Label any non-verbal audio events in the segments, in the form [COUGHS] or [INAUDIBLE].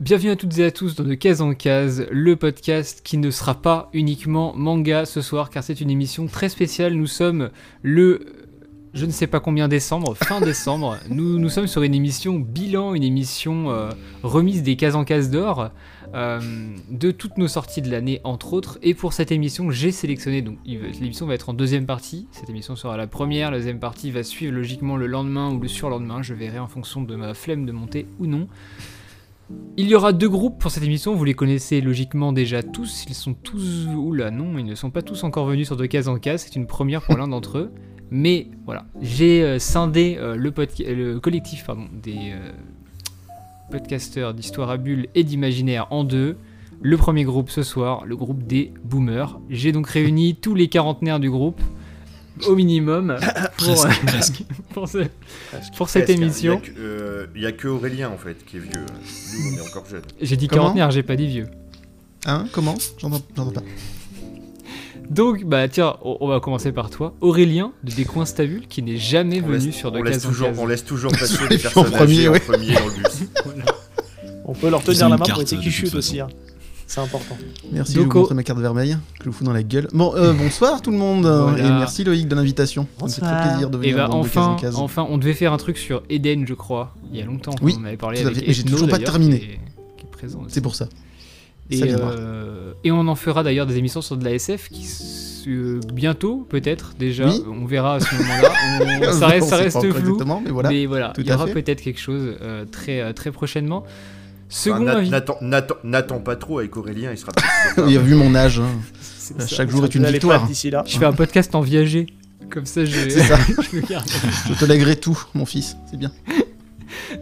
Bienvenue à toutes et à tous dans De Case en Case, le podcast qui ne sera pas uniquement manga ce soir car c'est une émission très spéciale. Nous sommes le je ne sais pas combien décembre, fin [LAUGHS] décembre. Nous, nous sommes sur une émission bilan, une émission euh, remise des cases en cases d'or euh, de toutes nos sorties de l'année, entre autres. Et pour cette émission, j'ai sélectionné, donc l'émission va être en deuxième partie. Cette émission sera la première, la deuxième partie va suivre logiquement le lendemain ou le surlendemain. Je verrai en fonction de ma flemme de monter ou non. Il y aura deux groupes pour cette émission, vous les connaissez logiquement déjà tous, ils sont tous... Oula non, ils ne sont pas tous encore venus sur de case en case, c'est une première pour l'un d'entre eux. Mais voilà, j'ai euh, scindé euh, le, le collectif des euh, podcasteurs d'histoire à bulles et d'imaginaire en deux. Le premier groupe ce soir, le groupe des boomers. J'ai donc réuni tous les quarantenaires du groupe, au minimum, [LAUGHS] pour, Presque, presque. [LAUGHS] pour, ce- pour cette Presque, émission. Il y a que- euh, a que Aurélien en fait qui est vieux. Nous on est encore jeunes. J'ai dit quarantenaire, j'ai pas dit vieux. Hein Comment J'entends pas. [LAUGHS] Donc, bah tiens, on, on va commencer par toi. Aurélien de Descoings Stabule, qui n'est jamais On venu laisse, sur de en toujours, case. on laisse toujours passer les filles en personnes premier, âgées en ouais. premier dans le bus. On peut leur tenir la main pour qu'ils chutent aussi. hein. C'est important. Merci, Donc, je vous montrer ma carte vermeille, que je vous fous dans la gueule. Bon, euh, bonsoir tout le monde, Voilà. et merci Loïc de l'invitation. Ça me fait Bonsoir. très plaisir de Et venir bah dans de case en enfin, case. enfin, on devait faire un truc sur Eden, je crois, il y a longtemps. Oui, on avait parlé avec. Et j'ai toujours pas terminé. C'est pour ça. Et, ça viendra. euh, et on en fera d'ailleurs des émissions sur de la SF qui euh, bientôt, peut-être déjà. Oui. On verra à ce moment-là. [LAUGHS] Ça reste, ça reste flou. Mais voilà. Mais voilà, tout il y aura peut-être quelque chose euh, très, très prochainement. Second n'attends- pas trop avec Aurélien, il sera pas [LAUGHS] Il a vu mon âge. hein. Chaque jour est une victoire. là. Je fais un podcast en viager. Comme ça, je, ça. [LAUGHS] je me garde. Je te lèguerai tout, mon fils. C'est bien.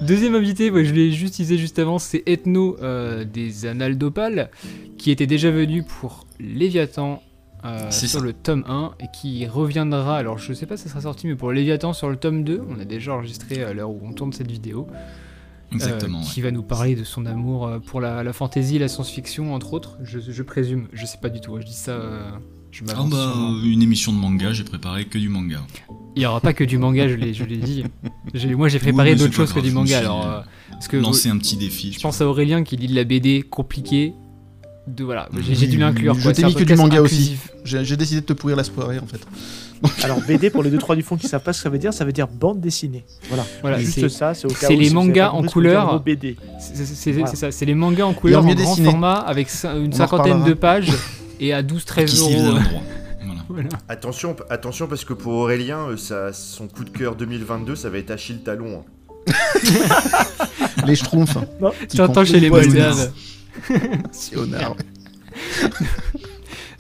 Deuxième invité, ouais, je l'ai juste teasé juste avant, c'est Ethno euh, des Annales d'Opale, qui était déjà venu pour Léviathan euh, C'est sur ça. le tome 1 et qui reviendra, alors je sais pas si ça sera sorti, mais pour Léviathan sur le tome 2, on a déjà enregistré à l'heure où on tourne cette vidéo, euh, Exactement. ouais. qui va nous parler de son amour euh, pour la, la fantasy, la science-fiction, entre autres, je, je présume, je sais pas du tout, je dis ça, euh, je Ah m'avance bah, une émission de manga, j'ai préparé que du manga. Il y aura pas que du manga, je l'ai je l'ai dit. [LAUGHS] Moi j'ai préparé Oui, d'autres choses que du manga, alors... euh, euh, parce que Lancer un petit défi. Je pense à Aurélien qui lit de la BD compliquée. De voilà, j'ai dû l'inclure. je quoi. t'ai mis que du manga aussi. inclusif. J'ai décidé de te pourrir la soirée en fait. [LAUGHS] Alors BD pour les 2-3 du fond qui savent pas ce que ça veut dire, ça veut dire bande dessinée. Voilà. Voilà, Juste c'est ça, c'est au cas c'est les mangas en couleur. BD. c'est- ça, c'est les mangas en couleur, en grand dessiné. format, avec une cinquantaine de pages [LAUGHS] et à vois, 12-13 qui se livre euros. [LAUGHS] Voilà. Attention, attention parce que pour Aurélien, euh, ça, son coup de cœur 2022, ça va être Achille Talon. hein. Les schtroumpfs. Qui T'entends chez les Ouais, Moldaves. Sionard.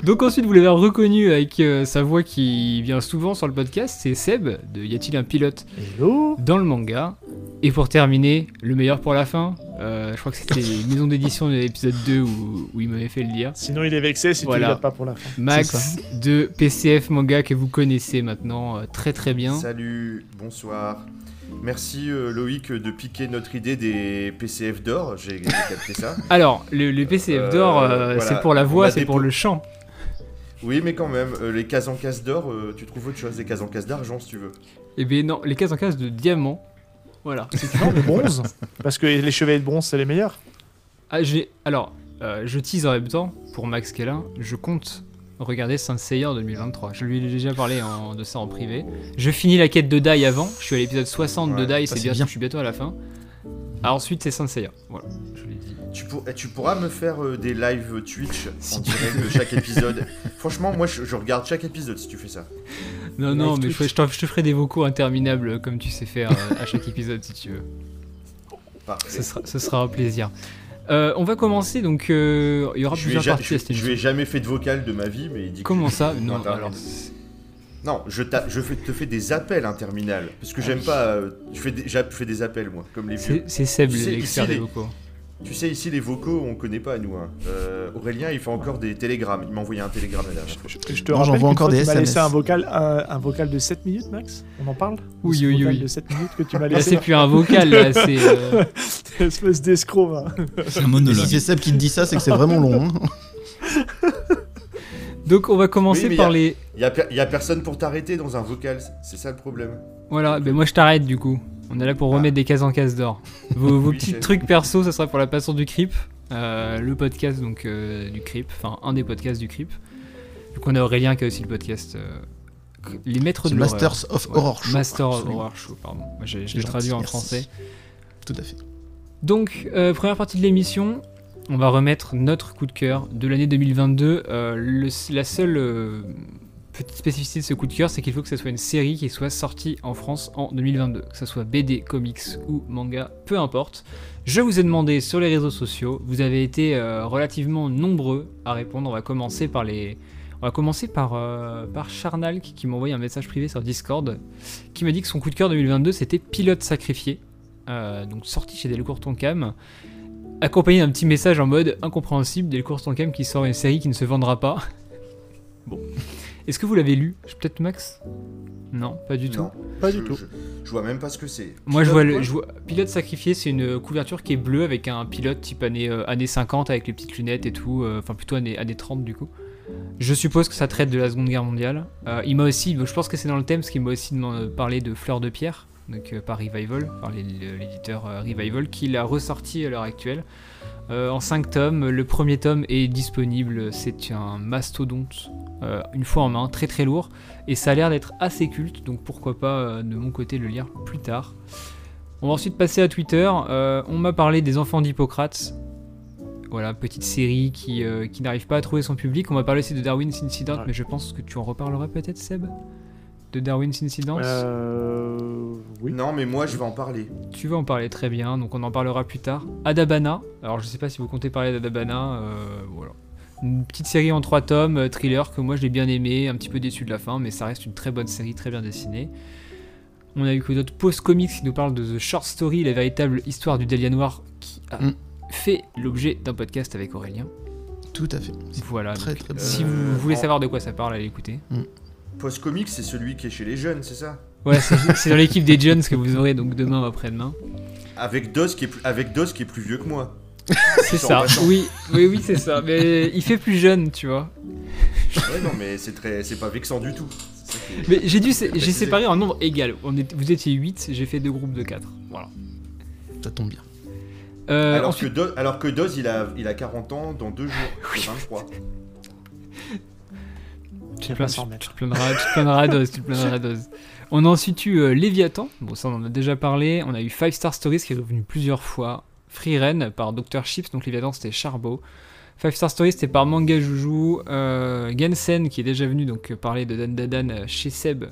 Donc ensuite, vous l'avez reconnu avec euh, sa voix qui vient souvent sur le podcast, c'est Seb de Y a-t-il un pilote Hello dans le manga. Et pour terminer, le meilleur pour la fin, euh, je crois que c'était les maisons d'édition de l'épisode 2 où, où il m'avait fait le dire. Sinon il est vexé si Voilà. tu ne l'as pas pour la fin. Max de PCF Manga que vous connaissez maintenant euh, très très bien. Salut, bonsoir. Merci euh, Loïc de piquer notre idée des PCF d'or, j'ai [LAUGHS] capté ça. Alors, le, le PCF d'or, euh, voilà. c'est pour la voix, c'est pour po- le chant. Oui, mais quand même, euh, les cases en cases d'or, euh, tu trouves autre chose, des cases en cases d'argent si tu veux. Et bien non, les cases en cases de diamant. Voilà. [LAUGHS] Non, le bronze. Parce que les chevaliers de bronze, c'est les meilleurs. Ah, j'ai. Alors, euh, je tease en même temps, pour Max Kellin, je compte regarder Saint Seiya en 2023. Je lui ai déjà parlé en- de ça en privé. Je finis la quête de Dai avant, je suis à l'épisode 60 de Dai, c'est c'est bien, bien. je suis bientôt à la fin. Ah, ensuite, c'est Saint Seiya. Voilà, je. Tu, pour- eh, tu pourras me faire euh, des lives Twitch Si en tu direct de chaque épisode. [LAUGHS] Franchement, moi je, je regarde chaque épisode si tu fais ça. Non, Live non, mais je, je je te ferai des vocaux interminables euh, comme tu sais faire euh, à chaque épisode si tu veux. Parfait. Ce sera, ce sera un plaisir. Euh, on va commencer donc. euh, il y aura Je lui, plusieurs ja- parties à je- cette je lui ai émission. jamais fait de vocal de ma vie, mais il dit que Comment je- ça Non, Interminable. alors. Non, je, je fais- te fais des appels interminables. Parce que Ah j'aime oui. pas. euh, je fais des, j'ai fait des appels, moi, comme les vieux. C'est Seb Tu sais, l'expert des les- vocaux. Tu sais, ici, les vocaux, on connaît pas, nous. hein. Euh, Aurélien, il fait encore des télégrammes. Il m'a envoyé un télégramme la dernière. Je, je te Moi, rappelle j'envoie qu'une encore fois, des tu m'as laissé SMS. un vocal, un, un vocal de 7 minutes, Max? On en parle? Oui, oui, vocal oui. de 7 minutes que tu m'as Là, laissé. c'est plus un vocal, là, c'est. euh, [LAUGHS] Espèce d'escroc, va. C'est un Et si monologue. c'est Seb qui te dit ça, c'est que c'est vraiment long. hein. [LAUGHS] Donc, on va commencer Oui, mais par y a- les. Il y a, per- y a personne pour t'arrêter dans un vocal. C'est ça le problème. Voilà, ben moi je t'arrête du coup. On est là pour Ah. remettre des cases en cases d'or. [LAUGHS] Vos, vos Oui, petits trucs perso, ça sera pour la passion du creep. Euh, le podcast donc euh, du creep, enfin un des podcasts du creep. Vu qu'on a Aurélien qui a aussi le podcast euh, Les Maîtres de. Masters of Ouais, Horror Show. Master of. Horror Show, pardon. Moi, Je C'est l'ai traduit en merci. français. Tout à fait. Donc, euh, première partie de l'émission, on va remettre notre coup de cœur de l'année 2022. Euh, le- la seule euh, petite spécificité de ce coup de cœur, c'est qu'il faut que ce soit une série qui soit sortie en France en 2022. Que ce soit BD, comics ou manga, peu importe. Je vous ai demandé sur les réseaux sociaux, vous avez été euh, relativement nombreux à répondre. On va commencer par les... On va commencer par, euh, par Charnal qui, qui m'a envoyé un message privé sur Discord qui m'a dit que son coup de cœur 2022 c'était Pilote sacrifié, euh, donc sorti chez Delcourt Tonkam, accompagné d'un petit message en mode incompréhensible Delcourt Tonkam qui sort une série qui ne se vendra pas. Bon. [LAUGHS] Est-ce que vous l'avez lu Peut-être Max? Non, pas du tout. Non, Pas je, du tout. Je, je vois même pas ce que c'est. Moi je vois, le, quoi je vois Pilote sacrifié, c'est une couverture qui est bleue avec un pilote type année, euh, années 50 avec les petites lunettes et tout, euh, enfin plutôt années, années 30 du coup. Je suppose que ça traite de la Seconde Guerre mondiale. Euh, il m'a aussi, je pense que c'est dans le thème, parce qu'il m'a aussi demandé- parlé de Fleurs de Pierre, donc euh, par Revival, par l'éditeur euh, Revival, qui l'a ressorti à l'heure actuelle. Euh, en 5 tomes, le premier tome est disponible, c'est un mastodonte, une fois en main, très très lourd, et ça a l'air d'être assez culte, donc pourquoi pas de mon côté le lire plus tard. On va ensuite passer à Twitter, on m'a parlé des enfants d'Hippocrate, voilà, petite série qui, euh, qui n'arrive pas à trouver son public. On va parler aussi de Darwin's Incident, Ouais. mais je pense que tu en reparleras peut-être, Seb De Darwin's Incident Euh, oui. Non, mais moi je vais en parler. Tu vas en parler très bien, donc on en parlera plus tard. Adabana, alors je sais pas si vous comptez parler d'Adabana, euh, voilà. Une petite série en trois tomes, euh, thriller que moi j'ai bien aimé, un petit peu déçu de la fin, mais ça reste une très bonne série, très bien dessinée. On a eu que d'autres post-comics qui nous parlent de The Short Story, la véritable histoire du Dahlia Noir qui a Mm. fait l'objet d'un podcast avec Aurélien. Tout à fait. Voilà, Très, donc, très bon. si Euh, vous voulez savoir de quoi ça parle, allez écouter. Post-comics, c'est celui qui est chez les jeunes, c'est ça Ouais, c'est dans l'équipe des Jones que vous aurez donc demain ou après-demain. Avec Dos qui est plus, avec Dos qui est plus vieux que moi. [LAUGHS] C'est ça, oui, oui, oui, c'est ça. Mais il fait plus jeune, tu vois. Ouais, non, mais c'est très, c'est pas vexant du tout. Est- Mais j'ai dû, c'est j'ai séparé en nombre égal. On est, vous étiez 8, j'ai fait deux groupes de 4. Voilà. Ça tombe bien. Euh, alors, ensuite, que Do- alors que Dos, il a, il a 40 ans dans deux jours. Oui. C'est 23. [LAUGHS] Tu tu remettre. te plaindras, tu te plaindras à dose, tu te plaindras à dose. On a ensuite eu euh, Léviathan, bon ça on en a déjà parlé. On a eu Five Star Stories qui est revenu plusieurs fois. Free Ren par Dr. Chips, donc Léviathan c'était Charbot. Five Star Stories c'était par Manga Joujou. Euh, Gensen qui est déjà venu donc euh, parler de Dan Dadan euh, chez Seb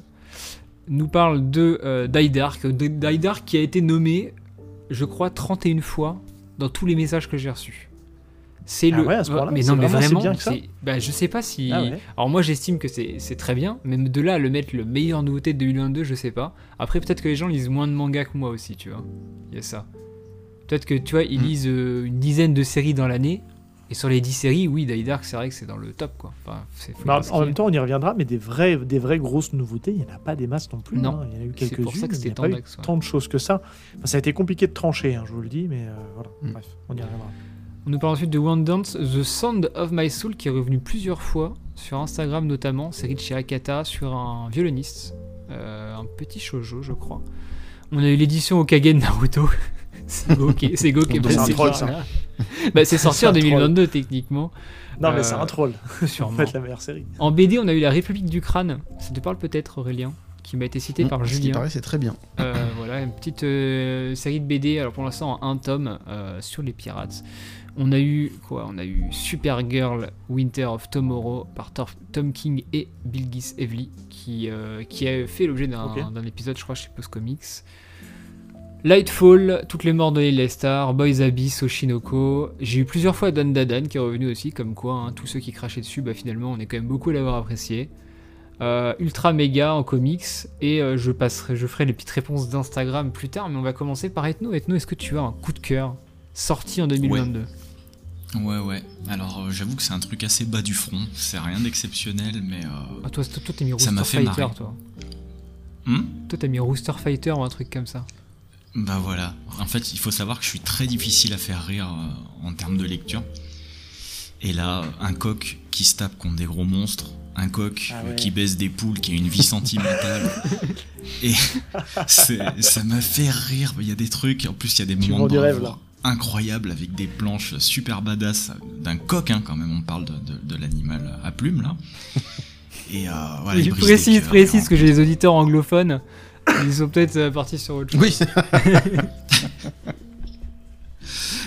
nous parle de euh, Die Dark. De- Die Dark qui a été nommé, je crois, 31 fois dans tous les messages que j'ai reçus. C'est Ah le. ouais, ce mais non, mais vraiment bien que ça bah, je sais pas si. Ah ouais. Alors moi j'estime que c'est très bien, mais de là à le mettre le meilleur nouveauté de 2022, je sais pas. Après peut-être que les gens lisent moins de mangas que moi aussi, tu vois. Il y a ça. Peut-être que tu vois, ils Mm. lisent euh, une dizaine de séries dans l'année, et sur les 10 séries, oui, Die Dark c'est vrai que c'est dans le top quoi. Enfin, Bah, en même temps, on y reviendra, mais des vraies, des vraies grosses nouveautés, il n'y en a pas des masses non plus. Non. hein. Il y en a eu quelques-unes, ça que mais il n'y c'était a pas eu ouais. tant de choses que ça. Enfin, ça a été compliqué de trancher, hein, je vous le dis, mais euh, voilà. Mm. Bref, on y reviendra. On nous parle ensuite de One Dance, The Sound of My Soul, qui est revenu plusieurs fois sur Instagram notamment, série de chez Akata, sur un violoniste, euh, un petit shoujo, je crois. On a eu l'édition Okage de Naruto. [LAUGHS] c'est Go qui c'est Go qui est C'est passé troll, par ça. là. [LAUGHS] Bah, c'est sorti C'est en un troll. 2022 techniquement. Non, mais Euh, c'est un troll. [LAUGHS] En Sûrement. fait, la meilleure série. En BD, on a eu La République du Crâne. Ça te parle peut-être, Aurélien, qui m'a été cité Mm, par Ce qui Julien. paraît, c'est très bien. Euh, voilà, une petite euh, série de BD, alors pour l'instant en un tome euh, sur les pirates. On a eu quoi On a eu Supergirl Winter of Tomorrow par Tor- Tom King et Bilgis Evely qui, euh, qui a fait l'objet d'un épisode, je crois, chez Post Comics. Lightfall, Toutes les morts de l'île des stars, Boys Abyss, Oshinoko. J'ai eu plusieurs fois Dan Dadan qui est revenu aussi, comme quoi hein, tous ceux qui crachaient dessus, bah, finalement on est quand même beaucoup à l'avoir apprécié. Euh, Ultra Méga en comics et euh, je passerai, je ferai les petites réponses d'Instagram plus tard, mais on va commencer par Ethno. Ethno, est-ce que tu as un coup de cœur sorti en 2022 Ouais, ouais. Alors, euh, j'avoue que c'est un truc assez bas du front. C'est rien d'exceptionnel, mais. euh, Ah, toi, toi, toi, t'as mis Ça Rooster m'a fait Fighter, marrer. toi. hmm Toi, t'as mis Rooster Fighter ou un truc comme ça. Bah voilà. En fait, il faut savoir que je suis très difficile à faire rire euh, en termes de lecture. Et là, un coq qui se tape contre des gros monstres, un coq Ah euh, ouais. qui baisse des poules, qui a une vie sentimentale. [LAUGHS] Et [LAUGHS] ça m'a fait rire. Il y a des trucs, en plus, il y a des Tu moments de du rêve, bravoure incroyables avec des planches super badass d'un coq, hein, quand même. On parle de, de- de l'animal à plumes, là. [LAUGHS] Et euh, voilà, il Je précise, cœurs, précise et que j'ai des auditeurs anglophones. Ils sont peut-être euh, partis sur autre chose. Oui, [LAUGHS]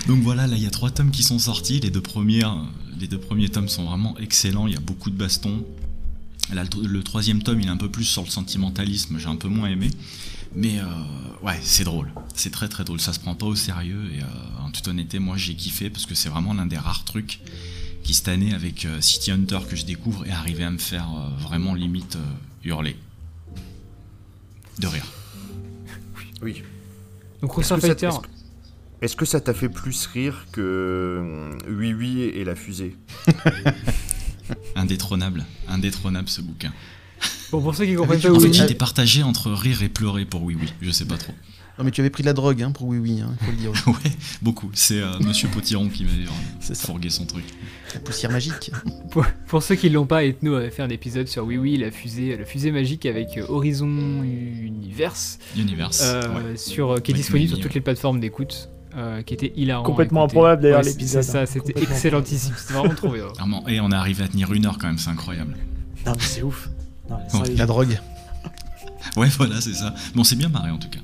Donc voilà, là il y a trois tomes qui sont sortis. Les deux, premières, les deux premiers tomes sont vraiment excellents. Il y a beaucoup de bastons. Là, le, le troisième tome, il est un peu plus sur le sentimentalisme. J'ai un peu moins aimé. Mais euh, ouais, c'est drôle. C'est très très drôle. Ça se prend pas au sérieux. Et euh, en toute honnêteté, moi j'ai kiffé parce que c'est vraiment l'un des rares trucs qui cette année avec euh, City Hunter que je découvre est arrivé à me faire euh, vraiment limite euh, hurler. De rire. [LAUGHS] Oui. Donc ça- Fighter, est-ce que- ça t'a fait plus rire que Oui Oui et la fusée? [LAUGHS] Indétrônable. Indétrônable ce bouquin. Bon, pour ceux qui comprennent pas En où fait, j'étais partagé entre rire et pleurer pour Oui Oui, je sais pas trop. Non, mais tu avais pris de la drogue hein, pour Oui Oui, hein, il faut le dire. [LAUGHS] ouais, beaucoup. C'est euh, Monsieur Potiron qui m'avait euh, fourgué son truc. La poussière magique. [LAUGHS] pour, pour ceux qui l'ont pas, Ethno avait fait un épisode sur Oui Oui, la fusée, la fusée magique avec euh, Horizon Universe, Universe. euh, ouais. sur, euh, qui est Avec disponible sur toutes les plateformes d'écoute, euh, qui était hilarant. Complètement improbable, d'ailleurs, Ouais, l'épisode, C'est ça, hein. c'était excellentissime, c'était vraiment trop bien. Vraiment. Et on est arrivé à tenir une heure quand même, c'est incroyable. Non, mais c'est ouf. Non, Ouais. La drogue. Ouais, voilà, c'est ça. Bon, c'est bien marré en tout cas.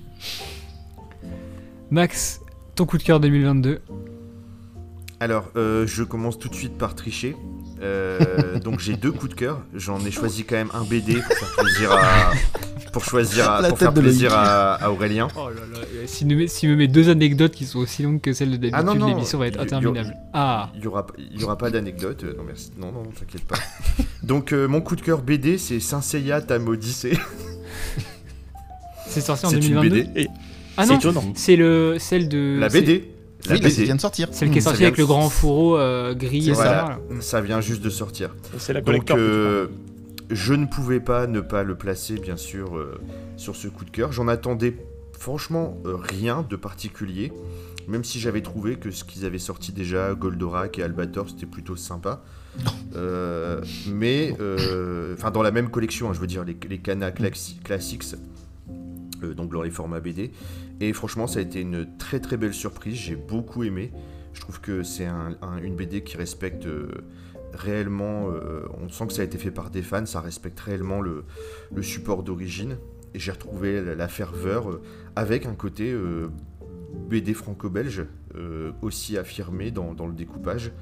Max, ton coup de cœur 2022 Alors, euh, je commence tout de suite par tricher. Euh, [LAUGHS] donc j'ai deux coups de cœur. J'en ai choisi quand même un BD pour faire [LAUGHS] plaisir à, pour choisir à, La pour tête faire de plaisir à, à Aurélien. Oh là là, s'il me, met- s'il me met deux anecdotes qui sont aussi longues que celles de d'habitude, Ah non, non, l'émission va être interminable. Ah, Il y aura, il y aura pas d'anecdote. euh, Non merci. Non non, t'inquiète pas. [LAUGHS] Donc euh, mon coup de cœur BD, c'est Saint Seiya Tam Odyssey. c'est sorti en C'est une 2022 BD. Ah C'est non, c'est le celle de La BD. La oui, ça BD. vient de sortir. Celle qui est Ça sortie vient avec de- le grand fourreau euh, gris et ça. ça. Voilà, ça vient juste de sortir. C'est la Donc euh, je ne pouvais pas ne pas le placer bien sûr euh, sur ce coup de cœur. J'en attendais franchement euh, rien de particulier, même si j'avais trouvé que ce qu'ils avaient sorti déjà, Goldorak et Albator, c'était plutôt sympa. [LAUGHS] Euh, mais euh, enfin dans la même collection, hein, je veux dire les, les Kana Claxi- Classics, euh, donc dans les formats BD. Et franchement, ça a été une très très belle surprise. J'ai beaucoup aimé. Je trouve que c'est un- un- une BD qui respecte euh, réellement. euh, on sent que ça a été fait par des fans. Ça respecte réellement le, support d'origine. Et j'ai retrouvé la, ferveur euh, avec un côté euh, BD franco-belge euh, aussi affirmé dans, le découpage.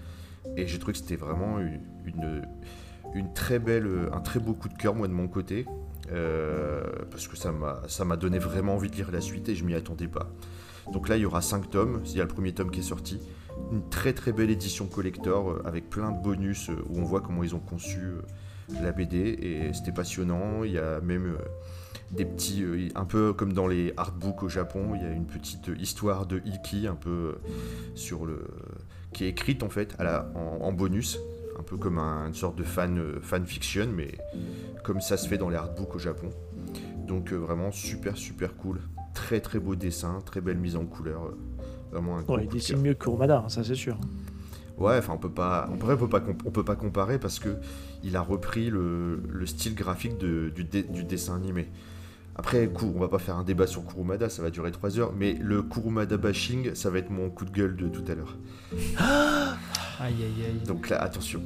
Et j'ai trouvé que c'était vraiment une très belle, un très beau coup de cœur, moi de mon côté. Euh, parce que ça m'a donné vraiment envie de lire la suite et je m'y attendais pas. Donc là, il y aura 5 tomes. Il y a le premier tome qui est sorti. Une très très belle édition collector euh, avec plein de bonus euh, où on voit comment ils ont conçu la BD et c'était passionnant. Il y a même des petits, un peu comme dans les artbooks au Japon, il y a une petite histoire de Iki un peu sur le qui est écrite en fait en, bonus, peu comme un- une sorte de fan euh, fan fiction, mais comme ça se fait dans les artbooks au Japon. Donc euh, vraiment super super cool, très très beau dessin, très belle mise en couleur, euh, vraiment un gros Ouais, il dessine mieux que Kurumada, hein, ça c'est sûr. Ouais, enfin on peut pas, on peut, on peut pas, on peut pas comparer parce que il a repris le, le style graphique de- du, dé- du dessin animé. Après, on va pas faire un débat sur Kurumada, ça va durer 3 heures, mais le Kurumada bashing, ça va être mon coup de gueule de tout à l'heure. [GASPS] Aïe aïe aïe. Donc là, [GASPS] attention.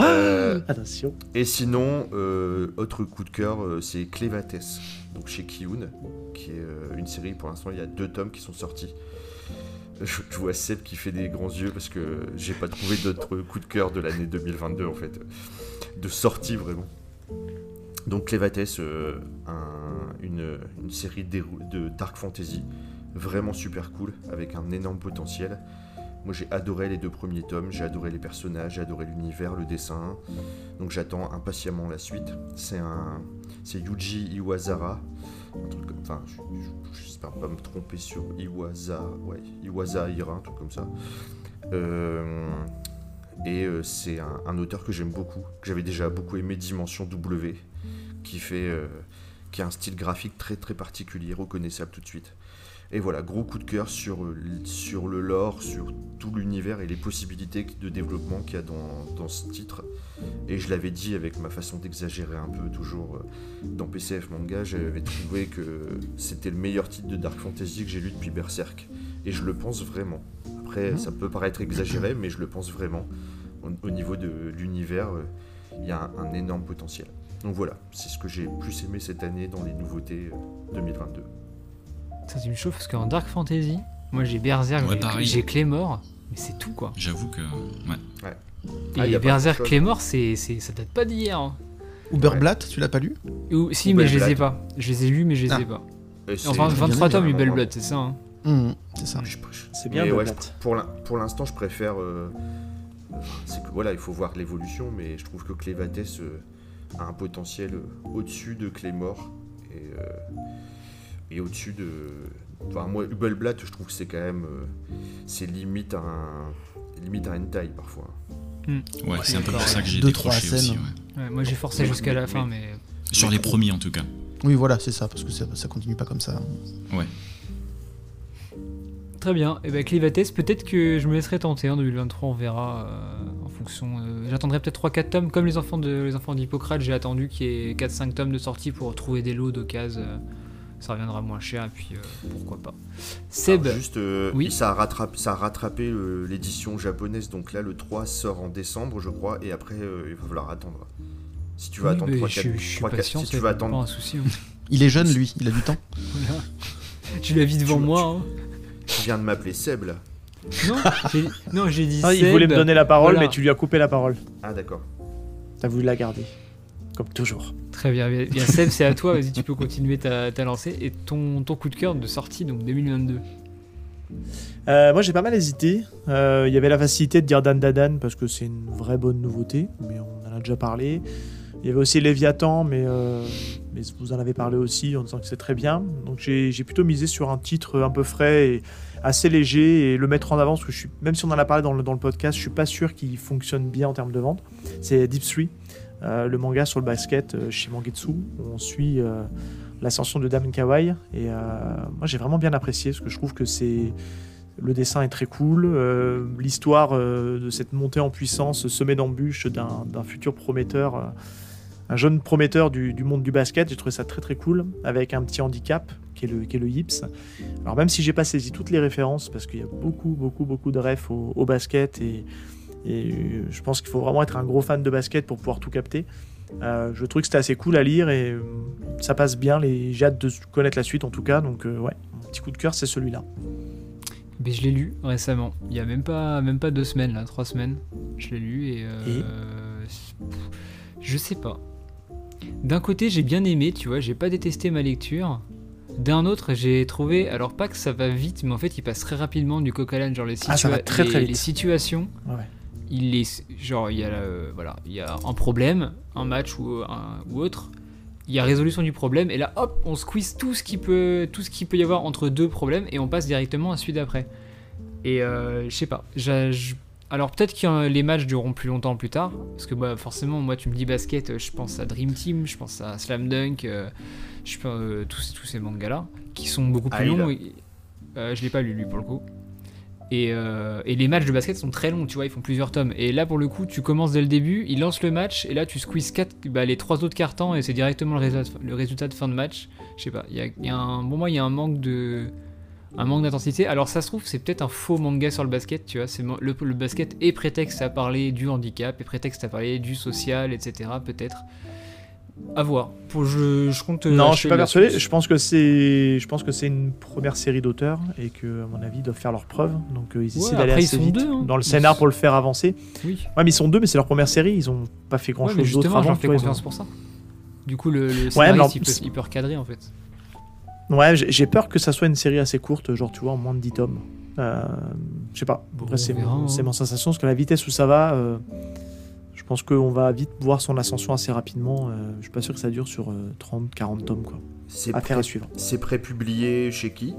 Euh, Attention. et sinon, euh, autre coup de cœur, euh, c'est Clévates, donc chez Kiyun, qui est une série, pour l'instant, il y a deux tomes qui sont sortis. Je, je vois Seb qui fait des grands yeux parce que j'ai pas trouvé d'autres coups de cœur de l'année 2022 en fait, de sortie vraiment. Donc Clévates, euh, un- une, série de dark fantasy, vraiment super cool, avec un énorme potentiel. Moi j'ai adoré les deux premiers tomes, j'ai adoré les personnages, j'ai adoré l'univers, le dessin. Donc j'attends impatiemment la suite. C'est un, c'est Yuji comme, enfin, je- je- j'espère pas me tromper sur Iwasa, ouais, Iwasa Ira, un truc comme ça. Euh, et euh, c'est un, un auteur que j'aime beaucoup, que j'avais déjà beaucoup aimé, Dimension W, qui fait, euh, qui a un style graphique très très particulier, reconnaissable tout de suite. Et voilà, gros coup de cœur sur, euh, sur le lore, sur tout l'univers et les possibilités de développement qu'il y a dans, dans ce titre. Et je l'avais dit avec ma façon d'exagérer un peu toujours euh, dans PCF Manga, j'avais trouvé que c'était le meilleur titre de Dark Fantasy que j'ai lu depuis Berserk. Et je le pense vraiment. Après, ça peut paraître exagéré, mais je le pense vraiment. Au, au niveau de l'univers, il y a un, un énorme potentiel. Donc voilà, c'est ce que j'ai plus aimé cette année dans les nouveautés euh, 2022. Ça, tu me chauffes parce qu'en Dark Fantasy, moi j'ai Berserk, Ouais, j'ai- Claymore, mais c'est tout quoi. J'avoue que. Ouais. Ah, Et y a pas Berserk. Claymore, c'est, ça date pas d'hier. hein. Uberblatt, tu l'as pas lu? Ou, si, mais je les ai pas. Je les ai lus, mais je les Ah. ai pas. Et c'est- Enfin, j'ai 23 bien tomes. Blood, c'est ça. hein. Hum, C'est ça. C'est bien, mais ouais, pour l'instant, je préfère. euh, c'est que voilà, il faut voir l'évolution, mais je trouve que Clévates euh, a un potentiel au-dessus de Claymore et, euh, et au-dessus de. Enfin, moi, Hubelblatt, je trouve que c'est quand même. euh, c'est limite un. Limite un hentai parfois. Ouais, c'est un peu pour ça que j'ai Deux, décroché trois aussi. scènes. ouais. Ouais, moi j'ai forcé jusqu'à la mais- fin, mais. Sur les premiers en tout cas. Oui, voilà, c'est ça, parce que ça, ça continue pas comme ça. Très bien. Et ben Clivates, peut-être que je me laisserai tenter en 2023, on verra euh, fonction. euh, J'attendrai peut-être 3-4 tomes, comme les enfants de les enfants d'Hippocrate, j'ai attendu qu'il y ait 4-5 tomes de sortie pour trouver des lots d'occasion. euh, ça reviendra moins cher, et puis euh, pourquoi pas. Seb, Alors, juste, euh, oui. ça, a rattrapé, ça a rattrapé l'édition japonaise, donc là, le 3 sort en décembre, je crois, et après, euh, il va falloir attendre. Si tu veux oui, attendre mais 3 je, 4 je suis patient, si c'est tu veux pas attendre un souci. hein. [LAUGHS] Il est jeune, lui, il a du temps. [LAUGHS] Tu l'as vu devant Tu- moi. Tu viens de m'appeler Seb là. Non, j'ai- dit. Ah, il Seb. voulait me donner la parole, Voilà. mais tu lui as coupé la parole. Ah d'accord. T'as voulu la garder. Comme toujours. Très bien, bien, bien. Seb, c'est à toi. Vas-y, tu peux continuer ta, ta lancée et ton, ton coup de cœur de sortie, donc 2022. Euh, moi j'ai pas mal hésité. Euh, Il y avait la facilité de dire Dan Dadan parce que c'est une vraie bonne nouveauté, mais on en a déjà parlé. Il y avait aussi Léviathan, mais, euh, mais vous en avez parlé aussi en disant que c'est très bien. Donc j'ai j'ai plutôt misé sur un titre un peu frais et assez léger et le mettre en avant parce que je suis, même si on en a parlé dans le, dans le podcast, je suis pas sûr qu'il fonctionne bien en termes de vente. C'est Deep 3, euh, le manga sur le basket euh, chez Mangetsu. On suit euh, l'ascension de Dam Kawai et euh, moi j'ai vraiment bien apprécié parce que je trouve que c'est le dessin est très cool. euh, L'histoire de cette montée en puissance semée d'embûches d'un futur prometteur, un jeune prometteur du, du monde du basket, j'ai trouvé ça très très cool, avec un petit handicap qui est le, qui est le hips. Alors même si j'ai pas saisi toutes les références, parce qu'il y a beaucoup beaucoup beaucoup de refs au, au basket et, et euh, je pense qu'il faut vraiment être un gros fan de basket pour pouvoir tout capter. Euh, je trouve que c'était assez cool à lire et euh, ça passe bien. Les... J'ai hâte de connaître la suite en tout cas, donc euh, ouais, mon petit coup de cœur c'est celui-là. Mais je l'ai lu récemment. Il y a même pas, même pas deux semaines, là, trois semaines. Je l'ai lu et. euh, je sais pas. D'un côté, j'ai bien aimé, tu vois, j'ai pas détesté ma lecture. D'un autre, j'ai trouvé, alors pas que ça va vite, mais en fait, il passe très rapidement du coq à l'âne, genre les, Ah, ça va situa- très, très les- vite. les situations. Ouais. Il est, genre, il y a, euh, voilà, il y a un problème, un match ou, un, ou autre. Il y a résolution du problème et là, hop, on squeeze tout ce qui peut, tout ce qui peut y avoir entre deux problèmes et on passe directement à celui d'après. Et euh, je sais pas. Alors peut-être que euh, les matchs dureront plus longtemps plus tard, parce que bah, forcément, moi, tu me dis basket, euh, je pense à Dream Team, je pense à Slam Dunk, euh, je pense euh, tous, tous ces mangas-là, qui sont beaucoup plus Ah, longs. et- euh, je l'ai pas lu lui pour le coup. Et, euh, et les matchs de basket sont très longs, tu vois, ils font plusieurs tomes. Et là, pour le coup, tu commences dès le début, il lance le match, et là, tu squeezes quatre, bah, les trois autres cartons, et c'est directement le résultat, le résultat de fin de match. Je sais pas, il y a, il y a un, pour moi, il y a un manque de, un manque d'intensité. Alors, ça se trouve, c'est peut-être un faux manga sur le basket, tu vois. C'est le basket est prétexte à parler du handicap, et prétexte à parler du social, etc. Peut-être. À voir. Pour, je, je compte. euh, Non, je suis pas persuadé. suite. Je pense que c'est, je pense que c'est une première série d'auteurs et que, à mon avis, ils doivent faire leurs preuves. Donc, euh, ils Ouais, essaient d'aller assez vite deux, hein. dans le scénar pour le faire avancer. Oui. Ouais, mais ils sont deux, mais c'est leur première série. Ils ont pas fait grand Ouais, chose d'autre avant. fais confiance pour ça. Du coup, le, le scénariste, alors, il, peut, c'est- il peut recadrer en fait. Ouais, j'ai peur que ça soit une série assez courte, genre tu vois, en moins de 10 tomes. Euh, je sais pas. Bon, c'est mon, hein. c'est mon sensation, parce que la vitesse où ça va, euh, je pense qu'on va vite voir son ascension assez rapidement. euh, je suis pas sûr que ça dure sur euh, 30, 40 tomes, quoi. C'est Affaire à suivre. c'est prépublié chez qui?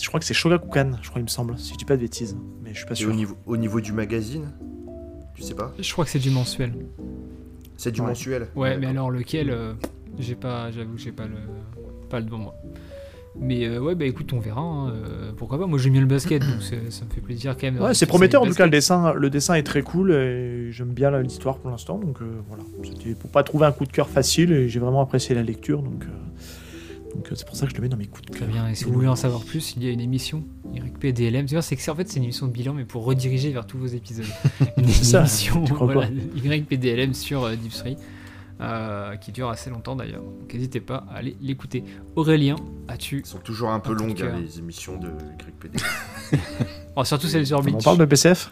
Je crois que c'est Shogakukan, je crois, il me semble, si je dis pas de bêtises. Mais je suis pas Et sûr. au niveau, au niveau du magazine? Tu sais pas? Je crois que c'est du mensuel. C'est du Ouais. mensuel? Ouais, mais alors lequel euh, J'ai pas, j'avoue, que j'ai pas le, pas le devant moi. Mais euh, ouais, bah écoute, on verra. hein, euh, pourquoi pas Moi j'aime bien le basket, donc ça me fait plaisir quand même. Ouais, c'est prometteur en tout cas. Le dessin, le dessin est très cool et j'aime bien l'histoire pour l'instant. Donc euh, voilà, c'était pour pas trouver un coup de cœur facile et j'ai vraiment apprécié la lecture. Donc donc c'est pour ça que je le mets dans mes coups de Très cœur. bien, et si vous voulez en savoir plus, il y a une émission, YP DLM. Tu vois, c'est que en fait c'est une émission de bilan, mais pour rediriger vers tous vos épisodes. [LAUGHS] Une ça, émission crois voilà, YPDLM sur Deep euh, qui dure assez longtemps d'ailleurs. Donc n'hésitez pas à aller l'écouter. Aurélien, as-tu. Ils sont toujours un peu Un coup de longues, hein, les émissions de YPD. [LAUGHS] Oh, surtout celle sur On Bleach. parle de PCF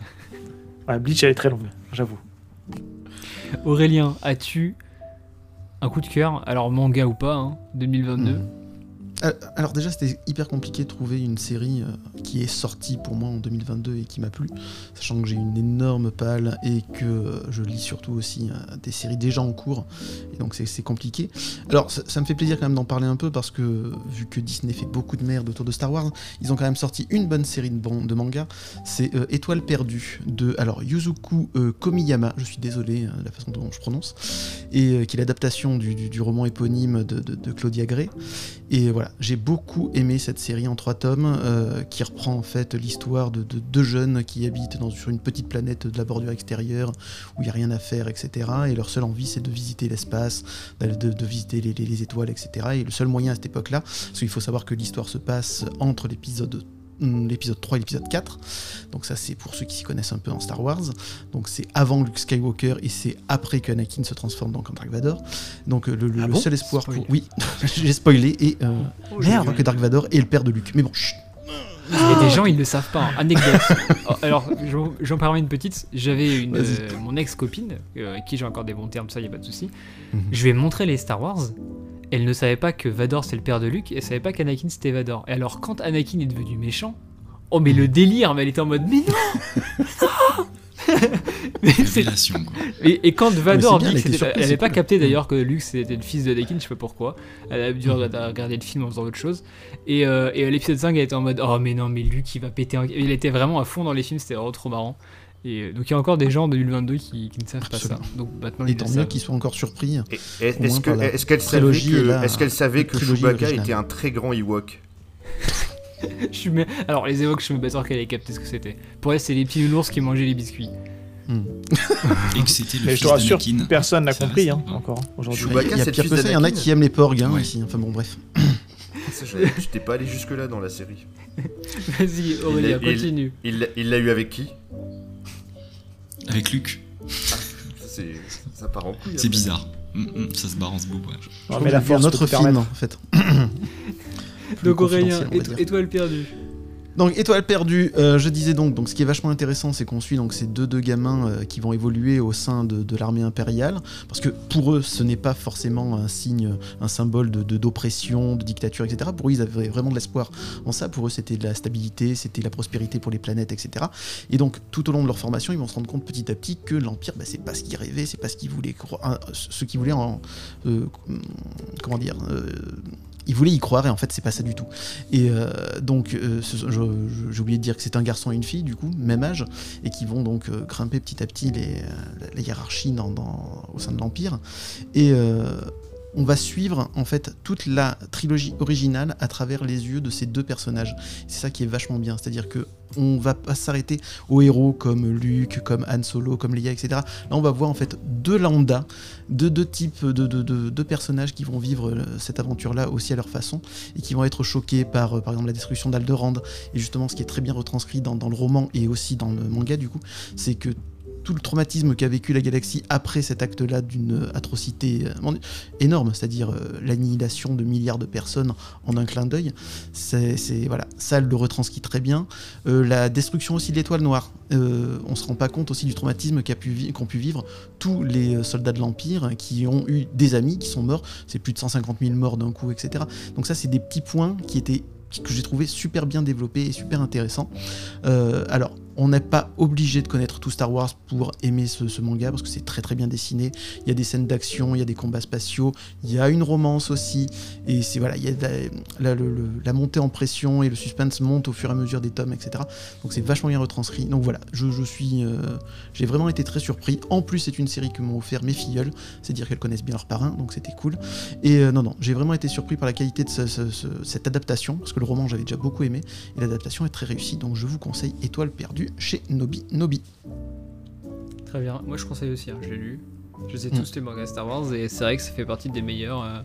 Ouais, Bleach elle est très longue, j'avoue. Aurélien, as-tu un coup de cœur? Alors manga ou pas, hein, 2022 Mhm. Euh, Alors déjà c'était hyper compliqué de trouver une série euh, qui est sortie pour moi en 2022 et qui m'a plu, sachant que j'ai une énorme palle et que euh, je lis surtout aussi des séries déjà en cours, et donc c'est- compliqué. Alors ça, me fait plaisir quand même d'en parler un peu parce que vu que Disney fait beaucoup de merde autour de Star Wars, ils ont quand même sorti une bonne série de, manga, c'est Étoile perdue de alors Yuzuku Komiyama, je suis désolé la façon dont je prononce, et qui est l'adaptation du, roman éponyme de, de- de Claudia Gray. Et voilà, j'ai beaucoup aimé cette série en trois tomes euh, qui reprend en fait l'histoire de, de deux jeunes qui habitent sur une petite planète de la bordure extérieure où il n'y a rien à faire, etc. Et leur seule envie c'est de visiter l'espace, d'aller- de, visiter les, les- les étoiles, etc. Et le seul moyen à cette époque-là, parce qu'il faut savoir que l'histoire se passe entre l'épisode l'épisode 3 et l'épisode 4. Donc ça c'est pour ceux qui s'y connaissent un peu en Star Wars. Donc c'est avant Luke Skywalker et c'est après que Anakin se transforme donc en Dark Vador. Donc euh, le, le- Ah le seul espoir pour... Oui, [LAUGHS] j'ai spoilé et... euh, Oh, crois que Dark Vador est le père de Luke. Mais bon, chut. Il y a des gens, ils ne savent pas. hein. Anecdote. [LAUGHS] Oh, Alors, j'en- permets une petite. J'avais une, euh, mon ex-copine, euh, avec qui j'ai encore des bons termes, ça, y a pas de souci. Mhm. Je lui ai montré les Star Wars. Elle ne savait pas que Vador c'est le père de Luke. Elle savait pas qu'Anakin c'était Vador. Et alors, quand Anakin est devenu méchant, oh, mais le délire, mais elle était en mode, mais non [LAUGHS] Mais Révélation, quoi. et, et quand Vador bien, dit elle que surprise, n'avait pas cool. capté d'ailleurs que Luke c'était le fils de Anakin, je sais pas pourquoi. Elle a dû Mm. regarder le film en faisant autre chose. Et, euh, et à l'épisode 5, elle était en mode Oh, mais non, mais Luke il va péter. Il était vraiment à fond dans les films, c'était vraiment trop marrant. Et euh, donc il y a encore des gens en 2022 qui, qui ne savent pas ça. Donc maintenant Et tant mieux qu'ils soient encore surpris. Est-ce qu'elle savait que, la- savait que Chewbacca originale. était un très grand Ewok [LAUGHS] Je suis Alors les évoques, je suis même pas sûr qu'elle ait capté ce que c'était. Pour elle, c'est les petits nounours qui mangeaient les biscuits. Et que c'était le Mais je fils te rassure, personne n'a compris hein, encore aujourd'hui. Chewbacca, Il y a pire que ça, il y en a qui aiment les porgs hein, Ouais. ici. Enfin bon, bref. [LAUGHS] Je je t'ai pas allé jusque-là dans la série. [LAUGHS] Vas-y, Aurélien, Il- continue. Il l'a eu avec qui? Avec Luke. Ça, c'est- Ça part en couille. C'est bizarre. Mm, mm, ça se balance beaucoup. ouais. Non, Je crois mais la force notre film en fait. [LAUGHS] Plus Donc Aurélien, étoile perdue. Donc étoile perdue, euh, je disais donc, donc ce qui est vachement intéressant, c'est qu'on suit donc ces deux deux gamins euh, qui vont évoluer au sein de, de l'armée impériale, parce que pour eux, ce n'est pas forcément un signe, un symbole d'oppression, de, dictature, etc. Pour eux, ils avaient vraiment de l'espoir en ça. Pour eux, c'était de la stabilité, c'était la prospérité pour les planètes, etc. Et donc tout au long de leur formation, ils vont se rendre compte petit à petit que l'empire, bah, c'est pas ce qu'ils rêvaient, c'est pas ce qu'ils voulaient, ce qu'ils voulaient en, euh, comment dire. Ils voulaient y croire et en fait c'est pas ça du tout. Et euh, donc, euh, j'ai oublié de dire que c'est un garçon et une fille, du coup, même âge, et qui vont donc euh, grimper petit à petit les, euh, la hiérarchie au sein de l'Empire. Et on va suivre en fait toute la trilogie originale à travers les yeux de ces deux personnages. C'est ça qui est vachement bien, c'est-à-dire que on va pas s'arrêter aux héros comme Luke, comme Han Solo, comme Leia, etc. Là, on va voir en fait deux lambda, deux, types de personnages qui vont vivre euh, cette aventure-là aussi à leur façon et qui vont être choqués par, euh, par exemple, la destruction d'Alderand. Et justement, ce qui est très bien retranscrit dans, dans le roman et aussi dans le manga, du coup, c'est que tout le traumatisme qu'a vécu la galaxie après cet acte-là d'une atrocité euh, énorme, c'est-à-dire euh, l'annihilation de milliards de personnes en un clin d'œil, c'est voilà, ça le retranscrit très bien. Euh, la destruction aussi de l'étoile noire, euh, on se rend pas compte aussi du traumatisme qu'a pu qu'ont pu vivre tous les euh, soldats de l'Empire qui ont eu des amis qui sont morts, c'est plus de 150 000 morts d'un coup, etc. Donc ça c'est des petits points qui étaient que j'ai trouvé super bien développés et super intéressants. Euh, alors, On n'est pas obligé de connaître tout Star Wars pour aimer ce, manga parce que c'est très très bien dessiné. Il y a des scènes d'action, il y a des combats spatiaux, il y a une romance aussi. Et c'est voilà, il y a la, montée en pression et le suspense monte au fur et à mesure des tomes, etc. Donc c'est vachement bien retranscrit. Donc voilà, je, suis, euh, j'ai vraiment été très surpris. En plus, c'est une série que m'ont offert mes filleuls, c'est dire qu'elles connaissent bien leur parrain, donc c'était cool. Et euh, non non, j'ai vraiment été surpris par la qualité de cette adaptation parce que le roman j'avais déjà beaucoup aimé et l'adaptation est très réussie. Donc je vous conseille Étoile perdue chez Nobi Nobi. Très bien, moi je conseille aussi, hein, je l'ai lu. Je sais tous mm. les mangas Star Wars et c'est vrai que ça fait partie des meilleurs, euh,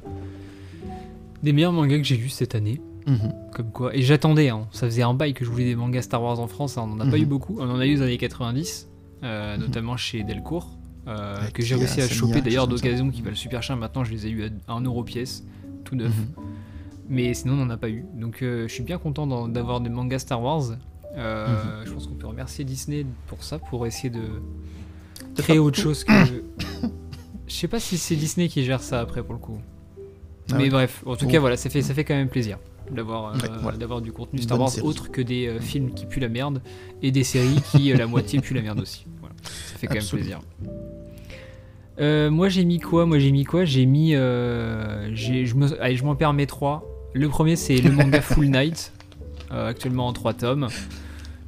des meilleurs mangas que j'ai lus cette année. Mhm. Comme quoi, et j'attendais, hein. ça faisait un bail que je voulais des mangas Star Wars en France, hein. on n'en a pas eu mhm. beaucoup, on en a eu dans les années 90, euh, mhm. notamment chez Delcourt, euh, que j'ai réussi à choper d'ailleurs d'occasion qui valent super cher, maintenant je les ai eu à 1 euro pièce, tout neuf. Mais sinon on n'en a pas eu, donc je suis bien content d'avoir des mangas Star Wars, euh, je pense qu'on peut remercier Disney pour ça, pour essayer de créer autre chose que. [COUGHS] Je sais pas si c'est Disney qui gère ça après pour le coup. Ah Mais bref, en tout cas, voilà, ça fait, ça fait quand même plaisir d'avoir euh, d'avoir du contenu Star Wars autre que des euh, films qui puent la merde et des séries qui la moitié puent la merde aussi. Voilà. Ça fait quand même plaisir. moi j'ai mis quoi? Moi j'ai mis quoi? J'ai mis. allez, je m'en permets trois. Le premier c'est le manga [LAUGHS] Full Night, actuellement en trois tomes.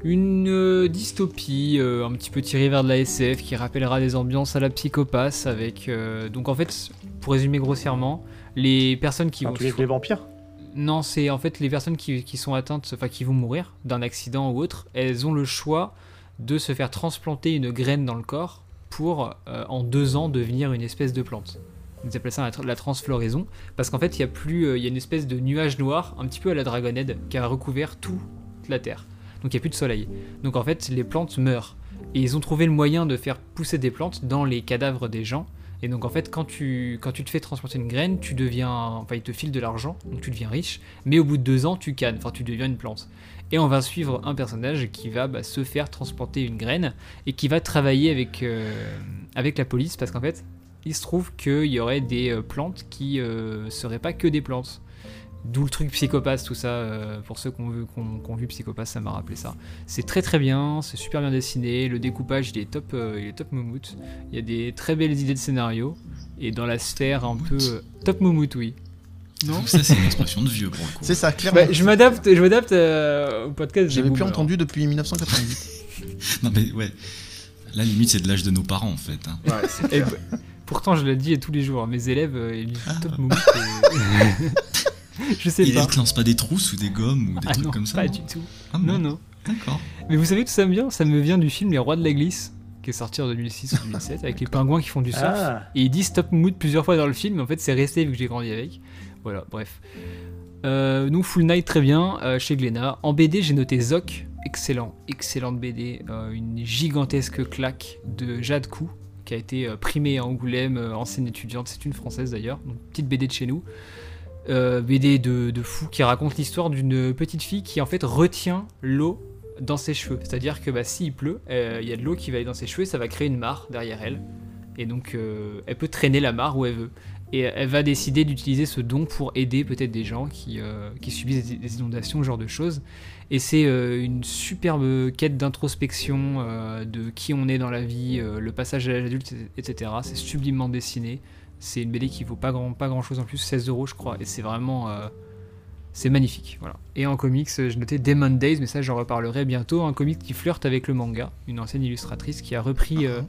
Une euh, dystopie euh, un petit peu tirée vers de la SF qui rappellera des ambiances à la psychopathe avec euh, donc en fait pour résumer grossièrement les personnes qui vont les vampires? Non c'est en fait les personnes qui, qui sont atteintes enfin qui vont mourir d'un accident ou autre. Elles ont le choix de se faire transplanter une graine dans le corps pour en deux ans devenir une espèce de plante ils appellent ça la transfloraison parce qu'en fait il y a plus il y a une espèce de nuage noir un petit peu à la Dragonhead qui a recouvert toute la terre donc il n'y a plus de soleil. Donc en fait, les plantes meurent. Et ils ont trouvé le moyen de faire pousser des plantes dans les cadavres des gens. Et donc en fait, quand tu, quand tu te fais transplanter une graine, tu deviens, enfin ils te filent de l'argent, donc tu deviens riche. Mais au bout de deux ans, tu cannes, enfin tu deviens une plante. Et on va suivre un personnage qui va bah, se faire transplanter une graine et qui va travailler avec, euh, avec la police parce qu'en fait, il se trouve qu'il y aurait des euh, plantes qui euh, seraient pas que des plantes. D'où le truc psychopathe, tout ça. Euh, pour ceux qui ont vu, Psychopathe, ça m'a rappelé ça. C'est très très bien, c'est super bien dessiné. Le découpage, il est top, euh, il est top moumout. Il y a des très belles idées de scénario. Et dans la sphère un peu euh, top moumout, oui. Non Ça, c'est une expression de vieux pour le coup. C'est ça, clairement. Bah, je m'adapte, je m'adapte au podcast. J'avais plus entendu depuis 1988. [LAUGHS] non mais ouais. La limite, c'est de l'âge de nos parents en fait. Hein. Ouais, pourtant, je le dis tous les jours. Mes élèves, ils disent ah. top moumout. [LAUGHS] je sais Il pas. ne lance pas des trousses ou des gommes ou des ah trucs comme ça Pas du tout. Ah non, non. D'accord. Mais vous savez tout ça me vient Ça me vient du film Les Rois de la Glisse, qui est sorti en 2006 ou 2007, avec les pingouins qui font du surf. Ah. Et il dit stop mood plusieurs fois dans le film, mais en fait c'est resté vu que j'ai grandi avec. Voilà, bref. Euh, nous, Full Night, très bien, euh, chez Glénat. En BD, j'ai noté Zoc, excellent, excellente BD, euh, une gigantesque claque de Jade Kou, a été primée à Angoulême, ancienne étudiante, c'est une française d'ailleurs, petite BD de chez nous. Euh, BD de, fou qui raconte l'histoire d'une petite fille qui en fait retient l'eau dans ses cheveux. C'est-à-dire que bah, s'il pleut, euh, il y a de l'eau qui va aller dans ses cheveux ça va créer une mare derrière elle. Et donc euh, elle peut traîner la mare où elle veut. Et elle va décider d'utiliser ce don pour aider peut-être des gens qui, qui subissent des, inondations, ce genre de choses. Et c'est une superbe quête d'introspection de qui on est dans la vie, le passage à l'âge adulte, etc. C'est sublimement dessiné. C'est une BD qui vaut pas grand, pas grand chose en plus, 16 euros je crois, et c'est vraiment. Euh, c'est magnifique, voilà. Et en comics, j'ai noté Demon Days, mais ça j'en reparlerai bientôt. Un comic qui flirte avec le manga, une ancienne illustratrice qui a repris euh,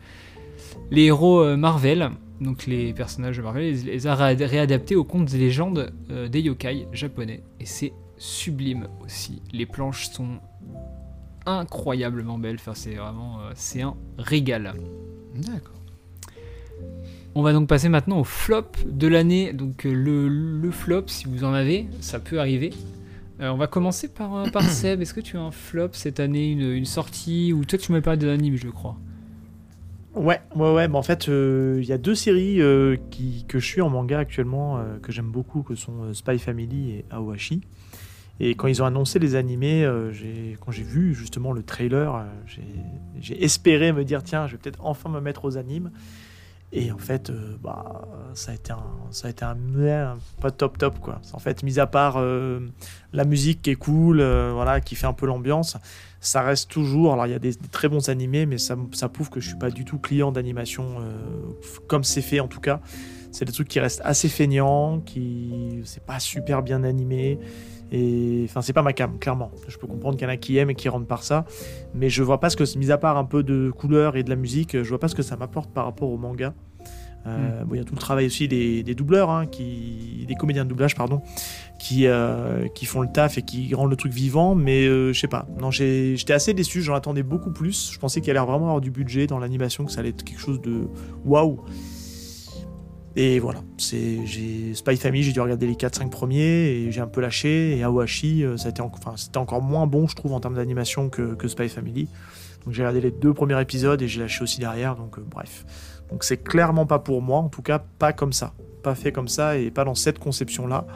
les héros euh, Marvel, donc les personnages de Marvel, les, les a réadaptés aux contes et légendes des yokai japonais. Et c'est sublime aussi. Les planches sont incroyablement belles, enfin, c'est vraiment c'est un régal. D'accord. On va donc passer maintenant au flop de l'année. Donc euh, le, flop, si vous en avez, ça peut arriver. Euh, on va commencer par, euh, par [COUGHS] Seb. Est-ce que tu as un flop cette année, une, sortie Ou toi tu m'avais parlé de l'anime, je crois. Ouais, ouais, ouais. en fait, il y a deux séries qui, que je suis en manga actuellement, que j'aime beaucoup, que sont Spy Family et Aohashi. Et quand ils ont annoncé les animés, quand j'ai vu justement le trailer, j'ai espéré me dire tiens, je vais peut-être enfin me mettre aux animes. Et en fait, euh, bah, ça a été un, ça a été un, pas top top quoi. En fait, mis à part euh, la musique qui est cool, euh, voilà, qui fait un peu l'ambiance, ça reste toujours. Alors il y a des, très bons animés, mais ça, prouve que je suis pas du tout client d'animation euh, comme c'est fait en tout cas. C'est des trucs qui restent assez feignants, qui c'est pas super bien animé. Et enfin, c'est pas ma cam, clairement. Je peux comprendre qu'il y en a qui aiment et qui rentrent par ça, mais je vois pas ce que, mis à part un peu de couleur et de la musique, je vois pas ce que ça m'apporte par rapport au manga. Euh, bon, Il y a tout le travail aussi des, des doubleurs, hein, qui, des comédiens de doublage, pardon, qui, euh, qui font le taf et qui rendent le truc vivant, mais euh, je sais pas. Non, j'étais assez déçu, j'en attendais beaucoup plus. Je pensais qu'il allait vraiment avoir du budget dans l'animation, que ça allait être quelque chose de waouh. Et voilà, c'est j'ai Spy Family, j'ai dû regarder les 4-5 premiers et j'ai un peu lâché. Et Awashi, euh, ça c'était encore moins bon, je trouve, en termes d'animation que, Spy Family. Donc j'ai regardé les deux premiers épisodes et j'ai lâché aussi derrière. Donc euh, bref, donc c'est clairement pas pour moi, en tout cas pas comme ça, pas fait comme ça et pas dans cette conception-là.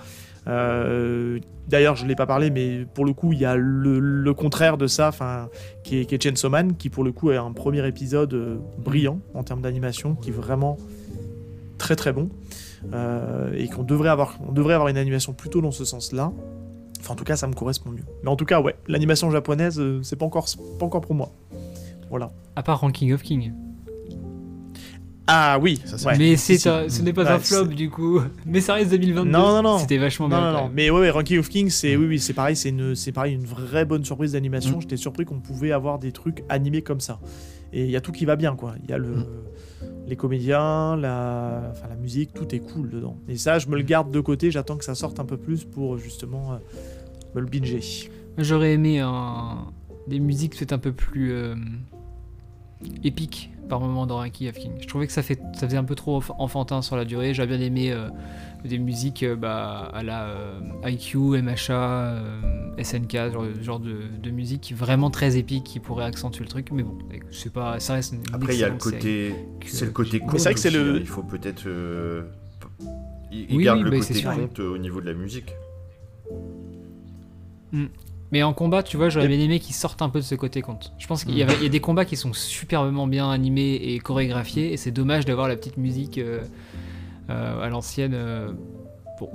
Euh, D'ailleurs, je l'ai pas parlé, mais pour le coup, il y a le, contraire de ça, enfin, qui est, qui est Chainsaw Man, qui pour le coup est un premier épisode brillant en termes d'animation, qui vraiment très très bon, euh, et qu'on devrait avoir, on devrait avoir une animation plutôt dans ce sens-là. Enfin, en tout cas, ça me correspond mieux. Mais en tout cas, ouais, l'animation japonaise, euh, c'est pas encore, c'est pas encore pour moi. Voilà. À part Ranking of King. Ah oui, Ça, ouais. mais c'est ce n'est pas Ouais, un flop du coup. [LAUGHS] Mais ça reste 2022. Non, non, non. C'était vachement Non, bien. non, non. Mais ouais, ouais, Ranking of Kings, c'est oui, oui, c'est pareil, c'est une, c'est pareil, une vraie bonne surprise d'animation. Mm. J'étais surpris qu'on pouvait avoir des trucs animés comme ça. Et il y a tout qui va bien, quoi. Il y a le, Mm. Les comédiens, la, musique, tout est cool dedans. Et ça, je me le garde de côté. J'attends que ça sorte un peu plus pour justement euh, me le binger. J'aurais aimé des musiques peut-être un peu plus euh, épiques par moment dans Ranking of King. Je trouvais que ça, fait... ça faisait un peu trop enf- enfantin sur la durée. J'aurais bien aimé euh, des musiques euh, bah, à la euh, IQ, MHA, euh, SNK, genre, genre de, de musique vraiment très épique qui pourrait accentuer le truc. Mais bon, c'est pas, ça reste une Après, il y a le côté. C'est le côté conte. c'est vrai que c'est le- hein. Il faut peut-être. euh, Il, il Oui, garde oui, le bah, côté sûr. euh, au niveau de la musique. Mais en combat, tu vois, j'aurais bien aimé qu'ils sortent un peu de ce côté conte. Je pense qu'il y, avait- il y a des combats qui sont superbement bien animés et chorégraphiés, et c'est dommage d'avoir la petite musique euh, euh, à l'ancienne. euh, bon,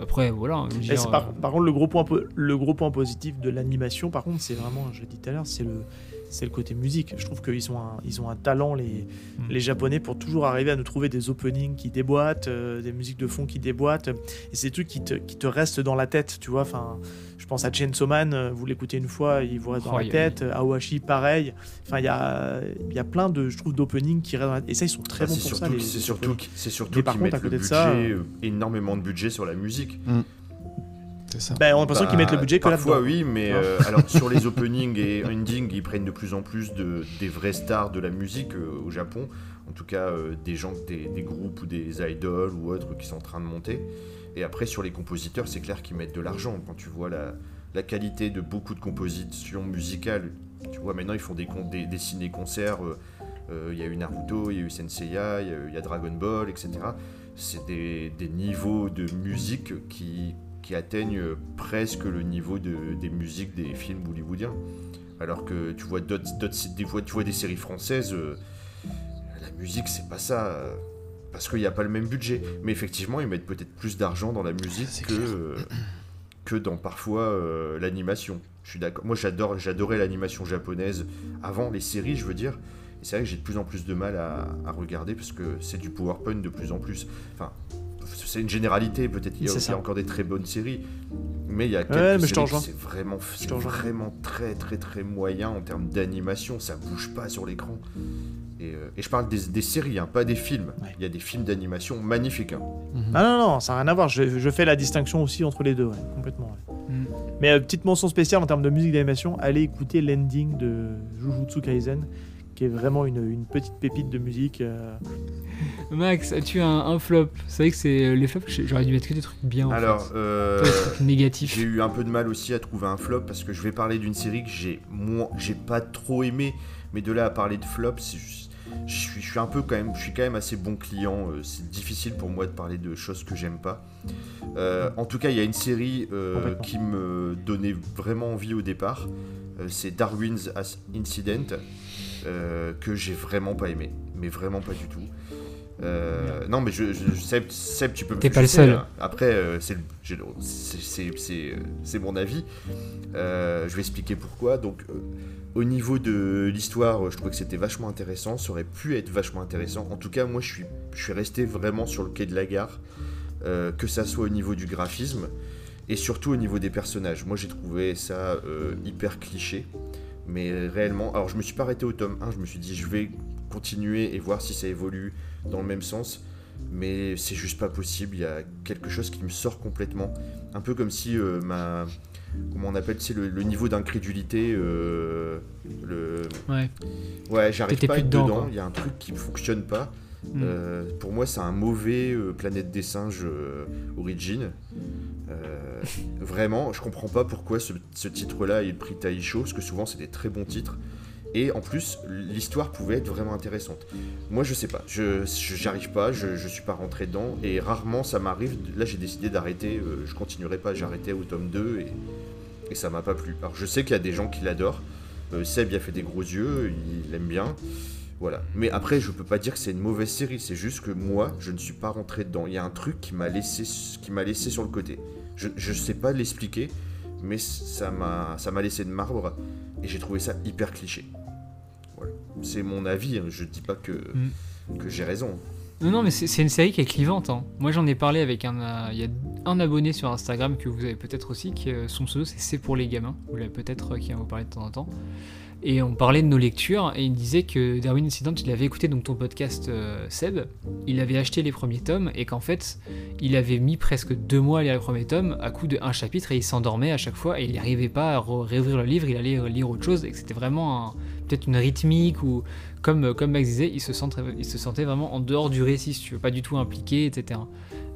après, voilà. hein, Et c'est par, par contre, le gros, point, po- le gros point positif de l'animation, par contre, c'est vraiment, je l'ai dit tout à l'heure, c'est le, c'est le côté musique. Je trouve qu'ils ont un, ils ont un talent, les, Mm. les Japonais, pour toujours arriver à nous trouver des openings qui déboîtent, euh, des musiques de fond qui déboîtent. Et c'est des trucs qui te, qui te restent dans la tête, tu vois. Enfin, je pense à Chainsaw Man, euh, vous l'écoutez une fois, il vous reste dans Oh, la tête. Awashi, pareil. Enfin, il y a, il y a plein de, je trouve, d'openings qui restent dans la Et ça, ils sont très Ah, bons c'est pour ça. c'est surtout, c'est surtout qu'ils mettent le budget, ça, euh, énormément de budget sur la musique. C'est ça. Ben, on a l'impression qu'ils Bah, mettent le budget que Parfois oui, mais euh, alors sur les [LAUGHS] openings et endings, ils prennent de plus en plus de, des vraies stars de la musique euh, au Japon. En tout cas, euh, des gens, des, des groupes ou des idoles ou autres qui sont en train de monter. Et après, sur les compositeurs, c'est clair qu'ils mettent de l'argent. Quand tu vois la, qualité de beaucoup de compositions musicales, tu vois maintenant ils font des, des, des ciné-concerts. euh, euh, Il y a eu Naruto, il y a eu Senseiya, il y a Dragon Ball, etc. C'est des, niveaux de musique qui, atteignent euh, presque le niveau de, des musiques des films hollywoodiens. Alors que tu vois des séries françaises, la musique c'est pas ça, parce qu'il n'y a pas le même budget. Mais effectivement, ils mettent peut-être plus d'argent dans la musique que, euh, que dans parfois euh, l'animation. Je suis d'accord. Moi, j'adore, j'adorais l'animation japonaise avant les séries, je veux dire. Et c'est vrai que j'ai de plus en plus de mal à, à regarder parce que c'est du PowerPoint de plus en plus. Enfin, c'est une généralité, peut-être qu'il y, a- il y a encore des très bonnes séries. Mais il y a quelques je séries qui c'est vraiment, vraiment très très très moyen en termes d'animation. Ça bouge pas sur l'écran. Et, euh, et je parle des, des séries, hein, pas des films. Ouais. Il y a des films d'animation magnifiques. hein. Mhm. Ah non, non, ça n'a rien à voir. Je, je fais la distinction aussi entre les deux, ouais, complètement. ouais. Mm. Mais euh, petite mention spéciale en termes de musique d'animation, allez écouter l'ending de Jujutsu Kaisen, qui est vraiment une, une petite pépite de musique. euh. Max, as-tu un, un flop? C'est vrai que c'est les flops, j'aurais dû mettre que des trucs bien. en Alors, fait. euh, Pas des trucs négatifs. J'ai eu un peu de mal aussi à trouver un flop parce que je vais parler d'une série que j'ai moins, j'ai pas trop aimé, mais de là à parler de flop, c'est juste- je suis, je suis un peu quand même, je suis quand même assez bon client. euh, C'est difficile pour moi de parler de choses que j'aime pas. Euh, en tout cas, il y a une série euh, qui me donnait vraiment envie au départ. Euh, c'est Darwin's Incident que j'ai vraiment pas aimé, mais vraiment pas du tout. Non, mais je, je, Seb, Seb, tu peux me T'es pas le seul. hein. Après, c'est c'est- c'est- c'est- c'est mon avis. Je vais expliquer pourquoi. Donc, au niveau de l'histoire, je trouvais que c'était vachement intéressant. Ça aurait pu être vachement intéressant. En tout cas, moi, je suis, je suis resté vraiment sur le quai de la gare. euh, que ça soit au niveau du graphisme et surtout au niveau des personnages. Moi, j'ai trouvé ça euh, hyper cliché. Mais réellement, alors je me suis pas arrêté au tome 1, je me suis dit je vais continuer et voir si ça évolue dans le même sens. Mais c'est juste pas possible, il y a quelque chose qui me sort complètement. Un peu comme si euh, ma. Comment on appelle c'est le, le niveau d'incrédulité. euh, le... Ouais. Ouais, j'arrive pas à plus être dedans, il y a un truc qui ne fonctionne pas. Mm. Euh, pour moi, c'est un mauvais euh, Planète des Singes Origin. Vraiment, je comprends pas pourquoi ce, ce titre-là est le prix Taisho, parce que souvent c'est des très bons titres. Et en plus, l'histoire pouvait être vraiment intéressante. Moi, je sais pas, je j'arrive pas, je, suis pas rentré dedans, et rarement ça m'arrive. Là, j'ai décidé d'arrêter, euh, je continuerai pas, arrêté au tome 2, et, et ça m'a pas plu. Alors, je sais qu'il y a des gens qui l'adorent. Euh, Seb, il a fait des gros yeux, il aime bien. Voilà. Mais après, je peux pas dire que c'est une mauvaise série. C'est juste que moi, je ne suis pas rentré dedans. Il y a un truc qui m'a laissé, qui m'a laissé sur le côté. Je, je sais pas l'expliquer, mais ça m'a, ça m'a laissé de marbre et j'ai trouvé ça hyper cliché. C'est mon avis. hein. Je dis pas que que j'ai raison. Non, non, mais c'est une série qui est clivante. hein. Moi, j'en ai parlé avec un. euh, y a un abonné sur Instagram que vous avez peut-être aussi, qui euh, son pseudo c'est C'est pour les gamins. Vous l'avez peut-être euh, qui va vous parler de temps en temps. Et on parlait de nos lectures et il disait que Darwin Incident, il avait écouté donc ton podcast Seb, il avait acheté les premiers tomes et qu'en fait, il avait mis presque deux mois à lire les premiers tomes à coup de un chapitre et il s'endormait à chaque fois et il n'arrivait pas à réouvrir le livre, il allait lire autre chose et que c'était vraiment un- peut-être une rythmique ou comme, euh, comme Max disait, il se, sentait, il se sentait vraiment en dehors du récit, si tu veux, pas du tout impliqué, etc.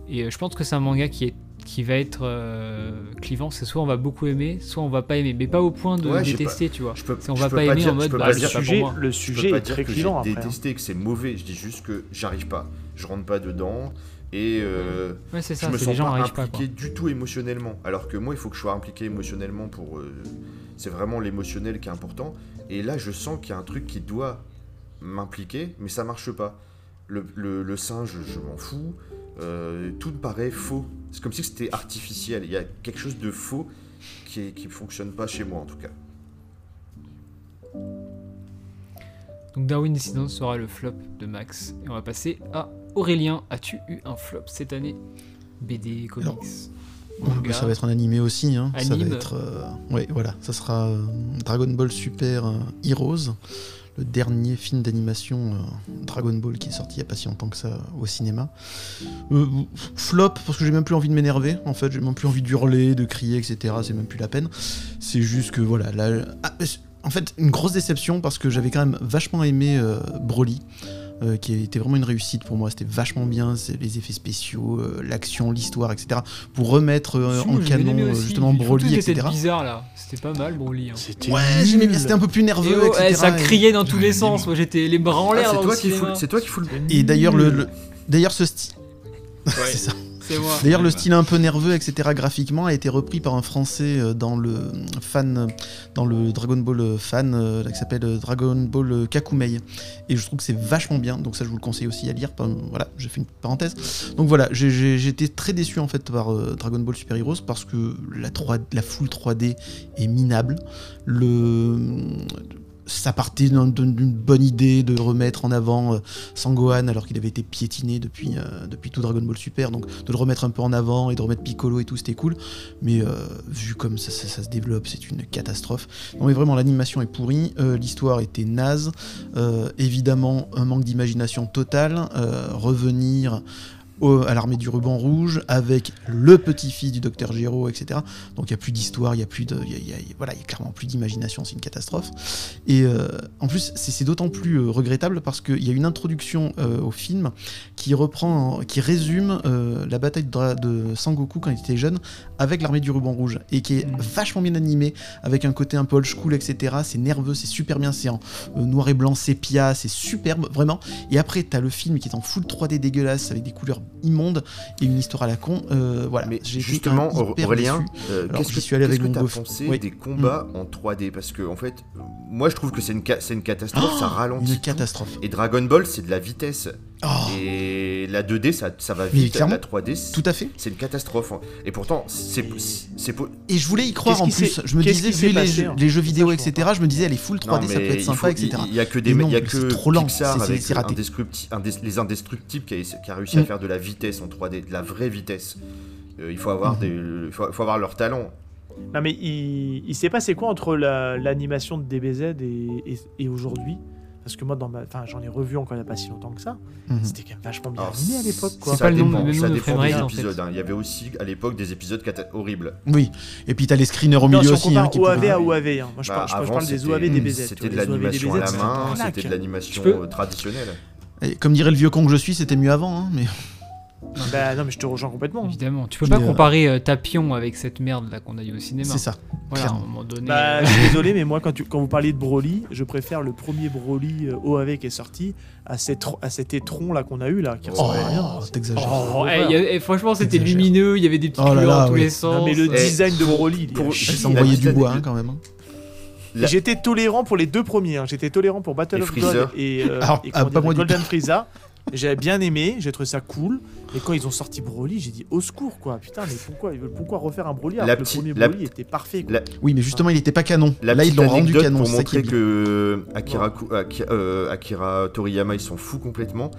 Et euh, je pense que c'est un manga qui, est, qui va être euh, clivant, c'est soit on va beaucoup aimer, soit on va pas aimer, mais pas au point de Ouais, détester, tu vois. Je peux, on je va peux pas aimer dire, en je mode, bah, pas le pas pour sujet, moi. le je peux sujet pas très que clivant hein. c'est mauvais. Je dis juste que j'arrive pas. Je rentre pas dedans et euh, Ouais, c'est je ça, me c'est sens les gens pas n'arrivent pas. impliqué Quoi. du tout émotionnellement. Alors que moi, il faut que je sois impliqué émotionnellement pour. euh, c'est vraiment l'émotionnel qui est important. Et là, je sens qu'il y a un truc qui doit m'impliquer, mais ça marche pas. Le, le- le singe, je m'en fous. Euh, tout me paraît faux. C'est comme si c'était artificiel. Il y a quelque chose de faux qui, est, qui fonctionne pas chez moi, en tout cas. Donc Darwin Dissident sera le flop de Max. Et on va passer à Aurélien. As-tu eu un flop cette année? BD, comics? Manga Ça va être un animé aussi. Hein. Ça Anime. va être. euh, Ouais, voilà. Ça sera euh, Dragon Ball Super euh, Heroes, le dernier film d'animation euh, Dragon Ball qui est sorti il n'y a pas si longtemps que ça au cinéma. Flop, parce que j'ai même plus envie de m'énerver. En fait, j'ai même plus envie d'hurler, de crier, etc. C'est même plus la peine. C'est juste que voilà. Là, ah, en fait, une grosse déception parce que j'avais quand même vachement aimé Broly. Euh, qui était vraiment une réussite pour moi, c'était vachement bien, c'est les effets spéciaux, euh, l'action, l'histoire, etc. Pour remettre euh, en canon aussi. justement Broly, que c'était etc. bizarre là. C'était pas mal Broly. hein. C'était Ouais, j'aimais bien, c'était un peu plus Et nerveux, oh, etc. eh, ça criait dans tous les sens. Moi j'étais les bras en Ah, l'air. c'est toi, le qui fous- cinéma. c'est toi qui fous le. Et d'ailleurs, le, le- d'ailleurs ce style. [LAUGHS] Ouais, C'est ça. D'ailleurs, le style un peu nerveux, etc., graphiquement, a été repris par un Français euh, dans le fan, dans le Dragon Ball fan, euh, qui s'appelle euh, Dragon Ball Kakumei. Et je trouve que c'est vachement bien, donc ça, je vous le conseille aussi à lire. Voilà, j'ai fait une parenthèse. Donc voilà, j'ai- été très déçu en fait par Dragon Ball Super Heroes parce que la 3, la full 3D est minable. Le ça partait d'un- d'une bonne idée de remettre en avant euh, Sangohan alors qu'il avait été piétiné depuis, euh, depuis tout Dragon Ball Super, donc de le remettre un peu en avant et de remettre Piccolo et tout, c'était cool. Mais euh, vu comme ça, ça- se développe, c'est une catastrophe. Non mais vraiment, l'animation est pourrie, l'histoire était naze, évidemment un manque d'imagination total, euh, revenir à l'armée du ruban rouge avec le petit-fils du docteur Giro, etc. Donc il n'y a plus d'histoire, il n'y a plus de... voilà, il y a clairement plus d'imagination, c'est une catastrophe. Et euh, en plus, c'est d'autant plus euh, regrettable parce qu'il y a une introduction euh, au film qui reprend, qui résume la bataille de Sangoku quand il était jeune avec l'armée du ruban rouge et qui est Mhm. vachement bien animé avec un côté un peu old school, etc. C'est nerveux, c'est super bien, c'est en euh, noir et blanc sépia, c'est superbe, vraiment. Et après, t'as le film qui est en full 3D dégueulasse avec des couleurs immondes et une histoire à la con. Euh, voilà, Mais justement, Aurélien, euh, qu'est-ce que suis allé avec que mon pensé Oui. des combats en 3D Parce que, en fait, euh, moi je trouve que c'est une, ca- c'est une catastrophe, ça ralentit. Une tout. catastrophe. Et Dragon Ball, c'est de la vitesse. Oh, Et la 2D, ça, ça va vite. La 3D, c'est- tout à fait. c'est une catastrophe. hein. Et pourtant, c'est Et je voulais y croire en plus. s'est- Je me disais, vu les, jeux, hein les jeux C'est vidéo, etc., je me disais, elle est full 3D, Non, ça peut être sympa, faut- etc. Il y a que des, non, il y a que c'est trop lent, Pixar c'est- c'est- avec. Indescripti- Indes- les Indestructibles qui a, qui a réussi Mm. à faire de la vitesse en 3D, de la vraie vitesse. Euh, il faut avoir des, il faut, faut avoir leur talent. Non mais il, il s'est passé quoi entre la- l'animation de DBZ et, et- et aujourd'hui? Parce que moi, dans ma, enfin, j'en ai revu encore il n'y a pas si longtemps que ça. Mhm. C'était quand même vachement bien Alors, animé à l'époque, quoi. C'est ça pas le dépend, ça dépend des épisodes. hein. Il y avait aussi à l'époque des épisodes horribles. Oui. Et puis t'as les screeners au Non, milieu si aussi. hein, qui OAV à OAV, hein. moi je, Bah, parle, je parle- je avant, parle des c'était- OAV DBZ. C'était tu de l'animation à la c'était main, c'était de l'animation euh, traditionnelle. Comme dirait le vieux con que je suis, c'était mieux avant. hein, mais... Bah non, mais je te rejoins complètement. Évidemment. Tu peux pas euh, comparer euh, Tapion avec cette merde là qu'on a eu au cinéma. C'est ça. Voilà, à un moment donné. Bah, euh, je suis [LAUGHS] désolé, mais moi, quand, tu- quand vous parliez de Broly, je préfère le premier Broly euh, OAV qui est sorti à, cette, à cet étron là qu'on a eu là, qui Oh, ressemble à rien. Oh, t'exagères. Oh, eh, franchement, c'était lumineux, il y avait des petits Oh là couleurs là, dans tous les sens. Non, mais le design de Broly, il est pour- petite du bois hein, quand même. hein. La- J'étais tolérant pour les deux premiers. hein. J'étais tolérant pour Battle Et of Freezer. God et, euh, Alors, et ah, pas Golden Frieza. J'avais bien aimé, j'ai trouvé ça cool. Et quand ils ont sorti Broly, j'ai dit au secours quoi. Putain, mais pourquoi ils veulent pourquoi refaire un Broly alors La que le premier la- Broly était parfait quoi. la- Oui, mais justement, il était pas canon. La Là, ils l'ont rendu canon. pour montrer que Akira, euh, Akira Toriyama ils sont fous complètement.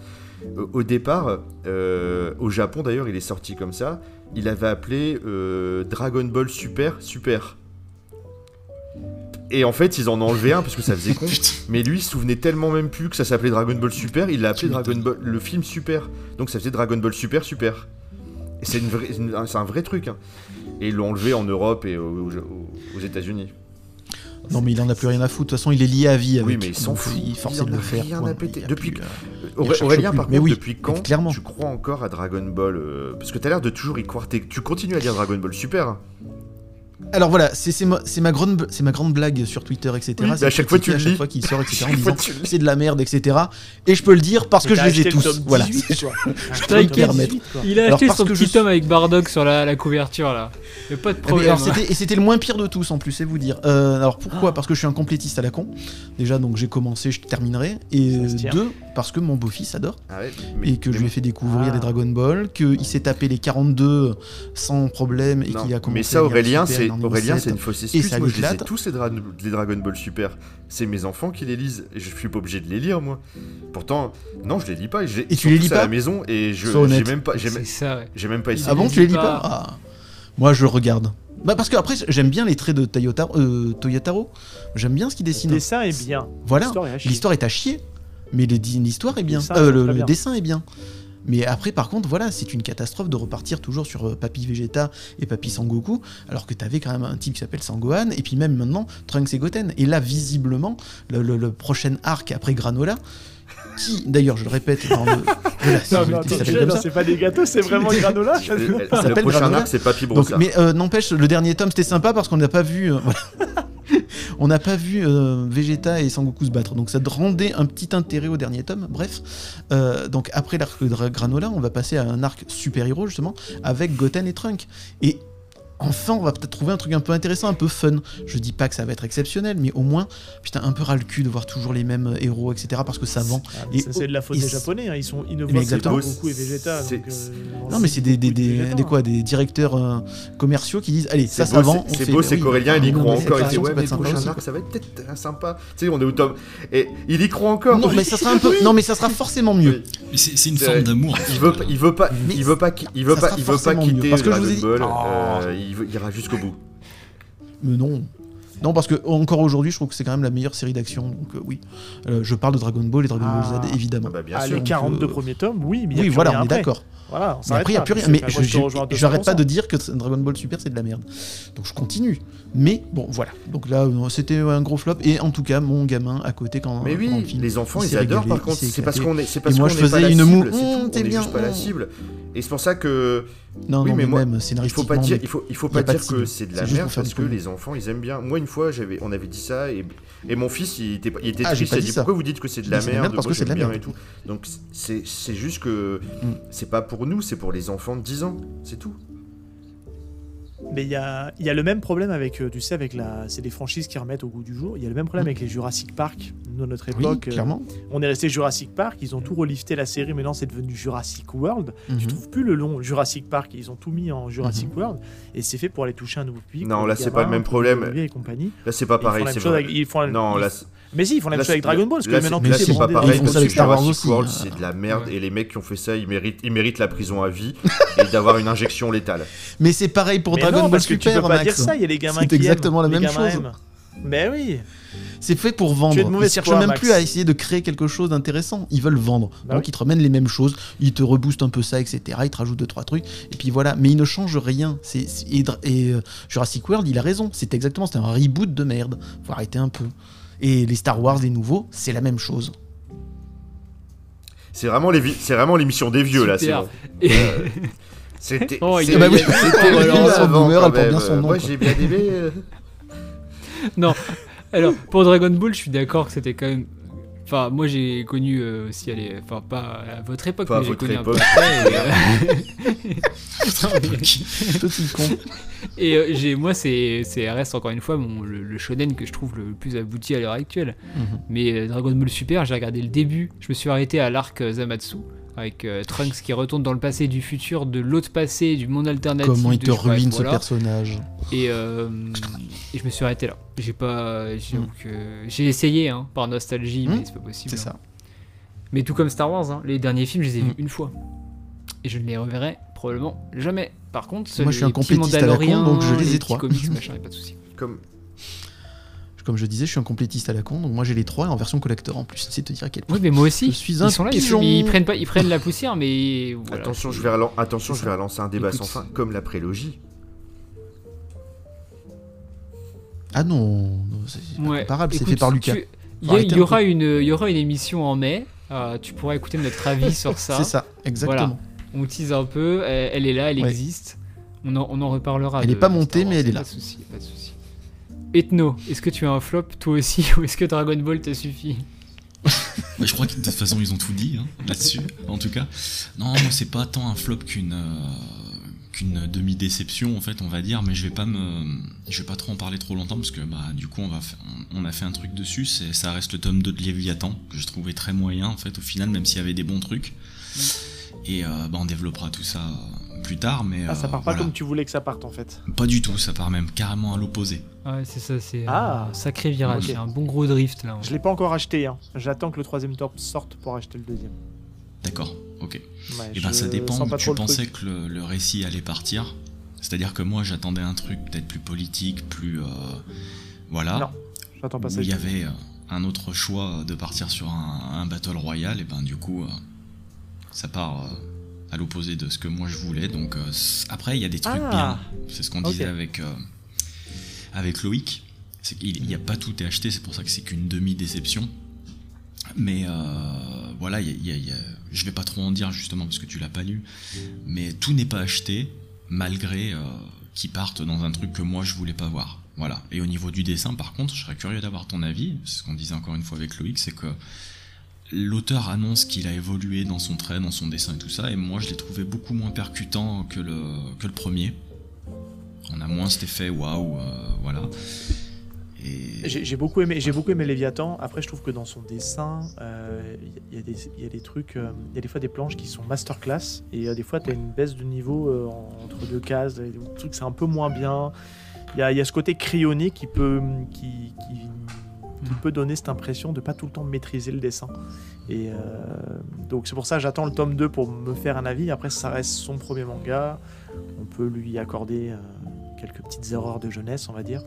Euh, au départ, euh, au Japon d'ailleurs, il est sorti comme ça. Il avait appelé euh, Dragon Ball Super Super. Et en fait, ils en ont enlevé un parce que ça faisait [LAUGHS] con. Mais lui, il se souvenait tellement même plus que ça s'appelait Dragon Ball Super, il l'a appelé Dragon. Ball, le film Super. Donc ça faisait Dragon Ball Super Super. Et c'est une vraie- une- c'est un vrai truc. hein. Et ils l'ont enlevé en Europe et aux, aux- aux États-Unis. Non, mais il en a plus rien à foutre. De toute façon, il est lié à vie. Avec. Oui, mais il s'en fout. Il en de le a faire. rien à péter. Depuis plus, euh, Aurélien, par Mais contre, oui, depuis quand clairement. tu crois encore à Dragon Ball euh, Parce que t'as l'air de toujours y croire. t'es- Tu continues à dire Dragon Ball Super. Alors voilà, c'est c'est ma, c'est ma, grande, c'est ma grande blague sur Twitter, etc. Oui, C'est mais à chaque fois, tu critiquer à le chaque lis. fois qu'il sort, etc. en [LAUGHS] disant c'est de la merde, etc. Et je peux le dire parce que je les ai tous. Voilà. 18, quoi. [LAUGHS] T'as acheté le T'inquiète, tome 18, quoi. Il a Alors, acheté son que petit je- tome avec Bardock sur la, la couverture là. Y a pas de Ah, mais problème. alors, et c'était le moins pire de tous en plus, c'est vous dire. Euh, alors pourquoi? Parce que je suis un complétiste à la con. Déjà, donc j'ai commencé, je terminerai. Et deux, parce que mon beau-fils adore. Ah ouais, et que je lui ai fait découvrir Ah. les Dragon Ball, qu'il s'est tapé les 42 sans problème et qu'il a commencé mais ça, Aurélien, Super en Aurélien, 7. c'est une fausse Et excuse. ça Moi, je l'éclate. tous les, Dra- les Dragon Ball Super. C'est mes enfants qui les lisent et je suis pas obligé de les lire moi. Pourtant, non, je les lis pas. Et, Et tu les lis à pas la maison et je j'ai même pas, j'ai C'est même, ça, ouais. j'ai même pas essayé. Ah bon, tu les lis pas, pas. Ah. Moi, je regarde. Bah parce que après, j'aime bien les traits de Toyota, euh, Toyotaro. J'aime bien ce qu'il Le dessine. dessin est bien. Voilà. L'histoire est à chier. L'histoire est à chier, mais l'histoire est bien. dessin, Euh, le, le dessin est bien. Mais après, par contre, voilà, c'est une catastrophe de repartir toujours sur euh, Papy Vegeta et Papy Sangoku, alors que t'avais quand même un type qui s'appelle Sangohan, et puis même maintenant Trunks et Goten. Et là, visiblement, le, le- le prochain arc après Granola, qui, d'ailleurs, je le répète, dans le, de la [LAUGHS] Non, non, ça. c'est pas des gâteaux, c'est vraiment [LAUGHS] granola. Le, le s'appelle prochain Granola. arc, c'est Papy Donc, Brossard. mais euh, n'empêche, le dernier tome c'était sympa parce qu'on n'a pas vu, euh, voilà. [LAUGHS] on n'a pas vu euh, Vegeta et Sangoku se battre, donc ça rendait un petit intérêt au dernier tome. Bref, Euh, donc après l'arc de Granola, on va passer à un arc super héros justement avec Goten et Trunk. Et enfin, on va peut-être trouver un truc un peu intéressant, un peu fun. Je dis pas que ça va être exceptionnel, mais au moins, putain, un peu ras le cul de voir toujours les mêmes euh, héros, etc. Parce que ça vend. Ah, mais Et- ça, c'est de la faute des japonais, hein. ils sont innovants, c'est. Goku et Vegeta. Donc, euh, Non, mais c'est des, des, des, Vegeta, des hein. quoi, des directeurs euh, commerciaux qui disent allez, ça, ça vend. c'est- beau, c'est qu'Aurélien, il y non, croit encore. Il c'est dit ouais, mais ça va être peut-être sympa. Tu sais, on est au tome. Et il y croit encore. Non, mais ça sera un peu. Non, mais ça sera forcément mieux. C'est une forme d'amour. Il veut, pas- il veut pas, il veut pas, il veut pas, quitter Parce que je Dragon vous ai il, ira jusqu'au bout. Mais non. Non, parce que encore aujourd'hui, je trouve que c'est quand même la meilleure série d'action. Donc euh, oui, Euh, je parle de Dragon Ball et Dragon Ah. Ball Z, évidemment. Ah bah bien Ah, sûr. les Donc, 42 euh, premiers tomes, oui, mais y a oui, plus voilà, rien on est après. d'accord. Voilà, on Mais après, il n'y a plus rien. Mais je- je j'arrête pas 200%. de dire que Dragon Ball Super c'est de la merde. Donc je continue. Mais bon, voilà. Donc là, c'était un gros flop. Et en tout cas, mon gamin à côté quand. Mais le oui, film, les enfants, il ils adorent régalé, par contre. C'est parce qu'on est, c'est parce Et moi, qu'on je faisais une moue. c'est tout. t'es On est bien, juste pas la cible. Et c'est pour ça que Non, oui, non, mais mais, moi, même il faut pas dire, il faut, il faut pas dire que c'est de la merde parce que les enfants ils aiment bien. Moi une fois j'avais, on avait dit ça et, et mon fils il était, il était Ah, triste. Il a dit ça. pourquoi vous dites que c'est de la merde parce que c'est de la merde. et tout. Donc c'est, c'est juste que Mm. c'est pas pour nous, c'est pour les enfants de 10 ans, c'est tout. Mais il y a, il y a le même problème avec, euh, tu sais, avec la, c'est des franchises qui remettent au goût du jour. Il y a le même problème avec les Jurassic Park. Nous, à notre Oui, époque, euh, clairement. on est resté Jurassic Park. Ils ont tout relifté la série. Maintenant, c'est devenu Jurassic World. Tu Mhm. trouves plus le long Jurassic Park. Ils ont tout mis en Jurassic Mhm. World. Et c'est fait pour aller toucher un nouveau public. Non, là, c'est pas le même problème. Et compagnie. Là, c'est pas Ils font pareil. la même c'est chose avec- ils font la- Non, ils- là, Mais si, ils font la même chose avec c'est- Dragon Ball. Parce là, que maintenant, c'est- là, est c'est pas pareil. Ils font parce ça avec que Star Wars Jurassic aussi, World, c'est de la merde. Ouais. Et les mecs qui ont fait ça, ils méritent, ils méritent la prison à vie et d'avoir une injection létale. [LAUGHS] Mais c'est pareil pour Mais Dragon non, Ball parce que Super, tu peux pas Max. dire ça. Il y a les gamins C'est qui exactement aiment, la même chose. Mais oui. C'est fait pour Tu es vendre. Ils cherchent même Max. plus à essayer de créer quelque chose d'intéressant. Ils veulent vendre. Bah Donc oui. ils te remènent les mêmes choses, ils te reboostent un peu ça, etc. Ils te rajoutent deux trois trucs. Et puis voilà. Mais ils ne changent rien. C'est c'est- et, euh, Jurassic World, il a raison. C'est exactement, c'était un reboot de merde. Faut arrêter un peu. Et les Star Wars, les nouveaux, c'est la même chose. C'est vraiment les vi- c'est vraiment l'émission des vieux là. c'est Super. bon. Et- C'était. [LAUGHS] Oh, il y c'était- bah oui. Moi j'ai bien aimé. euh, [LAUGHS] non. Alors, pour Dragon Ball, je suis d'accord que c'était quand même. Enfin, moi j'ai connu euh, aussi, allez, enfin pas à votre époque, Pas mais j'ai connu un peu époque. après. Et, [LAUGHS] euh, Petit con. [LAUGHS] et, euh, j'ai, moi, c'est, c'est reste encore une fois mon, le, le shonen que je trouve le plus abouti à l'heure actuelle. Mhm. Mais euh, Dragon Ball Super, j'ai regardé le début. Je me suis arrêté à l'arc euh, Zamatsu avec euh, Trunks qui retourne dans le passé, du futur, de l'autre passé, du monde alternatif. Comment il te ruine ce personnage. Et, euh, et je me suis arrêté là. J'ai pas, Mm. que j'ai essayé hein, par nostalgie, Mm. mais c'est pas possible. C'est hein. ça. Mais tout comme Star Wars, hein, les derniers films, je les ai Mm. vus une fois. Et je ne les reverrai probablement jamais. Par contre, Moi, je suis un complétiste à la con, donc je les ai trois. comics, machin, pas de souci. Comme Comme je disais, je suis un complétiste à la con, donc moi j'ai les trois en version collector en plus. C'est te dire à quel point. Oui, mais moi aussi. Je suis un ils sont là, ils- pigeon. ils, prennent pas, ils prennent la poussière, mais voilà. attention, je vais relan- attention, C'est je vais relancer un débat Écoute. sans fin, comme la prélogie. Ah non, non, c'est c'est pas Ouais. comparable, c'est fait par Lucas. tu- Il y, aura une, il y aura une émission en mai. euh, tu pourras écouter notre avis sur [LAUGHS] ça. C'est ça, exactement. On tease un peu. Elle, elle est là, elle Ouais. existe. On en, on en reparlera. Elle de est pas montée, mais elle est là. Pas de souci, pas de souci. Ethno, est-ce que tu as un flop toi aussi [LAUGHS] ou est-ce que Dragon Ball t'a suffi [LAUGHS] je crois que de toute façon ils ont tout dit hein, là-dessus, en tout cas. Non, moi c'est pas tant un flop qu'une euh, qu'une demi-déception en fait, on va dire, mais je vais pas me, je vais pas trop en parler trop longtemps parce que bah du coup on va, fa- on on a fait un truc dessus, c'est ça reste le tome 2 de Léviathan que je trouvais très moyen en fait au final, même s'il y avait des bons trucs. Et euh, bah, on développera tout ça euh, plus tard, mais Ah, ça euh, part pas voilà. comme tu voulais que ça parte en fait. Pas du tout, ça part même carrément à l'opposé. Ouais, c'est ça, c'est Ah. un sacré virage, c'est un bon gros drift là. Je l'ai pas encore acheté. Hein. J'attends que le troisième top sorte pour acheter le deuxième. D'accord, ok. Ouais, Et ben ça dépend où pas tu pensais truc. que le, le récit allait partir. C'est-à-dire que moi j'attendais un truc peut-être plus politique, plus... euh, voilà. Non, J'attends pas ça. il y avait euh, un autre choix de partir sur un, un Battle Royale, et ben du coup euh, ça part euh, à l'opposé de ce que moi je voulais. Donc euh, après il y a des trucs Ah. bien. C'est ce qu'on disait avec, euh, avec Loïc. C'est qu'il n'y a pas tout est acheté, c'est pour ça que c'est qu'une demi-déception. Mais euh, voilà, il y a- il y a- il y a- je vais pas trop en dire justement parce que tu l'as pas lu, mais tout n'est pas acheté malgré qu'ils partent dans un truc que moi je voulais pas voir. Voilà. Et au niveau du dessin, par contre, je serais curieux d'avoir ton avis. C'est ce qu'on disait encore une fois avec Loïc, c'est que l'auteur annonce qu'il a évolué dans son trait, dans son dessin et tout ça, et moi je l'ai trouvé beaucoup moins percutant que le, que le premier. On a moins cet effet waouh, euh, voilà. Et J'ai beaucoup aimé, beaucoup aimé Léviathan. Après, je trouve que dans son dessin, euh, il y, a des- il y a des trucs, euh, il y a des fois des planches qui sont masterclass et euh, des fois tu as une baisse de niveau euh, en- entre deux cases. Des trucs c'est un peu moins bien. Il y y a ce côté crayonné qui peut, qui peut donner cette impression de pas tout le temps maîtriser le dessin. Et euh, donc c'est pour ça que j'attends le tome 2 pour me faire un avis. Après, ça reste son premier manga. On peut lui accorder euh, quelques petites erreurs de jeunesse, on va dire.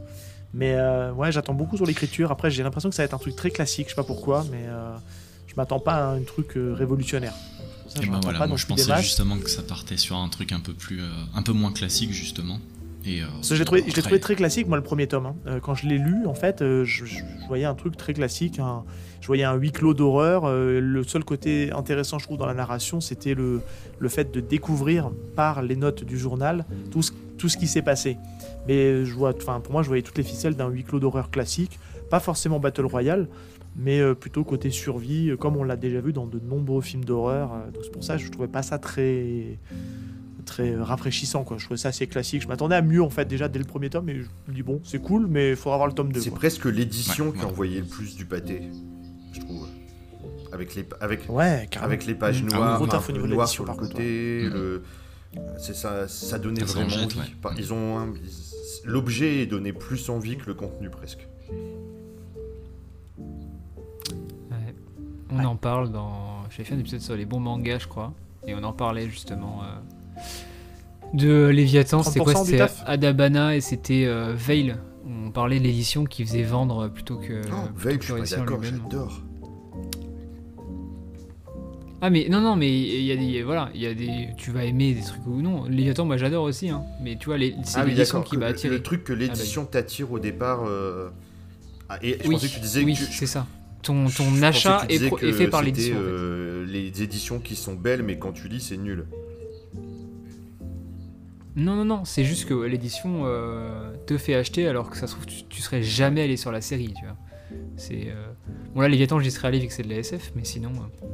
Mais euh, ouais, j'attends beaucoup sur l'écriture. Après, j'ai l'impression que ça va être un truc très classique, je sais pas pourquoi, mais je m'attends pas à un truc révolutionnaire. Ça je ben voilà, pas moi je pensais justement que ça partait sur un truc un peu plus, un peu moins classique justement. Et euh, Parce que je l'ai trouvé, très classique, moi, le premier tome. hein. Euh, quand je l'ai lu, en fait, euh, je, voyais un truc très classique. un- je voyais un huis clos d'horreur. Le seul côté intéressant, je trouve, dans la narration, c'était le, le fait de découvrir par les notes du journal tout ce, tout ce qui s'est passé. Mais je vois, enfin, pour moi, je voyais toutes les ficelles d'un huis clos d'horreur classique. Pas forcément Battle Royale, mais plutôt côté survie, comme on l'a déjà vu dans de nombreux films d'horreur. Donc c'est pour ça que je trouvais pas ça très très rafraîchissant. Quoi. Je trouvais ça assez classique. Je m'attendais à mieux en fait déjà dès le premier tome, et je me dis bon, c'est cool, mais il faudra avoir le tome 2. C'est presque l'édition Ouais, qui ouais. a envoyé le plus du pâté, je trouve. Avec les, avec, Ouais, avec les pages Mm. noires, Gros taf enfin, au niveau de noir l'édition, sur le côté, le... c'est ça, ça donnait vraiment envie. Ils ont un- l'objet donnait plus envie que le contenu presque. Ouais. On en parle dans. J'avais fait un épisode sur les bons mangas, je crois. Et on en parlait justement euh, de Léviathan. C'était quoi? 30% du C'était Adabana et c'était euh, Veil. On parlait de l'édition qui faisait vendre plutôt que. oh, Veil, je suis d'accord, j'adore. Ah mais non non mais il y a des voilà il y a des tu vas aimer des trucs ou non Léviathan moi j'adore aussi hein mais tu vois les- c'est Ah l'édition qui m'a attiré Le truc que l'édition t'attire au départ. euh, ah, et je oui pensais que tu disais oui tu- c'est ça ton ton achat est, fait par l'édition en fait. euh, les éditions qui sont belles, mais quand tu lis, c'est nul. Non, non, non, c'est juste que l'édition euh, te fait acheter alors que ça se trouve, tu, tu serais jamais allé sur la série, tu vois. C'est. euh, Bon, là, Léviathan, j'y serais allé vu que c'est de la SF, mais sinon. euh.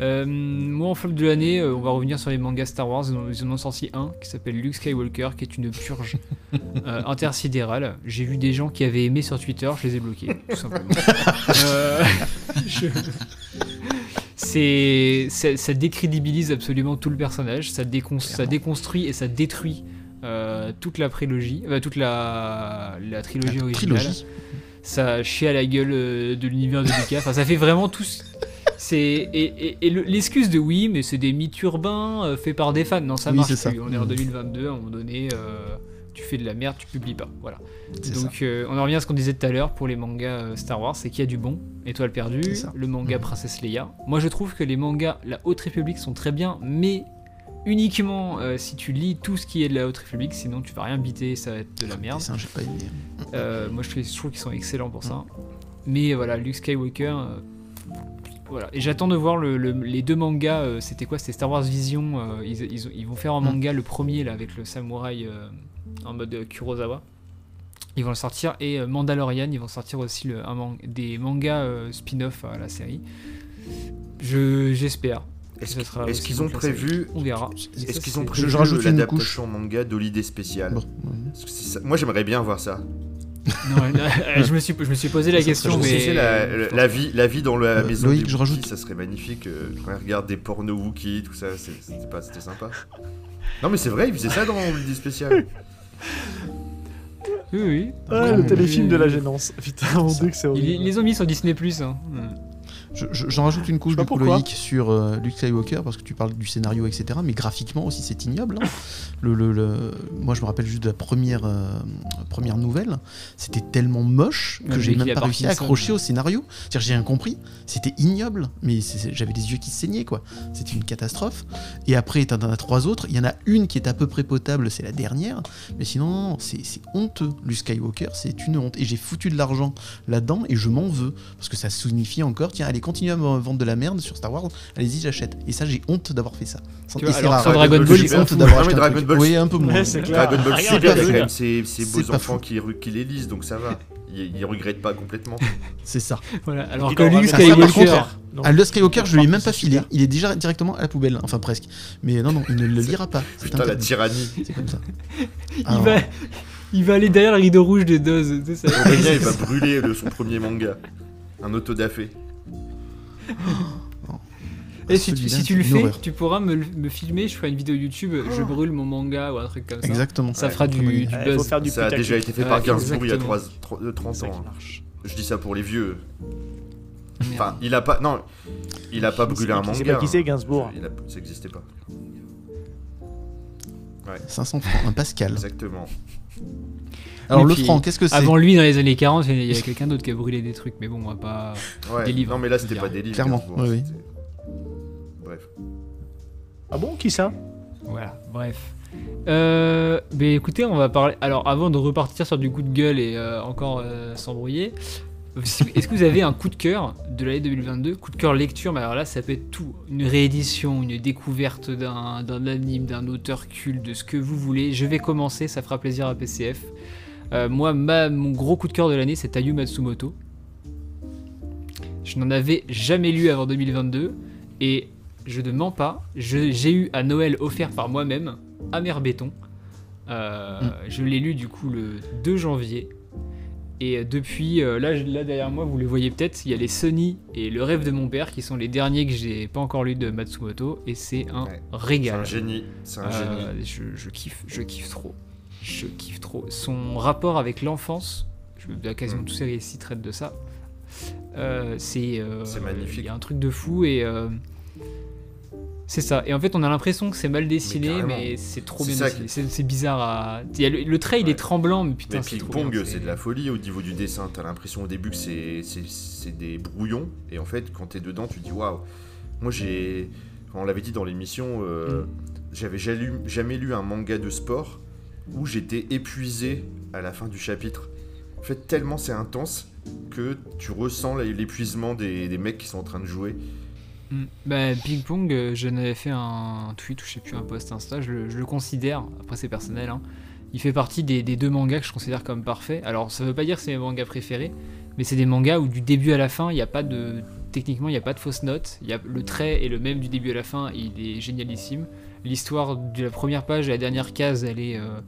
Euh, moi, en flop de l'année, on va revenir sur les mangas Star Wars. Ils en, ont sorti un qui s'appelle Luke Skywalker, qui est une purge [LAUGHS] intersidérale. J'ai vu des gens qui avaient aimé sur Twitter, je les ai bloqués, tout simplement. [LAUGHS] Je- c'est ça, ça décrédibilise absolument tout le personnage, ça, décon- ça déconstruit et ça détruit euh, toute la prélogie, euh, toute la, la trilogie La originale. trilogie. Ça chie à la gueule euh, de l'univers de Lucas. Enfin, ça fait vraiment tout. ce- C'est et, et- et le- l'excuse de oui, mais c'est des mythes urbains euh, faits par des fans. Non, ça Oui, marche ça. plus. On est en Mm. 2022. À un moment donné, euh, tu fais de la merde, tu publies pas. Voilà. Donc euh, on en revient à ce qu'on disait tout à l'heure pour les mangas euh, Star Wars, c'est qu'il y a du bon. Étoile perdue, ça. le manga Mhm. Princesse Leia. Moi je trouve que les mangas La Haute République sont très bien, mais uniquement euh, si tu lis tout ce qui est de la Haute République, sinon tu vas rien biter, ça va être de la merde. Dessin, j'ai pas aimé. Euh, moi je trouve, qu'ils sont excellents pour ça. Mais voilà, Luke Skywalker, voilà. Et j'attends de voir le- le- les deux mangas. euh, C'était quoi? C'était Star Wars Vision. euh, ils, ils- ils vont faire un Mm. manga, le premier là, avec le samouraï euh, en mode euh, Kurosawa. Ils vont le sortir. Et euh, Mandalorian, ils vont sortir aussi le- un man- des mangas euh, spin-off à la série. Je J'espère. Est-ce qu'ils- ont prévu On verra. Est-ce qu'ils ont prévu je rajoute une l'adaptation manga d'Holiday Spécial Bon, ouais. Parce que c'est ça- Moi j'aimerais bien voir ça. Non, euh, je, me suis, je me suis posé la Ça, question, je mais. La, la- la vie, la vie dans la Euh, maison Loïc, des je rajoute- ça serait magnifique. euh, quand on regarde des pornos Wookiee, tout ça, c'était pas, c'était sympa. Non mais c'est vrai, ils faisaient ça dans Holiday Spécial. Oui, oui. Ah, le téléfilm de la gênance. Putain, mon dieu que c'est horrible. ils les ont mis sur Disney Plus. Hein. Je- je- J'en rajoute une couche pourquoi. Loïc, sur euh, Luke Skywalker parce que tu parles du scénario etc. Mais graphiquement aussi c'est ignoble. hein. Le, le- le- Moi je me rappelle juste de la première euh, première nouvelle. C'était tellement moche que j'ai même pas réussi à accrocher au scénario. C'est-à-dire j'ai rien compris. C'était ignoble. Mais j'avais les yeux qui saignaient quoi. C'était une catastrophe. Et après t'en as trois autres. Il y en a une qui est à peu près potable. C'est la dernière. Mais sinon non, non, c'est c'est honteux. Luke Skywalker c'est une honte. Et j'ai foutu de l'argent là-dedans et je m'en veux parce que ça signifie encore tiens allez continuez à me vendre de la merde sur Star Wars allez-y j'achète et ça j'ai honte d'avoir fait ça Sans- Tu et vois, c'est alors rare. Dragon Ball, j'ai honte d'avoir acheté un Dragon truc. Ball, oui un peu moins Ouais, c'est mais- clair. Dragon Ball Super, il y a regarde. quand même ces, ces C'est beaux enfants qui, qui les lisent, donc ça va. Ils, ils regrettent pas complètement. [LAUGHS] c'est ça Voilà, alors Il que Luke Skywalker. ah, le Skywalker je lui ai même pas C'est filé il est déjà directement à la poubelle enfin presque mais non non il ne le lira pas c'est Putain, la tyrannie. c'est comme ça [LAUGHS] il, va, il va aller derrière le rideau rouge de Doz. tu sais, ça. Aurélien, il va brûler le- son premier manga. Un autodafé. Et si, tu- celui-là, si tu le c'est fais, horreur. tu pourras me, filmer. Je ferai une vidéo YouTube. Je brûle mon manga ou un truc comme ça. exactement Ça Ouais, fera du, du Ouais, faut buzz. faire du Ça a déjà été fait Ouais, par Gainsbourg il y a exactement. 3, 3, euh, 30 C'est ça ans. hein. marche. Je dis ça pour les vieux. Enfin, il a pas. Non, il a pas brûlé un C'est manga. pas qui c'est hein. Gainsbourg. Il a- Ça existait pas. 500 francs un Pascal Exactement. Alors le franc qu'est-ce que c'est Avant lui, dans les années 40, il y a quelqu'un d'autre qui a brûlé des trucs. Mais bon, on va pas. Ouais. Des livres, non, mais là, c'était pas des livres. Clairement, Gainsbourg, oui, Bref. Ah bon, qui ça? Voilà, bref. Euh, mais écoutez, on va parler. Alors, avant de repartir sur du coup de gueule et euh, encore euh, s'embrouiller, est-ce que vous avez un coup de cœur de l'année 2022 Coup de cœur lecture, mais alors là, ça peut être tout. Une réédition, une découverte d'un d'un anime, d'un auteur culte, de ce que vous voulez. Je vais commencer, ça fera plaisir à PCF. Euh, moi, ma, mon gros coup de cœur de l'année, c'est Tayu Matsumoto. Je n'en avais jamais lu avant 2022 et je ne mens pas. J'ai eu à Noël offert par moi-même Amer Béton. Euh, Mm. Je l'ai lu du coup le 2 janvier. Et euh, depuis, là, derrière moi, vous les voyez peut-être, il y a les Sony et Le rêve de mon père qui sont les derniers que j'ai pas encore lus de Matsumoto. Et c'est un Ouais. C'est régal. un génie. C'est un génie. Euh, je, je kiffe, je kiffe trop. Je kiffe trop. Son rapport avec l'enfance, quasiment Mm. tous ses récits traitent de ça. Euh, c'est euh, C'est magnifique. Il y a un truc de fou et euh, c'est ça. Et en fait, on a l'impression que c'est mal dessiné, mais, c'est trop bien dessiné. C'est c'est bizarre à. il le, le trait, il est tremblant, mais putain, c'est trop c'est de la folie au niveau du dessin. T'as l'impression au début que c'est des brouillons. Et en fait, quand t'es dedans, tu te dis waouh. Moi, j'ai. On l'avait dit dans l'émission, euh, j'avais jamais lu un manga de sport où j'étais épuisé à la fin du chapitre. En fait, tellement c'est intense que tu ressens l'épuisement des, mecs qui sont en train de jouer. Mm. Bah, Ping Pong, euh, je n'avais fait un tweet ou je sais plus, un post Insta, je le, considère, après c'est personnel, hein, il fait partie des, deux mangas que je considère comme parfaits. Alors ça veut pas dire que c'est mes mangas préférés, mais c'est des mangas où du début à la fin, il n'y a pas de. Techniquement, il n'y a pas de fausses notes, le trait est le même du début à la fin, il est génialissime. L'histoire de la première page à la dernière case, elle est. euh,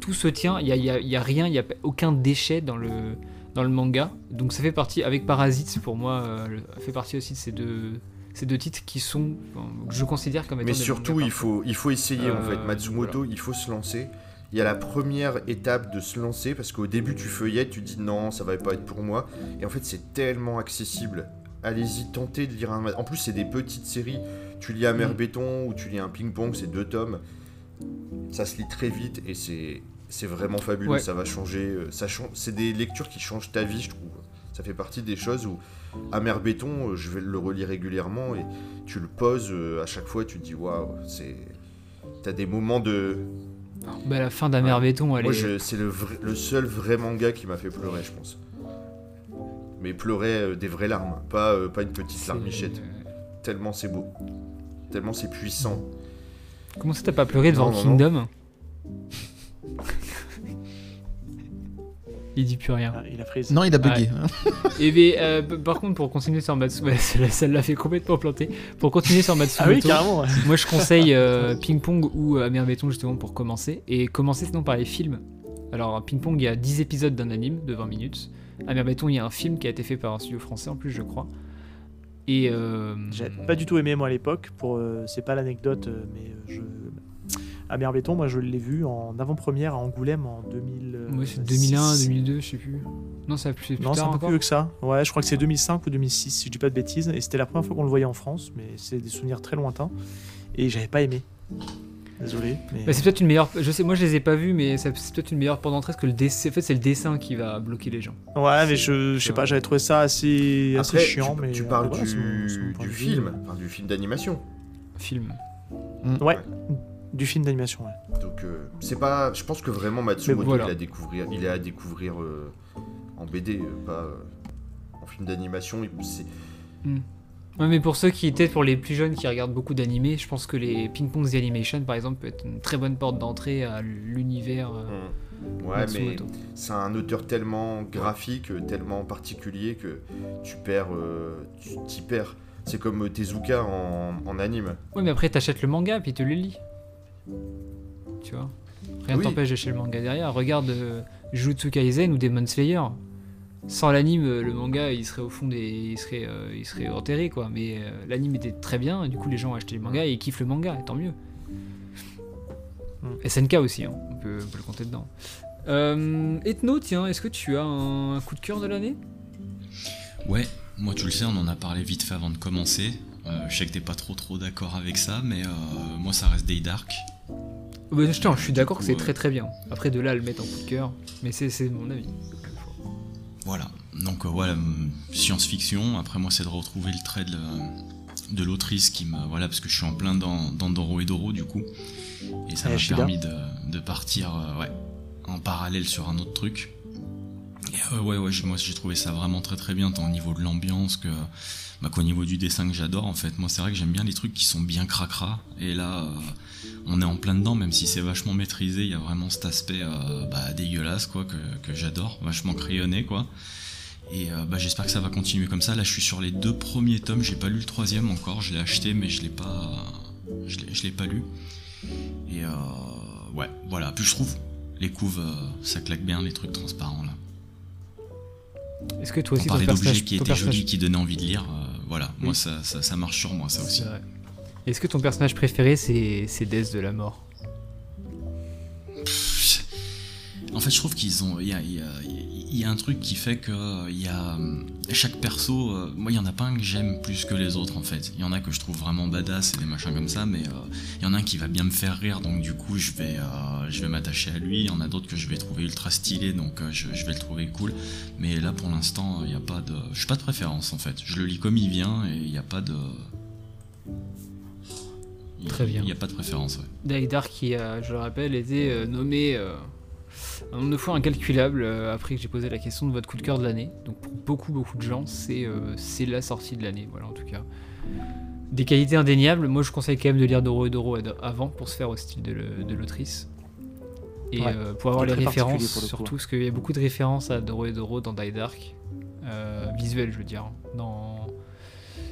tout se tient, il n'y a, y a- il y a rien, il n'y a aucun déchet dans le, dans le manga. Donc ça fait partie, avec Parasite, pour moi, euh, fait partie aussi de ces deux, ces deux titres qui sont, que je considère comme étant Mais des surtout, il faut, il faut essayer en Euh, fait. Matsumoto, il faut se lancer. Il y a la première étape de se lancer parce qu'au début, tu feuillettes, tu dis non, ça va pas être pour moi. Et en fait, c'est tellement accessible. Allez-y, tentez de lire un. En plus, c'est des petites séries. Tu lis un mer Mm. béton ou tu lis un ping-pong, c'est deux tomes. Ça se lit très vite et c'est. C'est vraiment fabuleux, Ouais. ça va changer. euh, Ça change, c'est des lectures qui changent ta vie, je trouve. Ça fait partie des choses où Amer Béton, euh, je vais le relire régulièrement et tu le poses euh, à chaque fois, tu te dis waouh, c'est. T'as des moments de. Bah, la fin d'Amer Ouais. Béton, elle Moi, est. je- c'est le, seul vrai manga qui m'a fait pleurer, je pense. Mais pleurer euh, des vraies larmes, pas, euh, pas une petite larmichette. Tellement c'est beau. Tellement c'est puissant. Comment ça t'as pas pleuré devant Non, non, Kingdom [LAUGHS] Il dit plus rien. Ah, il a prise. Non, il a bugué. Et mais, euh, p- par contre, pour continuer sur Matsumoto, [LAUGHS] ouais, celle-là, ça l'a fait complètement planter. Pour continuer sur Ah Matsumoto, oui, carrément. ouais. moi je conseille euh, [LAUGHS] Ping Pong ou euh, Amer Béton justement pour commencer. Et commencer sinon par les films. Alors, Ping Pong, il y a 10 épisodes d'un anime de 20 minutes. Amer Béton, il y a un film qui a été fait par un studio français en plus, je crois. Et. Euh, J'ai pas du tout aimé moi à l'époque. Pour euh, c'est pas l'anecdote, euh, mais euh, je. Amer Béton, moi je l'ai vu en avant-première à Angoulême en 2000. euh, Ouais, c'est 2001, 6. 2002, je sais plus. Non, ça a plus, c'est plus Non, c'est un peu encore. plus vieux que ça. Ouais, je crois que c'est 2005 ou 2006, si je dis pas de bêtises. Et c'était la première fois qu'on le voyait en France, mais c'est des souvenirs très lointains. Et j'avais pas aimé. Désolé. Mais... Bah, c'est peut-être une meilleure. Je sais, moi je les ai pas vus, mais c'est peut-être une meilleure porte d'entrée parce que le dessin, en fait, c'est le dessin qui va bloquer les gens. Ouais, mais je, je sais pas, j'avais trouvé ça assez, assez Après, chiant. tu, mais tu euh, parles voilà, mon du, du film, enfin, du film d'animation. Film. Ouais, du film d'animation, ouais. Donc euh, c'est pas. Je pense que vraiment Matsumoto, voilà. il, a découvrir, il est à découvrir euh, en BD, euh, pas euh, en film d'animation. C'est- Ouais, mais pour ceux qui étaient pour les plus jeunes qui regardent beaucoup d'animés, je pense que les Ping Pong The Animation par exemple peut être une très bonne porte d'entrée à l'univers. euh, Hmm. Ouais, mais c'est un auteur tellement graphique, tellement particulier que tu perds, euh, tu t'y perds. C'est comme Tezuka en, en anime. Ouais, mais après t'achètes le manga puis tu le lis. Tu vois? Rien ne Oui. t'empêche d'acheter le manga derrière. Regarde euh, Jujutsu Kaisen ou Demon Slayer. Sans l'anime, le manga il serait au fond des. Il serait, euh, il serait enterré quoi. Mais euh, l'anime était très bien, et du coup les gens ont acheté le manga et ils kiffent le manga, et tant mieux. Mm. SNK aussi, hein, on, peut, on peut le compter dedans. Euh, Ethno, tiens, est-ce que tu as un coup de cœur de l'année? Ouais, moi tu le sais, on en a parlé vite fait avant de commencer. Euh, je sais que t'es pas trop trop d'accord avec ça, mais euh, moi ça reste Day Dark. Bah, je, je suis d'accord que c'est très très bien. Après de là à le mettre en coup de cœur, mais c'est c'est mon avis. Voilà, donc euh, voilà, hum, science-fiction. Après moi c'est de retrouver le trait de, la- de l'autrice qui m'a... Voilà, parce que je suis en plein dans, dans Doro et Doro du coup. Et ça m'a permis de, de partir euh, ouais, en parallèle sur un autre truc. Euh, ouais, ouais, moi j'ai trouvé ça vraiment très très bien, tant au niveau de l'ambiance que bah, qu'au niveau du dessin que j'adore en fait. Moi c'est vrai que j'aime bien les trucs qui sont bien cracra. Et là, euh, on est en plein dedans, même si c'est vachement maîtrisé, il y a vraiment cet aspect euh, bah, dégueulasse quoi que, que j'adore, vachement crayonné quoi. Et euh, bah, j'espère que ça va continuer comme ça. Là, je suis sur les deux premiers tomes. J'ai pas lu le troisième encore. Je l'ai acheté, mais je l'ai pas, je l'ai, pas lu. Et ouais, voilà. Puis je trouve les couves, ça claque bien, les trucs transparents là. Est-ce que toi On aussi ton parlait d'objets qui étaient personnage- jolis, qui donnaient envie de lire. euh, voilà, Oui. moi ça, ça, ça marche sur moi, ça aussi. Est-ce que ton personnage préféré c'est c'est Death de la mort? En fait, je trouve qu'ils ont. Il y a, il y a- il y a un truc qui fait que euh, il y a hum, chaque perso. euh, moi, il y en a pas un que j'aime plus que les autres en fait. Il y en a que je trouve vraiment badass et des machins comme ça, mais euh, il y en a un qui va bien me faire rire, donc du coup, je vais, euh, je vais m'attacher à lui. Il y en a d'autres que je vais trouver ultra stylé, donc euh, je, je vais le trouver cool. Mais là, pour l'instant, il n'y a pas de. Je suis pas de préférence en fait. Je le lis comme il vient et il n'y a pas de. Il- Très bien. Il n'y a pas de préférence, ouais. Daidar qui a, je le rappelle, été euh, nommé euh, un nombre de fois incalculable euh, après que j'ai posé la question de votre coup de cœur de l'année. Donc pour beaucoup beaucoup de gens, c'est euh, c'est la sortie de l'année, voilà en tout cas. Des qualités indéniables, moi je conseille quand même de lire Doro et Doro avant pour se faire au style de l'autrice. Et Ouais. euh, pour avoir les références, pour le coup, surtout parce qu'il y a beaucoup de références à Doro et Doro dans Die Dark, euh, visuelles je veux dire, dans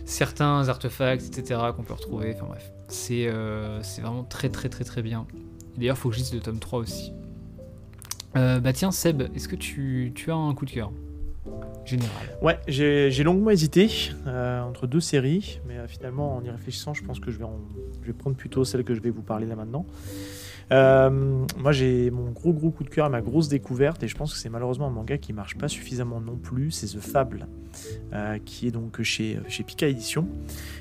certains artefacts, etc. qu'on peut retrouver, enfin bref. C'est euh, vraiment très très très très bien. D'ailleurs, faut que je dise le tome 3 aussi. Euh, bah tiens, Seb, est-ce que tu, tu as un coup de cœur Général? Ouais, j'ai longuement hésité euh, entre deux séries, mais euh, finalement, en y réfléchissant, je pense que je vais, je vais prendre plutôt celle que je vais vous parler là maintenant. Euh, moi, j'ai mon gros gros coup de cœur ma grosse découverte, et je pense que c'est malheureusement un manga qui marche pas suffisamment non plus, c'est The Fable, euh, qui est donc chez, chez Pika Édition.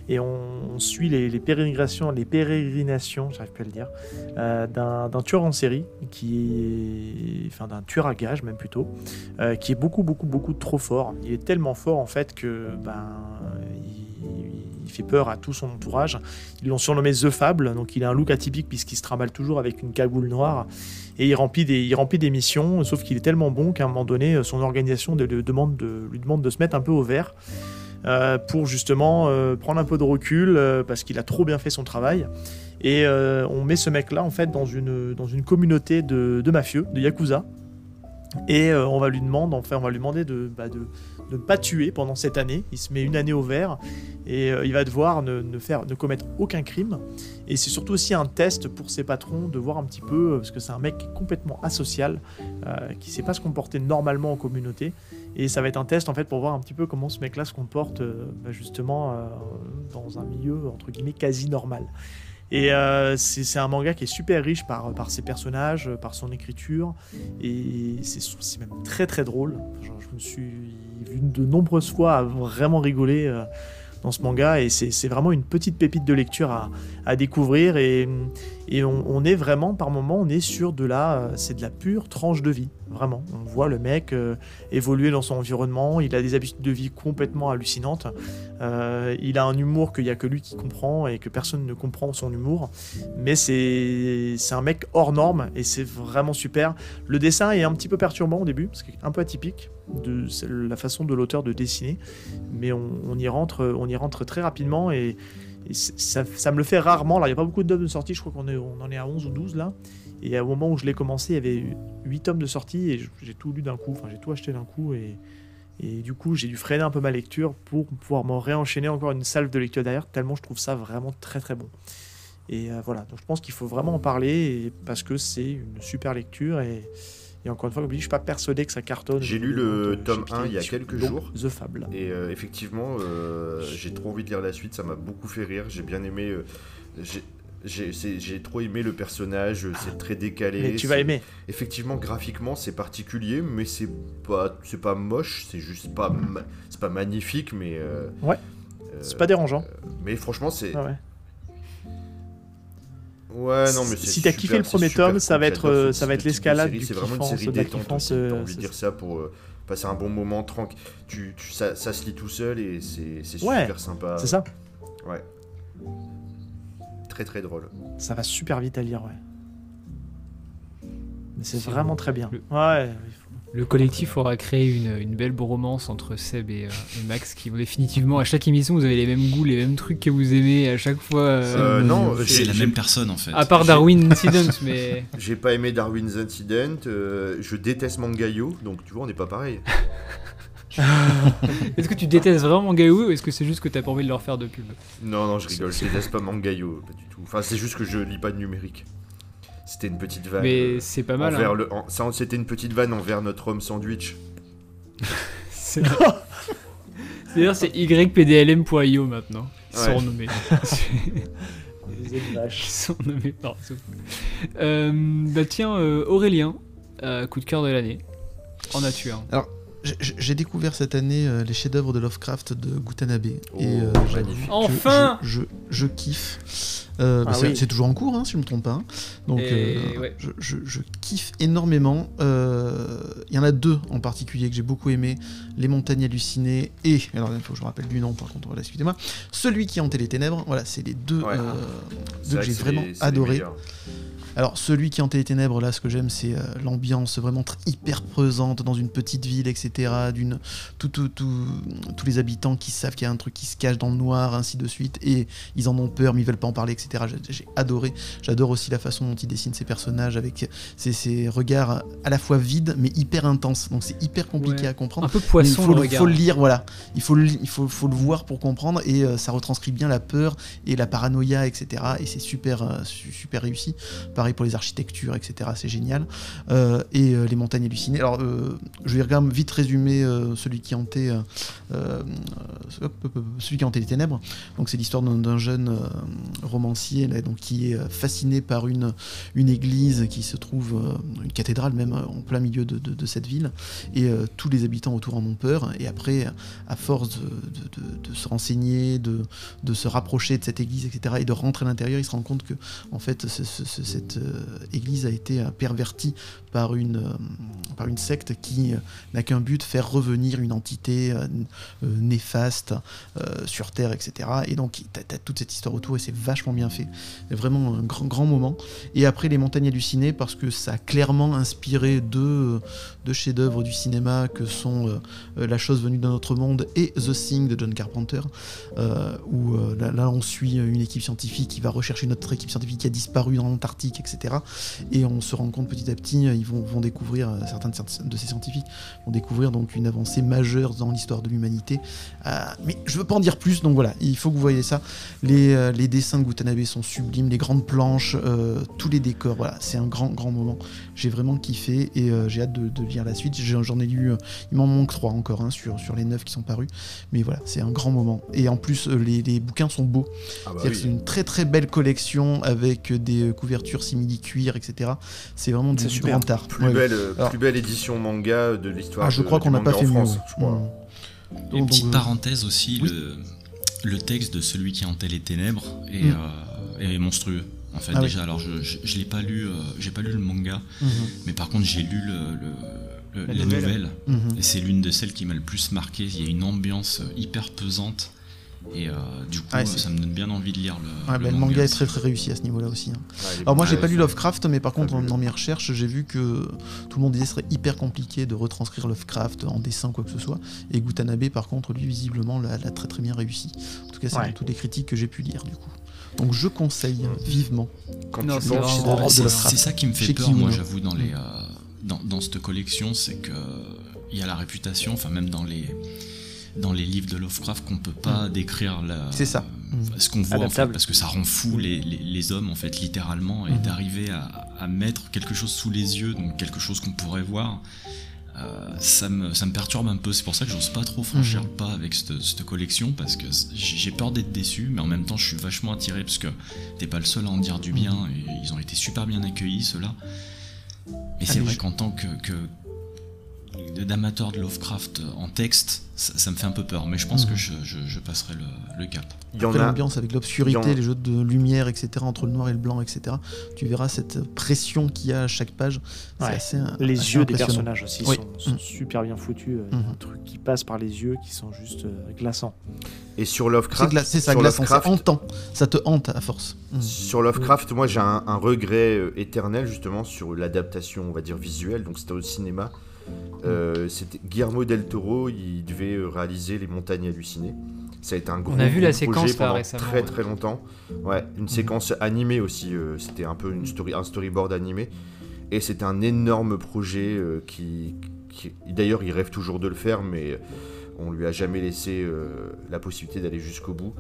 Et on, suit les, pérégrinations, les pérégrinations, j'arrive plus à le dire, euh, d'un tueur en série, qui est, enfin d'un tueur à gage même plutôt, qui est beaucoup, beaucoup, beaucoup trop fort. Il est tellement fort en fait que ben, il fait peur à tout son entourage. Ils l'ont surnommé The Fable, donc il a un look atypique puisqu'il se trimballe toujours avec une cagoule noire et il remplit des, il remplit des missions, sauf qu'il est tellement bon qu'à un moment donné, son organisation de- de- demande de- lui demande de se mettre un peu au vert. euh, pour justement euh, prendre un peu de recul euh, parce qu'il a trop bien fait son travail et euh, on met ce mec là en fait dans une, dans une communauté de, de mafieux, de yakuza et euh, on va lui demander, enfin, on va lui demander de, bah, de, de ne pas tuer pendant cette année. Il se met une année au vert et euh, il va devoir ne, ne faire, ne commettre aucun crime. Et c'est surtout aussi un test pour ses patrons de voir un petit peu, euh, parce que c'est un mec complètement asocial, euh, qui sait pas se comporter normalement en communauté. Et ça va être un test en fait pour voir un petit peu comment ce mec-là se comporte bah, justement dans un milieu entre guillemets quasi normal. Et euh, c'est un manga qui est super riche par, ses personnages, par son écriture, et c'est même très très drôle. Je me suis vu de nombreuses fois à vraiment rigoler euh, dans ce manga, et c'est c'est vraiment une petite pépite de lecture à, à découvrir, et, et on, est vraiment, par moment, on est sur de la, euh, c'est de la pure tranche de vie, vraiment. On voit le mec euh, évoluer dans son environnement, il a des habitudes de vie complètement hallucinantes, euh, il a un humour qu'il n'y a que lui qui comprend et que personne ne comprend son humour. Mais c'est un mec hors norme et c'est vraiment super. Le dessin est un petit peu perturbant au début, parce qu'il est un peu atypique de la façon de l'auteur de dessiner. Mais on, on y rentre, on y rentre très rapidement et, et ça, me le fait rarement. Il n'y a pas beaucoup de tomes de sortie, je crois qu'on on en est à 11 ou 12 là. Et au moment où je l'ai commencé, il y avait 8 tomes de sortie et j'ai tout lu d'un coup, enfin j'ai tout acheté d'un coup et, et du coup, j'ai dû freiner un peu ma lecture pour pouvoir me réenchaîner encore une salve de lecture derrière, tellement je trouve ça vraiment très très bon. Et euh, voilà, donc je pense qu'il faut vraiment en parler parce que c'est une super lecture. Et, et encore une fois, comme je je suis pas persuadé que ça cartonne. J'ai lu le euh, tome chez Pika 1 il y a quelques jours. The Fable. Et euh, effectivement, euh, j'ai trop envie de lire la suite, ça m'a beaucoup fait rire, j'ai bien aimé. euh, j'ai- trop aimé le personnage, c'est très décalé. Mais tu vas aimer. Effectivement, graphiquement, c'est particulier, mais c'est pas, c'est pas moche, c'est juste pas, c'est pas magnifique, mais. Ouais. C'est pas dérangeant. Mais franchement, c'est. Ah ouais. Ouais, non, mais c'est. Si t'as kiffé le premier tome, ça va être, euh, ça va être l'escalade du C'est vraiment une série détente euh, envie de dire ça pour euh, passer un bon moment tranquille. Tu, tu, ça, ça se lit tout seul et c'est super sympa. C'est ça Ouais. Très très drôle. Ça va super vite à lire, ouais. Mais c'est vraiment bon. très bien. Ouais, il Le collectif aura créé une, une belle bromance entre Seb et, euh, et Max qui vont définitivement, à chaque émission, vous avez les mêmes goûts, les mêmes trucs que vous aimez à chaque fois. euh, Euh, non, C'est la même personne en fait. à part Darwin Incident, mais. [LAUGHS] J'ai pas aimé Darwin's Incident, euh, je déteste Mangayo, donc tu vois, on n'est pas pareil. [LAUGHS] est-ce que tu détestes vraiment Mangayo ou est-ce que c'est juste que t'as pas envie de leur faire de pub? Non, non, je rigole, je déteste pas Mangayo, pas du tout. Enfin, c'est juste que je lis pas de numérique. C'était une petite vanne. Mais euh, c'est pas mal. envers hein. le- en- ça, C'était une petite vanne envers notre homme sandwich. [LAUGHS] C'est- D'ailleurs, c'est ypdlm.io maintenant. Ils sont Ouais. renommés. [LAUGHS] Vous êtes vaches. Ils [LAUGHS] sont nommés partout. Euh, bah tiens, euh, Aurélien, euh, coup de cœur de l'année. En as-tu un? J'ai- J'ai découvert cette année euh, les chefs-d'œuvre de Lovecraft de Gutanabe. et Oh, euh, magnifique. que Enfin je, je, je kiffe. Euh, bah, Ah c'est oui. c'est toujours en cours, hein, si je ne me trompe pas. Donc, Et euh, ouais. je, je- je kiffe énormément. Euh, Il y en a deux en particulier que j'ai beaucoup aimé Les Montagnes Hallucinées et, alors il faut que je me rappelle du nom par contre, voilà, excusez-moi, Celui qui hantait les ténèbres. Voilà, c'est les deux, Ouais. que j'ai vraiment adoré. Alors, celui qui hantait les ténèbres, là, ce que j'aime, c'est euh, l'ambiance vraiment hyper pesante dans une petite ville, etc. D'une, tout, tout- tout- tous les habitants qui savent qu'il y a un truc qui se cache dans le noir, ainsi de suite, et ils en ont peur, mais ils veulent pas en parler, etc. J'ai, adoré. J'adore aussi la façon dont il dessine ses personnages avec ces, ces regards à la fois vides, mais hyper intenses. Donc, c'est hyper compliqué Ouais. à comprendre. Un peu Mais poisson il faut le regard. faut le lire, voilà. Il faut le, il faut, faut le voir pour comprendre et euh, ça retranscrit bien la peur et la paranoïa, etc. Et c'est super, euh, su- super réussi. Pareil pour les architectures, etc. C'est génial. Euh, et euh, les montagnes hallucinées. Alors, euh, je vais regarder vite résumer celui qui hantait, celui qui hantait les ténèbres. Donc, c'est l'histoire d'un, jeune romancier donc, qui est fasciné par une, une église qui se trouve, une cathédrale même, en plein milieu de, cette ville et tous les habitants autour en ont peur. Et après, à force de, se renseigner, de, de se rapprocher de cette église, etc., et de rentrer à l'intérieur, il se rend compte que en fait, ce- cette euh, église a été euh, pervertie par une, euh, par une secte qui n'a qu'un but, faire revenir une entité néfaste sur Terre, etc. Et donc, t'as as toute cette histoire autour et c'est vachement bien fait. Vraiment un grand, grand moment. Et après, Les Montagnes Hallucinées, parce que ça a clairement inspiré deux, deux chefs-d'œuvre du cinéma que sont La chose venue d'un autre monde et The Thing de John Carpenter, où là, là, on suit une équipe scientifique qui va rechercher une autre équipe scientifique qui a disparu dans l'Antarctique, Et on se rend compte petit à petit, euh, ils vont, découvrir, euh, certains de ces- scientifiques vont découvrir donc une avancée majeure dans l'histoire de l'humanité. Euh, mais je veux pas en dire plus, donc voilà, il faut que vous voyez ça. Les, dessins de Gutanabe sont sublimes, les grandes planches, tous les décors, voilà, c'est un grand, grand moment. J'ai vraiment kiffé et euh, j'ai hâte de, de lire la suite. J'en j'en ai lu, euh, il m'en manque trois encore hein, sur, sur les neuf qui sont parus, mais voilà, c'est un grand moment. Et en plus, euh, les, les bouquins sont beaux. Ah bah oui. c'est une très très belle collection avec des couvertures simili-cuir, etc. C'est vraiment du, super. grand art. Plus, Ouais. belle, Alors- plus belle édition manga de l'histoire. Ah, je de- crois qu'on n'a manga pas en fait mieux. France, je crois. Et Donc, petite euh, parenthèse aussi, oui. le, le texte de celui qui hantait les ténèbres est, Mm. euh, est monstrueux. En fait, Ah oui. déjà, alors je, je, je l'ai pas lu, euh, j'ai pas lu le manga, mhm, mais par contre j'ai lu le, La la nouvelle. nouvelle, mhm. et c'est l'une de celles qui m'a le plus marqué. Il y a une ambiance euh, hyper pesante, et euh, du coup, c'est- ça me donne bien envie de lire le, Ouais, le bah, le manga est très très réussi à ce niveau-là aussi. hein. Ouais, Alors moi j'ai pas lu Lovecraft, mais par contre dans mes recherches j'ai vu que tout le monde disait que ce serait hyper compliqué de retranscrire Lovecraft en dessin ou quoi que ce soit. Et Gutanabe par contre lui visiblement l'a très très bien réussi. En tout cas c'est Ouais. dans toutes les critiques que j'ai pu lire du coup. Donc je conseille vivement. Quand Non, tu c'est vraiment- ça qui me fait Chez peur, moi, j'avoue, dans, les, Mm. euh, dans, dans cette collection, c'est que il y a la réputation, enfin même dans les dans les livres de Lovecraft, qu'on peut pas décrire la, C'est ça. euh, Mm. ce qu'on voit, en fait, parce que ça rend fou les, les, les hommes, en fait, littéralement, et d'arriver à, à mettre quelque chose sous les yeux, donc quelque chose qu'on pourrait voir. Euh, ça, me, ça me perturbe un peu, c'est pour ça que j'ose pas trop franchir Mhm. le pas avec cette, cette collection parce que j'ai peur d'être déçu, mais en même temps je suis vachement attiré parce que t'es pas le seul à en dire du bien et ils ont été super bien accueillis ceux-là. Mais c'est vrai qu'en tant que, que d'amateur de Lovecraft en texte, ça, ça me fait un peu peur, mais je pense que je, je- je passerai le, le cap. Il y en Après a. l'ambiance avec l'obscurité, en- les jeux de lumière, etc. entre le noir et le blanc, etc. Tu verras cette pression qu'il y a à chaque page. C'est Ouais. assez Les assez yeux des personnages aussi Oui. sont, sont Mm. super bien foutus. Il y a un truc qui passe par les yeux qui sont juste euh, glaçants. Et sur Lovecraft, c'est ça, c'est Lovecraft, hantant. Ça te hante à force. Mm. Sur Lovecraft, moi j'ai un, un regret euh, éternel justement sur l'adaptation, on va dire visuelle. Donc c'était au cinéma. Euh, c'était Guillermo del Toro, il devait euh, réaliser Les Montagnes Hallucinées. Ça a été un gros, a vu la séquence, pendant très très longtemps. Ouais, une séquence animée aussi. euh, c'était un peu une story, un storyboard animé. Et c'était un énorme projet euh, qui, qui- D'ailleurs, il rêve toujours de le faire, mais on lui a jamais laissé la possibilité d'aller jusqu'au bout.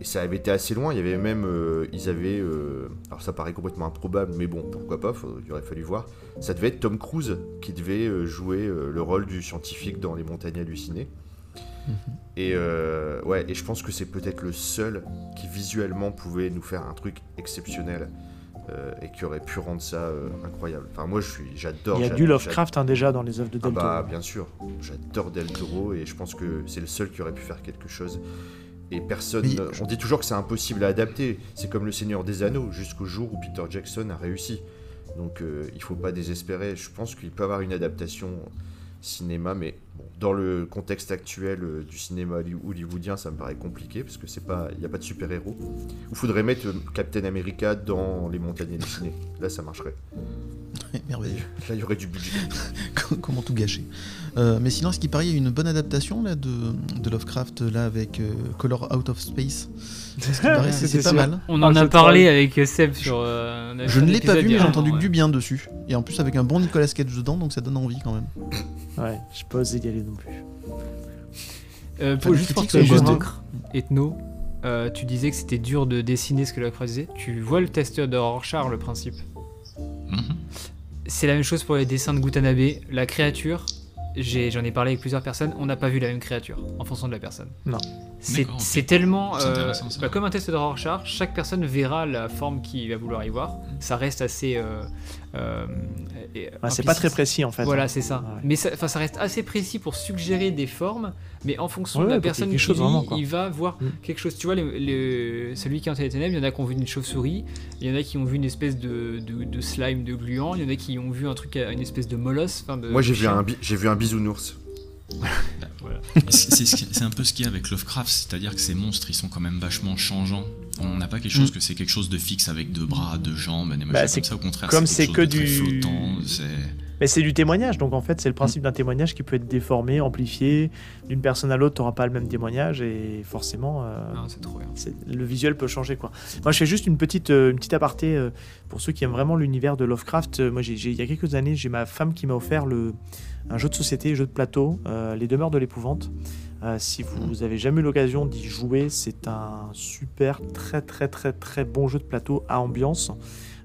Et ça avait été assez loin. Il y avait même, euh, ils avaient, euh, alors ça paraît complètement improbable, mais bon, pourquoi pas faut- Il aurait fallu voir. Ça devait être Tom Cruise qui devait euh, jouer le rôle du scientifique dans Les Montagnes Hallucinées. Et euh, ouais, et je pense que c'est peut-être le seul qui visuellement pouvait nous faire un truc exceptionnel euh, et qui aurait pu rendre ça euh, incroyable. Enfin, moi, je suis, j'adore. Il y a du Lovecraft hein, déjà dans les œuvres de Ah Del Toro. bah bien sûr, j'adore Del Toro et je pense que c'est le seul qui aurait pu faire quelque chose. Et personne, on dit toujours que c'est impossible à adapter. C'est comme le Seigneur des Anneaux jusqu'au jour où Peter Jackson a réussi. Donc euh, il faut pas désespérer. Je pense qu'il peut y avoir une adaptation cinéma, mais bon, dans le contexte actuel euh, du cinéma holly- hollywoodien, ça me paraît compliqué parce que c'est pas, il n'y a pas de super héros. Il faudrait mettre euh, Captain America dans les montagnes hallucinées. Là, ça marcherait. [LAUGHS] Merveilleux. Là, il y aurait du budget. [LAUGHS] Comment tout gâcher Euh, Mais sinon, ce qui paraît, il y a une bonne adaptation là, de, de Lovecraft là, avec Color Out of Space. C'est [LAUGHS] pas mal. On en a parlé avec Seb sur. euh, Je ne l'ai pas vu, mais j'ai entendu que du bien dessus. Et en plus, avec un bon Nicolas Cage dedans, donc ça donne envie quand même. [LAUGHS] Ouais, je peux oser y aller non plus. Euh, pour, les juste pour te convaincre, Ethno, euh, tu disais que c'était dur de dessiner ce que Lovecraft faisait. Tu vois le testeur de Rorschach, le principe. Mhm. C'est la même chose pour les dessins de Gutanabe. La créature, j'en ai, parlé avec plusieurs personnes, on n'a pas vu la même créature en fonction de la personne. Non. C'est D'accord, ok. c'est tellement. C'est euh, intéressant, ça. bah, comme un test de Rorschach, chaque personne verra la forme qu'il va vouloir y voir. Ça reste assez. euh, euh, Ouais, c'est pas très précis en fait. Voilà, hein. c'est ça. Ouais. Mais ça, enfin, ça reste assez précis pour suggérer des formes, mais en fonction Ouais, de la personne qui chose lit, vraiment, il va voir Mm. quelque chose. Tu vois, le, le- celui qui est en les ténèbres, il y en a qui ont vu une chauve-souris, il y en a qui ont vu une espèce de, de, de slime, de gluant, il y en a qui ont vu un truc, une espèce de molosse. de- Moi, j'ai vu un, j'ai vu un bisounours. [LAUGHS] C'est un peu ce qu'il y a avec Lovecraft, c'est-à-dire que ces monstres, ils sont quand même vachement changeants. On n'a pas quelque chose que c'est quelque chose de fixe avec deux bras, deux jambes, des Bah, comme ça. Au contraire, comme c'est que de du- flottant. Mais c'est du témoignage, donc en fait c'est le principe d'un témoignage qui peut être déformé, amplifié. D'une personne à l'autre, tu n'auras pas le même témoignage et forcément euh, Non, c'est trop bien. c'est- le visuel peut changer quoi. Moi je fais juste une petite, euh, une petite aparté euh, pour ceux qui aiment vraiment l'univers de Lovecraft. Moi il y a quelques années j'ai ma femme qui m'a offert le, un jeu de société, jeu de plateau, Les Demeures de l'épouvante. Euh, si vous avez jamais eu l'occasion d'y jouer, c'est un super, très très très très bon jeu de plateau à ambiance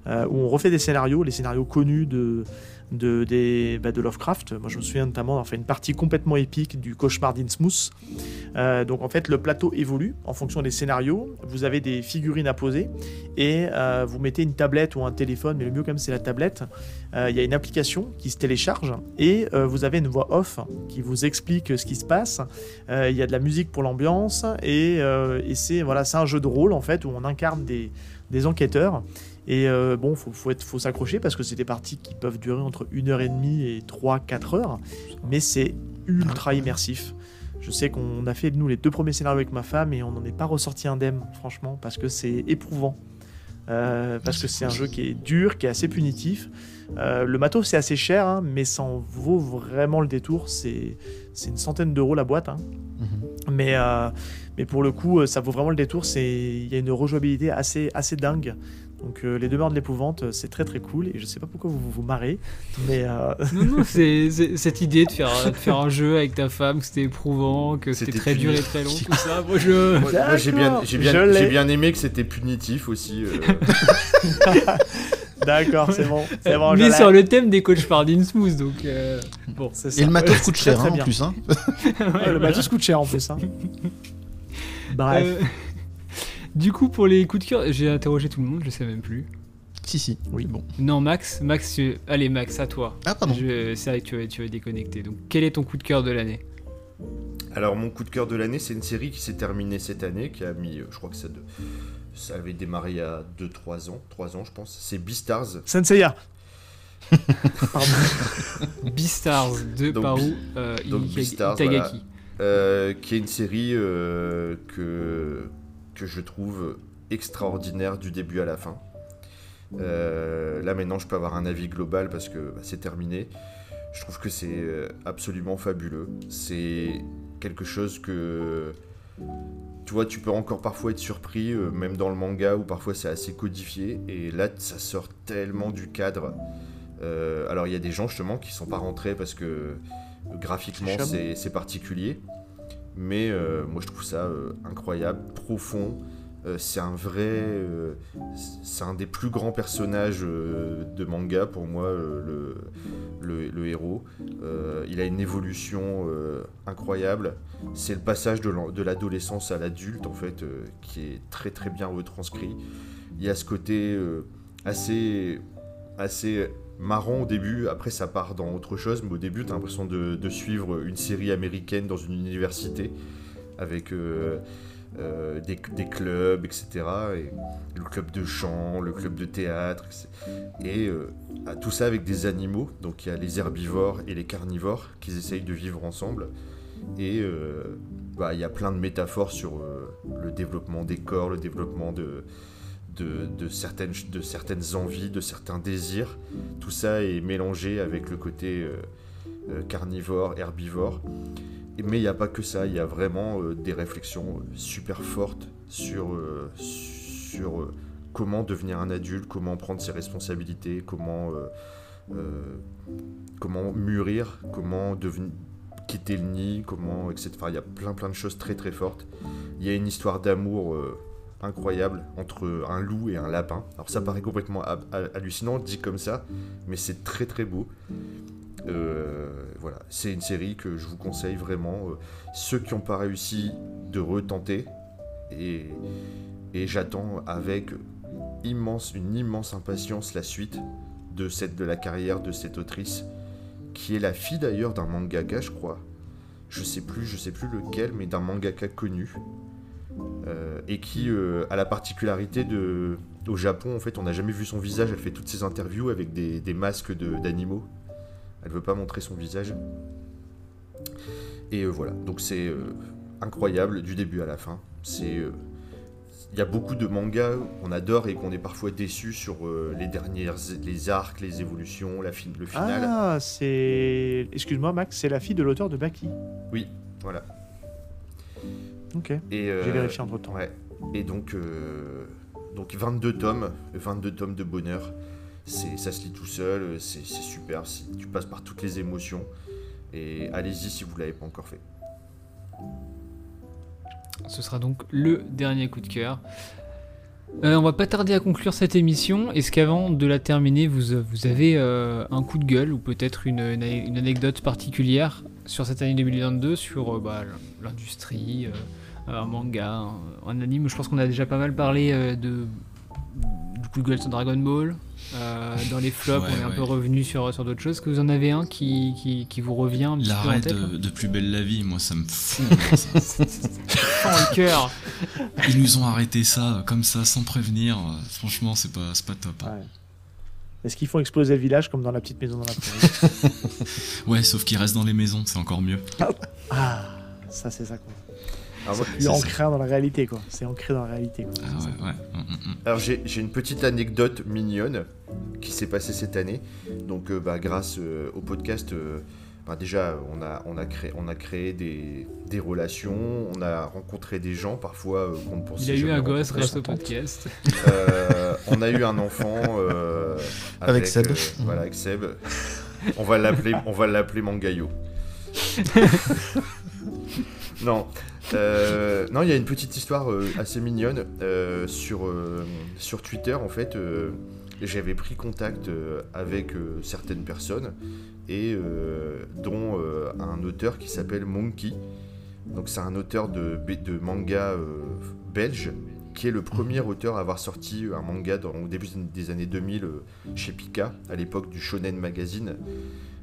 euh, où on refait des scénarios, les scénarios connus de, bah, de Lovecraft. Moi, je me souviens notamment d'avoir fait une partie complètement épique du Cauchemar d'Innsmouth. Euh, donc, en fait, le plateau évolue en fonction des scénarios. Vous avez des figurines à poser et euh, vous mettez une tablette ou un téléphone, mais le mieux, quand même, c'est la tablette. Euh, Il y a une application qui se télécharge et euh, vous avez une voix off qui vous explique ce qui se passe. Il y a de la musique pour l'ambiance et, c'est voilà, un jeu de rôle en fait où on incarne des enquêteurs. Et euh, bon, faut, faut, être- faut s'accrocher parce que c'est des parties qui peuvent durer entre 1h30 et 3-4 heures, mais c'est ultra immersif. Je sais qu'on a fait, nous, les deux premiers scénarios avec ma femme et on n'en est pas ressorti indemne, franchement, parce que c'est éprouvant. Euh, parce que c'est un jeu qui est dur, qui est assez punitif. Euh, le matos, c'est assez cher, hein, mais ça en vaut vraiment le détour. C'est une centaine d'euros la boîte. hein. Mhm. Mais, euh, mais pour le coup, ça vaut vraiment le détour. Il y a une rejouabilité assez, assez dingue. Donc euh, les demeures de l'épouvante, euh, c'est très très cool. Et je sais pas pourquoi vous vous, vous marrez, mais euh, Non, non, [LAUGHS] c'est cette idée de faire, de faire un jeu avec ta femme, que c'était éprouvant, que c'était très dur et très long, [LAUGHS] tout ça. Moi, je. Moi, moi, j'ai bien, j'ai bien, je l'ai. j'ai bien aimé que c'était punitif aussi. euh. [LAUGHS] d'accord, c'est bon. C'est bon Mais sur le thème des coachs par Smooth, donc euh, bon. C'est ça. Et le matos Ouais, coûte très, cher très hein, en plus. Hein. Ouais, le matos coûte cher en plus. hein. Bref. Du coup, pour les coups de cœur, j'ai interrogé tout le monde, je sais même plus. Si, si. Oui. Bon. Non, Max, Max, allez, Max, à toi. Ah, pardon. Je- C'est vrai que tu vas, tu vas déconnecter. Donc, quel est ton coup de cœur de l'année? Alors, mon coup de cœur de l'année, c'est une série qui s'est terminée cette année, qui a mis, euh, je crois que ça, de- ça avait démarré il y a 2-3 ans, 3 ans je pense. C'est Beastars. Senseiya. [LAUGHS] Beastars de Donc, par Be- où euh, donc Ika- Beastars, Itagaki. euh, qui est une série euh, que, que je trouve extraordinaire du début à la fin. Euh, là maintenant je peux avoir un avis global parce que bah, c'est terminé. Je trouve que c'est euh, absolument fabuleux. C'est quelque chose que tu vois, tu peux encore parfois être surpris, euh, même dans le manga où parfois c'est assez codifié. Et là, ça sort tellement du cadre. Euh, alors il y a des gens justement qui sont pas rentrés parce que graphiquement c'est particulier, mais euh, moi je trouve ça euh, incroyable, profond. Euh, c'est un vrai, c'est un des plus grands personnages de manga pour moi, le, le, héros. Il a une évolution incroyable. C'est le passage de l'adolescence à l'adulte en fait qui est très très bien retranscrit. Il y a ce côté assez assez marrant au début, après ça part dans autre chose, mais au début t'as l'impression de, suivre une série américaine dans une université avec euh, euh, des, clubs, etc. Et le club de chant, le club de théâtre, et euh, tout ça avec des animaux, donc il y a les herbivores et les carnivores qui essayent de vivre ensemble. Et bah, il y a plein de métaphores sur le développement des corps, le développement de, de, certaines, de certaines envies, de certains désirs. Tout ça est mélangé avec le côté euh, euh, carnivore, herbivore. Mais il n'y a pas que ça, il y a vraiment euh, des réflexions super fortes sur, sur comment devenir un adulte, comment prendre ses responsabilités, comment, comment mûrir, comment devenir quitter le nid, comment, etc. Enfin, il y a plein plein de choses très très fortes. Il y a une histoire d'amour incroyable entre un loup et un lapin. Alors ça paraît complètement ha- ha- hallucinant dit comme ça, mais c'est très très beau. Euh, voilà, c'est une série que je vous conseille vraiment. euh, ceux qui n'ont pas réussi de retenter et, et j'attends avec immense, une immense impatience la suite de cette de la carrière de cette autrice qui est la fille d'ailleurs d'un mangaka, je crois. Je sais plus, je sais plus lequel, mais d'un mangaka connu. Euh, et qui euh, a la particularité de. Au Japon, en fait, on n'a jamais vu son visage. Elle fait toutes ses interviews avec des, des masques de- d'animaux. Elle veut pas montrer son visage. Et euh, voilà, donc c'est incroyable du début à la fin. C'est. il y a beaucoup de mangas qu'on adore et qu'on est parfois déçu sur les dernières, les arcs, les évolutions, la fin, le final. Ah, c'est. Excuse-moi, Max, c'est la fille de l'auteur de Baki. Oui, voilà. Ok. Et, euh, J'ai vérifié entre temps. Ouais. Et donc, euh, donc 22 tomes, 22 tomes de bonheur. C'est, ça se lit tout seul, c'est, super. tu passes par toutes les émotions. Et allez-y si vous l'avez pas encore fait. Ce sera donc le dernier coup de cœur. Euh, on va pas tarder à conclure cette émission. Est-ce qu'avant de la terminer, vous, vous avez euh, un coup de gueule ou peut-être une, une- une anecdote particulière sur cette année 2022 sur euh, bah, l'industrie, euh, un manga, un, un anime Je pense qu'on a déjà pas mal parlé euh, de, du coup de gueule sur Dragon Ball. Euh, dans les flops, Ouais, on est un peu revenu sur, sur d'autres choses. Est-ce que vous en avez un qui, qui, qui vous revient un petit peu en L'arrêt tête de, de Plus Belle la Vie, moi ça me fout. [LAUGHS] le cœur Ils nous ont arrêté ça euh, comme ça sans prévenir. euh, Franchement, c'est pas, c'est pas top. hein. Ouais. Est-ce qu'ils font exploser le village comme dans la petite maison dans la prairie [LAUGHS] Ouais, sauf qu'ils restent dans les maisons, c'est encore mieux. Ah, ça c'est ça quoi. Moi- C'est ancré dans la réalité quoi. C'est ancré dans la réalité quoi. Ah ouais, ouais. hum, hum, hum. Alors j'ai, une petite anecdote mignonne qui s'est passée cette année. Donc euh, bah, grâce euh, au podcast, euh, bah, déjà on a, on a créé, on a créé des, des relations, on a rencontré des gens parfois euh, qu'on ne pensait Il a eu un gosse grâce au podcast. Euh, on a eu un enfant euh, Avec Seb. euh, voilà, avec Seb. On va l'appeler, on va l'appeler Mangayo. [LAUGHS] non, euh, non, il y a une petite histoire euh, assez mignonne euh, sur sur Twitter en fait. j'avais pris contact avec certaines personnes et dont un auteur qui s'appelle Monkey. Donc c'est un auteur de, de manga belge qui est le premier auteur à avoir sorti un manga dans, au début des années 2000 euh, chez Pika, à l'époque du Shonen Magazine.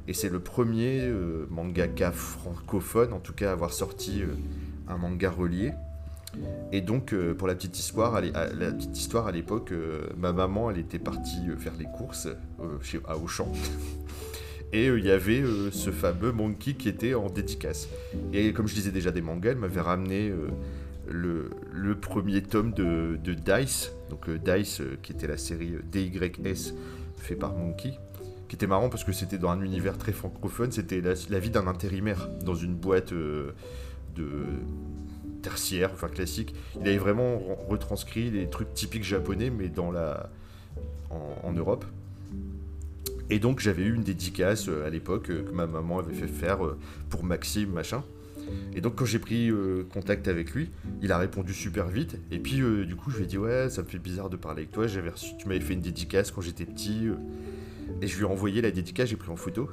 Et c'est le premier euh, mangaka francophone, en tout cas, à avoir sorti euh, un manga relié. Et donc, euh, pour la petite histoire, à la petite histoire à l'époque, euh, ma maman, elle était partie faire les courses chez, à Auchan. [LAUGHS] Et il y avait ce fameux Monkey qui était en dédicace. Et comme je disais déjà des mangas, elle m'avait ramené le, premier tome de, de Dice, donc Dice qui était la série DYS fait par Monkey, qui était marrant parce que c'était dans un univers très francophone, c'était la, vie d'un intérimaire dans une boîte euh, de tertiaire, enfin classique. Il avait vraiment re- retranscrit les trucs typiques japonais, mais dans la en, Europe. Et donc j'avais eu une dédicace euh, à l'époque euh, que ma maman avait fait faire pour Maxime, machin. Et donc quand j'ai pris contact avec lui, il a répondu super vite. Et puis du coup je lui ai dit ouais ça me fait bizarre de parler avec toi. J'avais tu m'avais fait une dédicace quand j'étais petit. Et je lui ai envoyé la dédicace, j'ai pris en photo.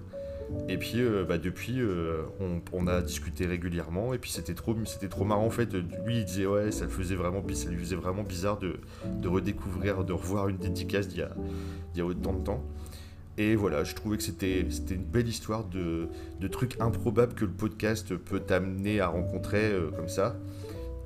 Et puis euh, bah, depuis euh, on, on a discuté régulièrement. Et puis c'était trop, c'était trop marrant en fait. Lui il disait ouais ça, faisait vraiment, ça lui faisait vraiment bizarre de, de redécouvrir, de revoir une dédicace d'il y y a autant de temps. Et voilà, je trouvais que c'était c'était une belle histoire de, de trucs improbables que le podcast peut t'amener à rencontrer euh, comme ça.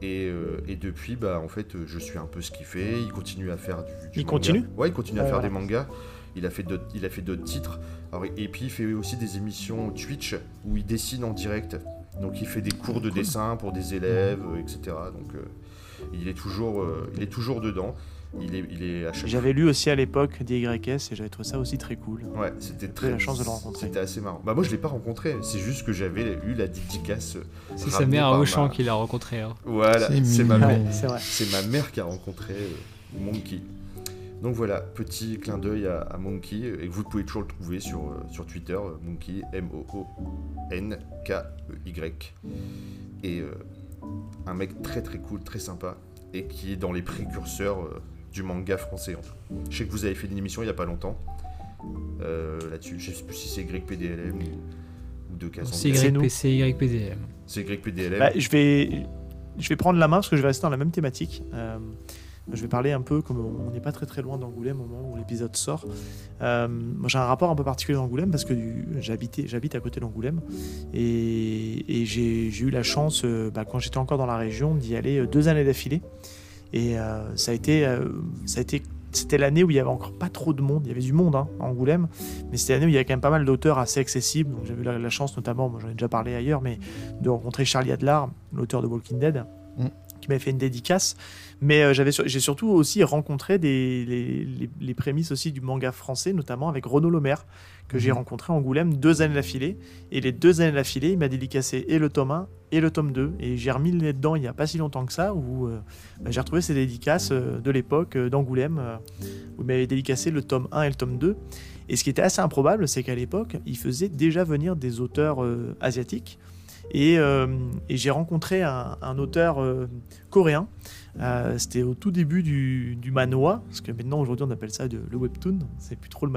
Et, euh, et depuis, bah, en fait, je suis un peu ce qu'il fait. Il continue à faire du. du Il manga. continue Ouais, il continue à Ouais, faire voilà. des mangas. Il a fait d'autres, il a fait d'autres titres. Alors, et puis il fait aussi des émissions Twitch où il dessine en direct. Donc il fait des cours de dessin pour des élèves, euh, etc. Donc euh, il est toujours, euh, il est toujours dedans. Il est, il est à chaque J'avais lu aussi à l'époque des YS et j'avais trouvé ça aussi très cool. Ouais, c'était eu très. la chance de le rencontrer. C'était assez marrant. Bah moi je l'ai pas rencontré, c'est juste que j'avais eu la dédicace. C'est sa mère à Auchan ma- qui l'a rencontré. hein. Voilà, C'est ma mère. Ouais, c'est vrai. C'est ma mère qui a rencontré euh, Monkey. Donc voilà, petit clin d'œil à, à Monkey et que vous pouvez toujours le trouver sur, euh, sur Twitter, euh, Monkey M-O-O-N-K-E-Y. Et euh, un mec très très cool, très sympa et qui est dans les précurseurs euh, du manga français. en tout. Je sais que vous avez fait une émission il y a pas longtemps euh, là-dessus. Je sais plus si c'est YPDLM ou, ou de Kazan. C'est C'est YP- nous. c'est YPDLM. Bah, je, vais, je vais prendre la main parce que je vais rester dans la même thématique. Je vais parler un peu, comme on n'est pas très très loin d'Angoulême au moment où l'épisode sort. Euh, moi, j'ai un rapport un peu particulier d'Angoulême parce que j'habite à côté d'Angoulême et, et j'ai eu la chance, euh, bah, quand j'étais encore dans la région, d'y aller euh, deux années d'affilée. Et euh, ça a été, euh, ça a été, c'était l'année où il y avait encore pas trop de monde. Il y avait du monde hein, à Angoulême, mais c'était l'année où il y avait quand même pas mal d'auteurs assez accessibles. Donc j'avais eu la, la chance, notamment, moi j'en ai déjà parlé ailleurs, mais de rencontrer Charlie Adlar, l'auteur de Walking Dead, Mm. qui m'avait fait une dédicace. Mais euh, j'avais j'ai surtout aussi rencontré des, les, les- les prémices aussi du manga français, notamment avec Renaud Lemaire, que j'ai Mhm. rencontré à Angoulême deux années d'affilée. Et les deux années d'affilée, il m'a dédicacé et le tome 1 et le tome 2. Et j'ai remis le nez dedans il n'y a pas si longtemps que ça, où euh, bah, j'ai retrouvé ces dédicaces euh, de l'époque euh, d'Angoulême, où il m'avait dédicacé le tome 1 et le tome 2. Et ce qui était assez improbable, c'est qu'à l'époque, il faisait déjà venir des auteurs asiatiques. Et, et j'ai rencontré un, un auteur coréen. Euh, C'était au tout début du, du manhwa, parce que maintenant aujourd'hui on appelle ça de- le webtoon, c'est plus trop le.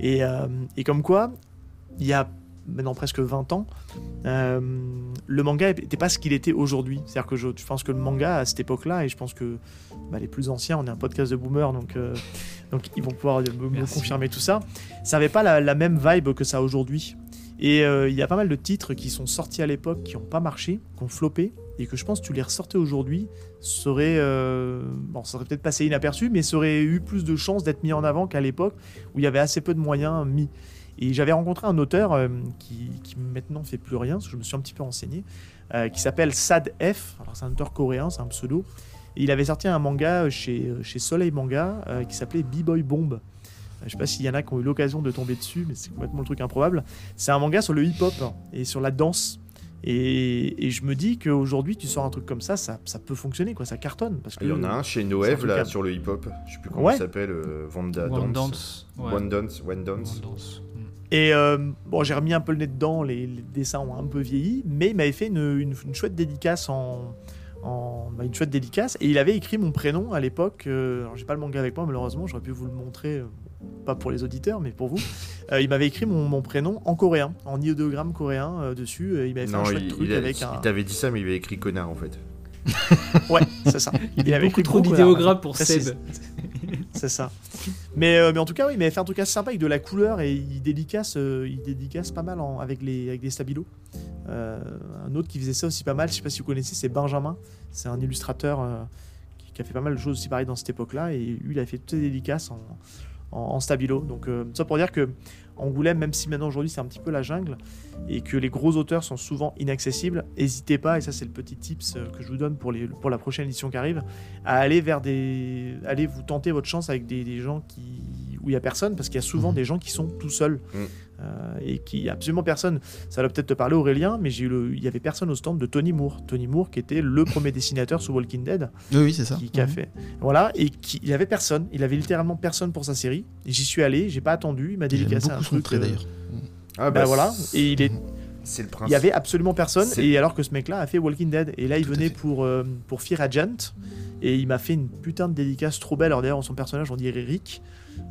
Et, euh, et comme quoi, il y a maintenant presque 20 ans, euh, le manga n'était pas ce qu'il était aujourd'hui. C'est-à-dire que je, je pense que le manga à cette époque-là, et je pense que bah, les plus anciens, on est un podcast de boomers, donc, donc ils vont pouvoir me, confirmer tout ça, ça n'avait pas la, la même vibe que ça aujourd'hui. Et euh, il y a pas mal de titres qui sont sortis à l'époque qui n'ont pas marché, qui ont floppé, et que je pense que tu les ressortais aujourd'hui, serait euh, bon, ça serait peut-être passé inaperçu, mais ça aurait eu plus de chances d'être mis en avant qu'à l'époque où il y avait assez peu de moyens mis. Et j'avais rencontré un auteur euh, qui, qui maintenant fait plus rien, parce que je me suis un petit peu renseigné, qui s'appelle Sad F. Alors c'est un auteur coréen, c'est un pseudo. Et il avait sorti un manga chez, chez Soleil Manga qui s'appelait B-Boy Bomb. Je sais pas s'il y en a qui ont eu l'occasion de tomber dessus, mais c'est complètement le truc improbable. C'est un manga sur le hip-hop et sur la danse. Et, et je me dis qu'aujourd'hui, tu sors un truc comme ça, ça, ça peut fonctionner, quoi, ça cartonne. Parce que Il y en a un chez truc là à- sur le hip-hop. Je sais plus comment Ouais. il s'appelle. euh, Vanda One Dance. Dance. Ouais. One Dance. One Dance. One Dance. Mm. Et euh, bon, j'ai remis un peu le nez dedans, les, les dessins ont un peu vieilli, mais il m'avait fait une, une- une chouette dédicace en, en- bah, une chouette dédicace, et il avait écrit mon prénom à l'époque. euh, alors j'ai pas le manga avec moi malheureusement, j'aurais pu vous le montrer, euh, pas pour les auditeurs, mais pour vous. Euh, il m'avait écrit mon, mon prénom en coréen, en idéogramme coréen euh, dessus. et il m'avait fait Non, un chouette il, truc il a- avec il un. t'avait dit ça, mais il avait écrit connard en fait. [LAUGHS] Ouais, c'est ça. Il y a avait beaucoup écrit trop d'idéogrammes connard, pour. Seb. C'est ça. Mais, euh, mais en tout cas, oui, il m'avait fait un truc assez sympa avec de la couleur et il dédicace, euh, il dédicace pas mal en- avec, les, avec des stabilos. Euh, un autre qui faisait ça aussi pas mal, je sais pas si vous connaissez, c'est Benjamin. C'est un illustrateur euh, qui, qui a fait pas mal de choses aussi pareil dans cette époque-là. Et lui, il a fait toutes ses dédicaces en, en, en stabilo. Donc, euh, ça pour dire que Angoulême, même si maintenant aujourd'hui c'est un petit peu la jungle et que les gros auteurs sont souvent inaccessibles, n'hésitez pas, et ça c'est le petit tips euh, que je vous donne pour, les, pour la prochaine édition qui arrive, à aller vers des. aller vous tenter votre chance avec des, des gens qui. où il y a personne, parce qu'il y a souvent Mhm. des gens qui sont tout seuls Mm. Euh, et qui absolument personne. Ça va peut-être te parler Aurélien, mais j'ai eu le- il y avait personne au stand de Tony Moore. Tony Moore qui était le premier [LAUGHS] dessinateur sous Walking Dead, Oui, oui, c'est ça. qui, qui a Mhm. fait voilà et qui il y avait personne. Il avait littéralement personne pour sa série. J'y suis allé, j'ai pas attendu, il m'a dédicacé un truc. trait euh, d'ailleurs. Ah bah voilà, c'est- et il est C'est le il y avait absolument personne, et alors que ce mec-là a fait Walking Dead. Et là, il Tout venait pour, euh, pour Fear Agent, et il m'a fait une putain de dédicace trop belle. Alors d'ailleurs, son personnage, on dirait Rick.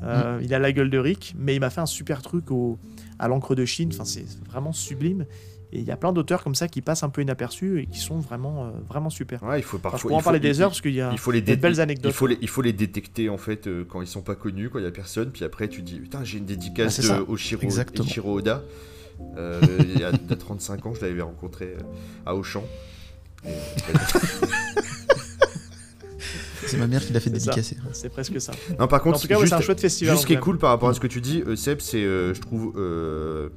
Euh, Mm. Il a la gueule de Rick, mais il m'a fait un super truc au, à l'encre de Chine. Enfin, c'est vraiment sublime. Et il y a plein d'auteurs comme ça qui passent un peu inaperçus et qui sont vraiment, euh, vraiment super. Ouais, il faut Enfin, je parfois. pourrais en parler des heures parce qu'il y a Il faut les des belles anecdotes. Il faut les, il faut les détecter en fait euh, quand ils sont pas connus, quand il y a personne. Puis après, tu dis putain, j'ai une Ah, dédicace c'est de. Oshiro. Ichiro Oda. Euh, [LAUGHS] il y a de 35 ans, je l'avais rencontré à Auchan. Et, [LAUGHS] C'est ma mère qui l'a fait dédicacer. C'est presque ça. non, par contre, en tout cas, c'est un chouette festival. juste ce qui est cool par rapport à ce que tu dis, euh, Seb, c'est, euh, je trouve, euh,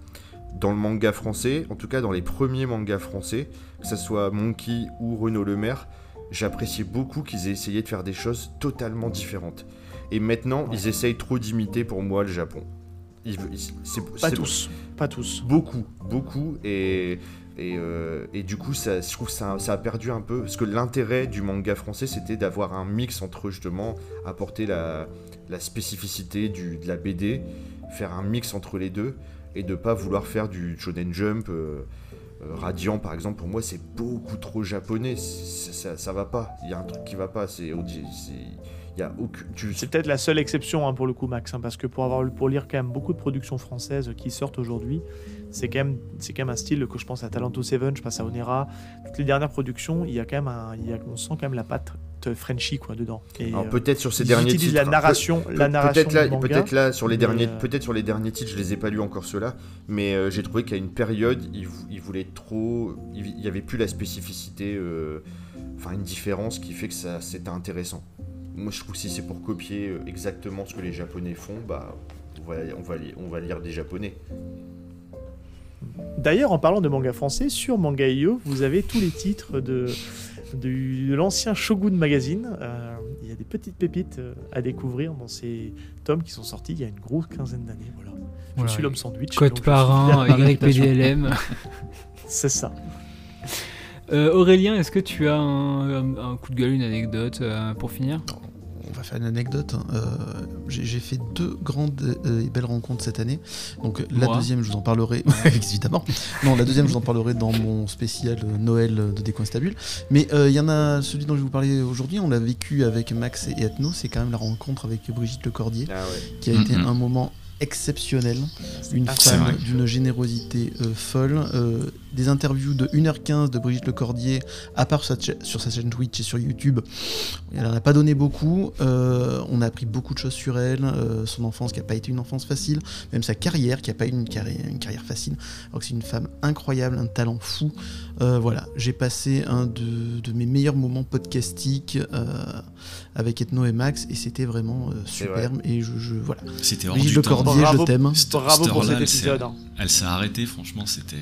dans le manga français, en tout cas dans les premiers mangas français, que ce soit Monkey ou Renaud Lemaire, j'appréciais beaucoup qu'ils aient essayé de faire des choses totalement différentes. Et maintenant, ils essayent trop d'imiter pour moi le Japon. Ils- ils- Pas tous. Pas tous. Beaucoup, beaucoup. Et, et, euh, et du coup, je trouve ça, ça a perdu un peu. Parce que l'intérêt du manga français, c'était d'avoir un mix entre justement apporter la, spécificité de la BD, faire un mix entre les deux, et de pas vouloir faire du Shonen Jump. euh, euh, Radiant, par exemple, pour moi, c'est beaucoup trop japonais. Ça, ça va pas. Il y a un truc qui va pas. C'est peut-être la seule exception hein, pour le coup, Max, hein, parce que pour, avoir, pour lire quand même beaucoup de productions françaises qui sortent aujourd'hui, c'est quand, même, c'est quand même un style que je pense à Talento 7, je passe à Onera, toutes les dernières productions, il y a quand même un, il y a, on sent quand même la patte Frenchy quoi, dedans. Et, euh, peut-être sur ces ils derniers titres. la narration, Pe- la narration peut-être là, peut-être sur les derniers, euh, peut-être sur les derniers titres, je les ai pas lus encore ceux-là, mais euh, j'ai trouvé qu'à une période, ils, ils voulaient trop, il il y avait plus la spécificité, euh, enfin une différence qui fait que ça c'était intéressant. Moi, je trouve que si c'est pour copier exactement ce que les Japonais font, bah on va, on va, li- on va lire des Japonais. D'ailleurs, en parlant de manga français, sur Manga.io, vous avez tous les titres de, l'ancien Shogun Magazine. Euh, il y a des petites pépites euh, à découvrir dans ces tomes qui sont sortis il y a une grosse quinzaine d'années. Voilà. Je Voilà. suis l'homme sandwich. Code parrain. YPDLM. [LAUGHS] C'est ça. Euh, Aurélien, est-ce que tu as un, un- un coup de gueule, une anecdote euh, pour finir? Va faire une anecdote. hein. Euh, j'ai fait deux grandes euh, et belles rencontres cette année. Donc la Moi. deuxième, je vous en parlerai [LAUGHS] évidemment. Non, la deuxième, je vous en parlerai dans mon spécial euh, Noël de Décoinstabule. Mais euh, il y en a celui dont je vais vous parler aujourd'hui. On l'a vécu avec Max et Ethno. C'est quand même la rencontre avec Brigitte Lecordier, Ah ouais. qui a été un moment exceptionnel. Une femme d'une générosité euh, folle. Euh, des interviews de 1h15 de Brigitte Lecordier, à part sur sa, sur sa chaîne Twitch et sur YouTube. Elle n'en a pas donné beaucoup. Euh, on a appris beaucoup de choses sur elle. euh, son enfance qui n'a pas été une enfance facile. Même sa carrière qui n'a pas eu une carrière, une carrière facile. Alors que c'est une femme incroyable, un talent fou. Euh, voilà, j'ai passé un de, de mes meilleurs moments podcastiques euh, avec Ethno et Max et c'était vraiment euh, superbe. Et je, je- voilà. C'était hors Brigitte du. Lecordier, Bravo. je t'aime. Cette- Bravo pour cet épisode. hein. Elle s'est arrêtée, franchement, c'était.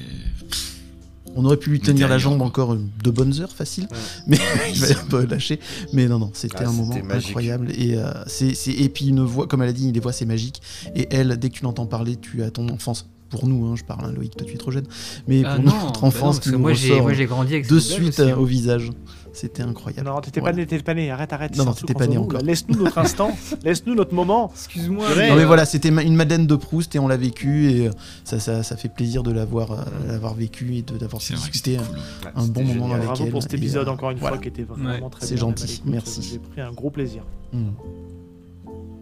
On aurait pu lui tenir la jambe encore de bonnes heures, facile, Ouais. mais [LAUGHS] il va un peu lâcher. Mais non, non, c'était Ah, un moment magique. incroyable. Et, euh, c'est, et puis une voix, comme elle a dit, les voix c'est magique. Et elle, dès que tu l'entends parler, tu as ton enfance. Pour nous, hein, je parle, hein, Loïc, toi tu es trop jeune. Mais Ah pour non, notre bah enfance, non, qui parce que moi j'ai ressort moi j'ai grandi avec de suite aussi, euh, hein. au visage. C'était incroyable. Non, t'étais Voilà. pas né, t'étais pas né, arrête, arrête. Non, c'est non, un t'étais pas né encore. Laisse-nous notre [LAUGHS] instant, laisse-nous notre moment. Excuse-moi. Non mais euh, voilà, c'était une Madeleine de Proust et on l'a vécu et euh, ça, ça, ça fait plaisir de l'avoir, euh, l'avoir vécu et d'avoir C'est c'était cool. Ouais, Un c'était bon moment avec Bravo elle, pour cet et, épisode euh, encore une voilà. fois qui était vraiment Ouais. très C'est bien. gentil, Écoute, merci. J'ai pris un gros plaisir. Mm.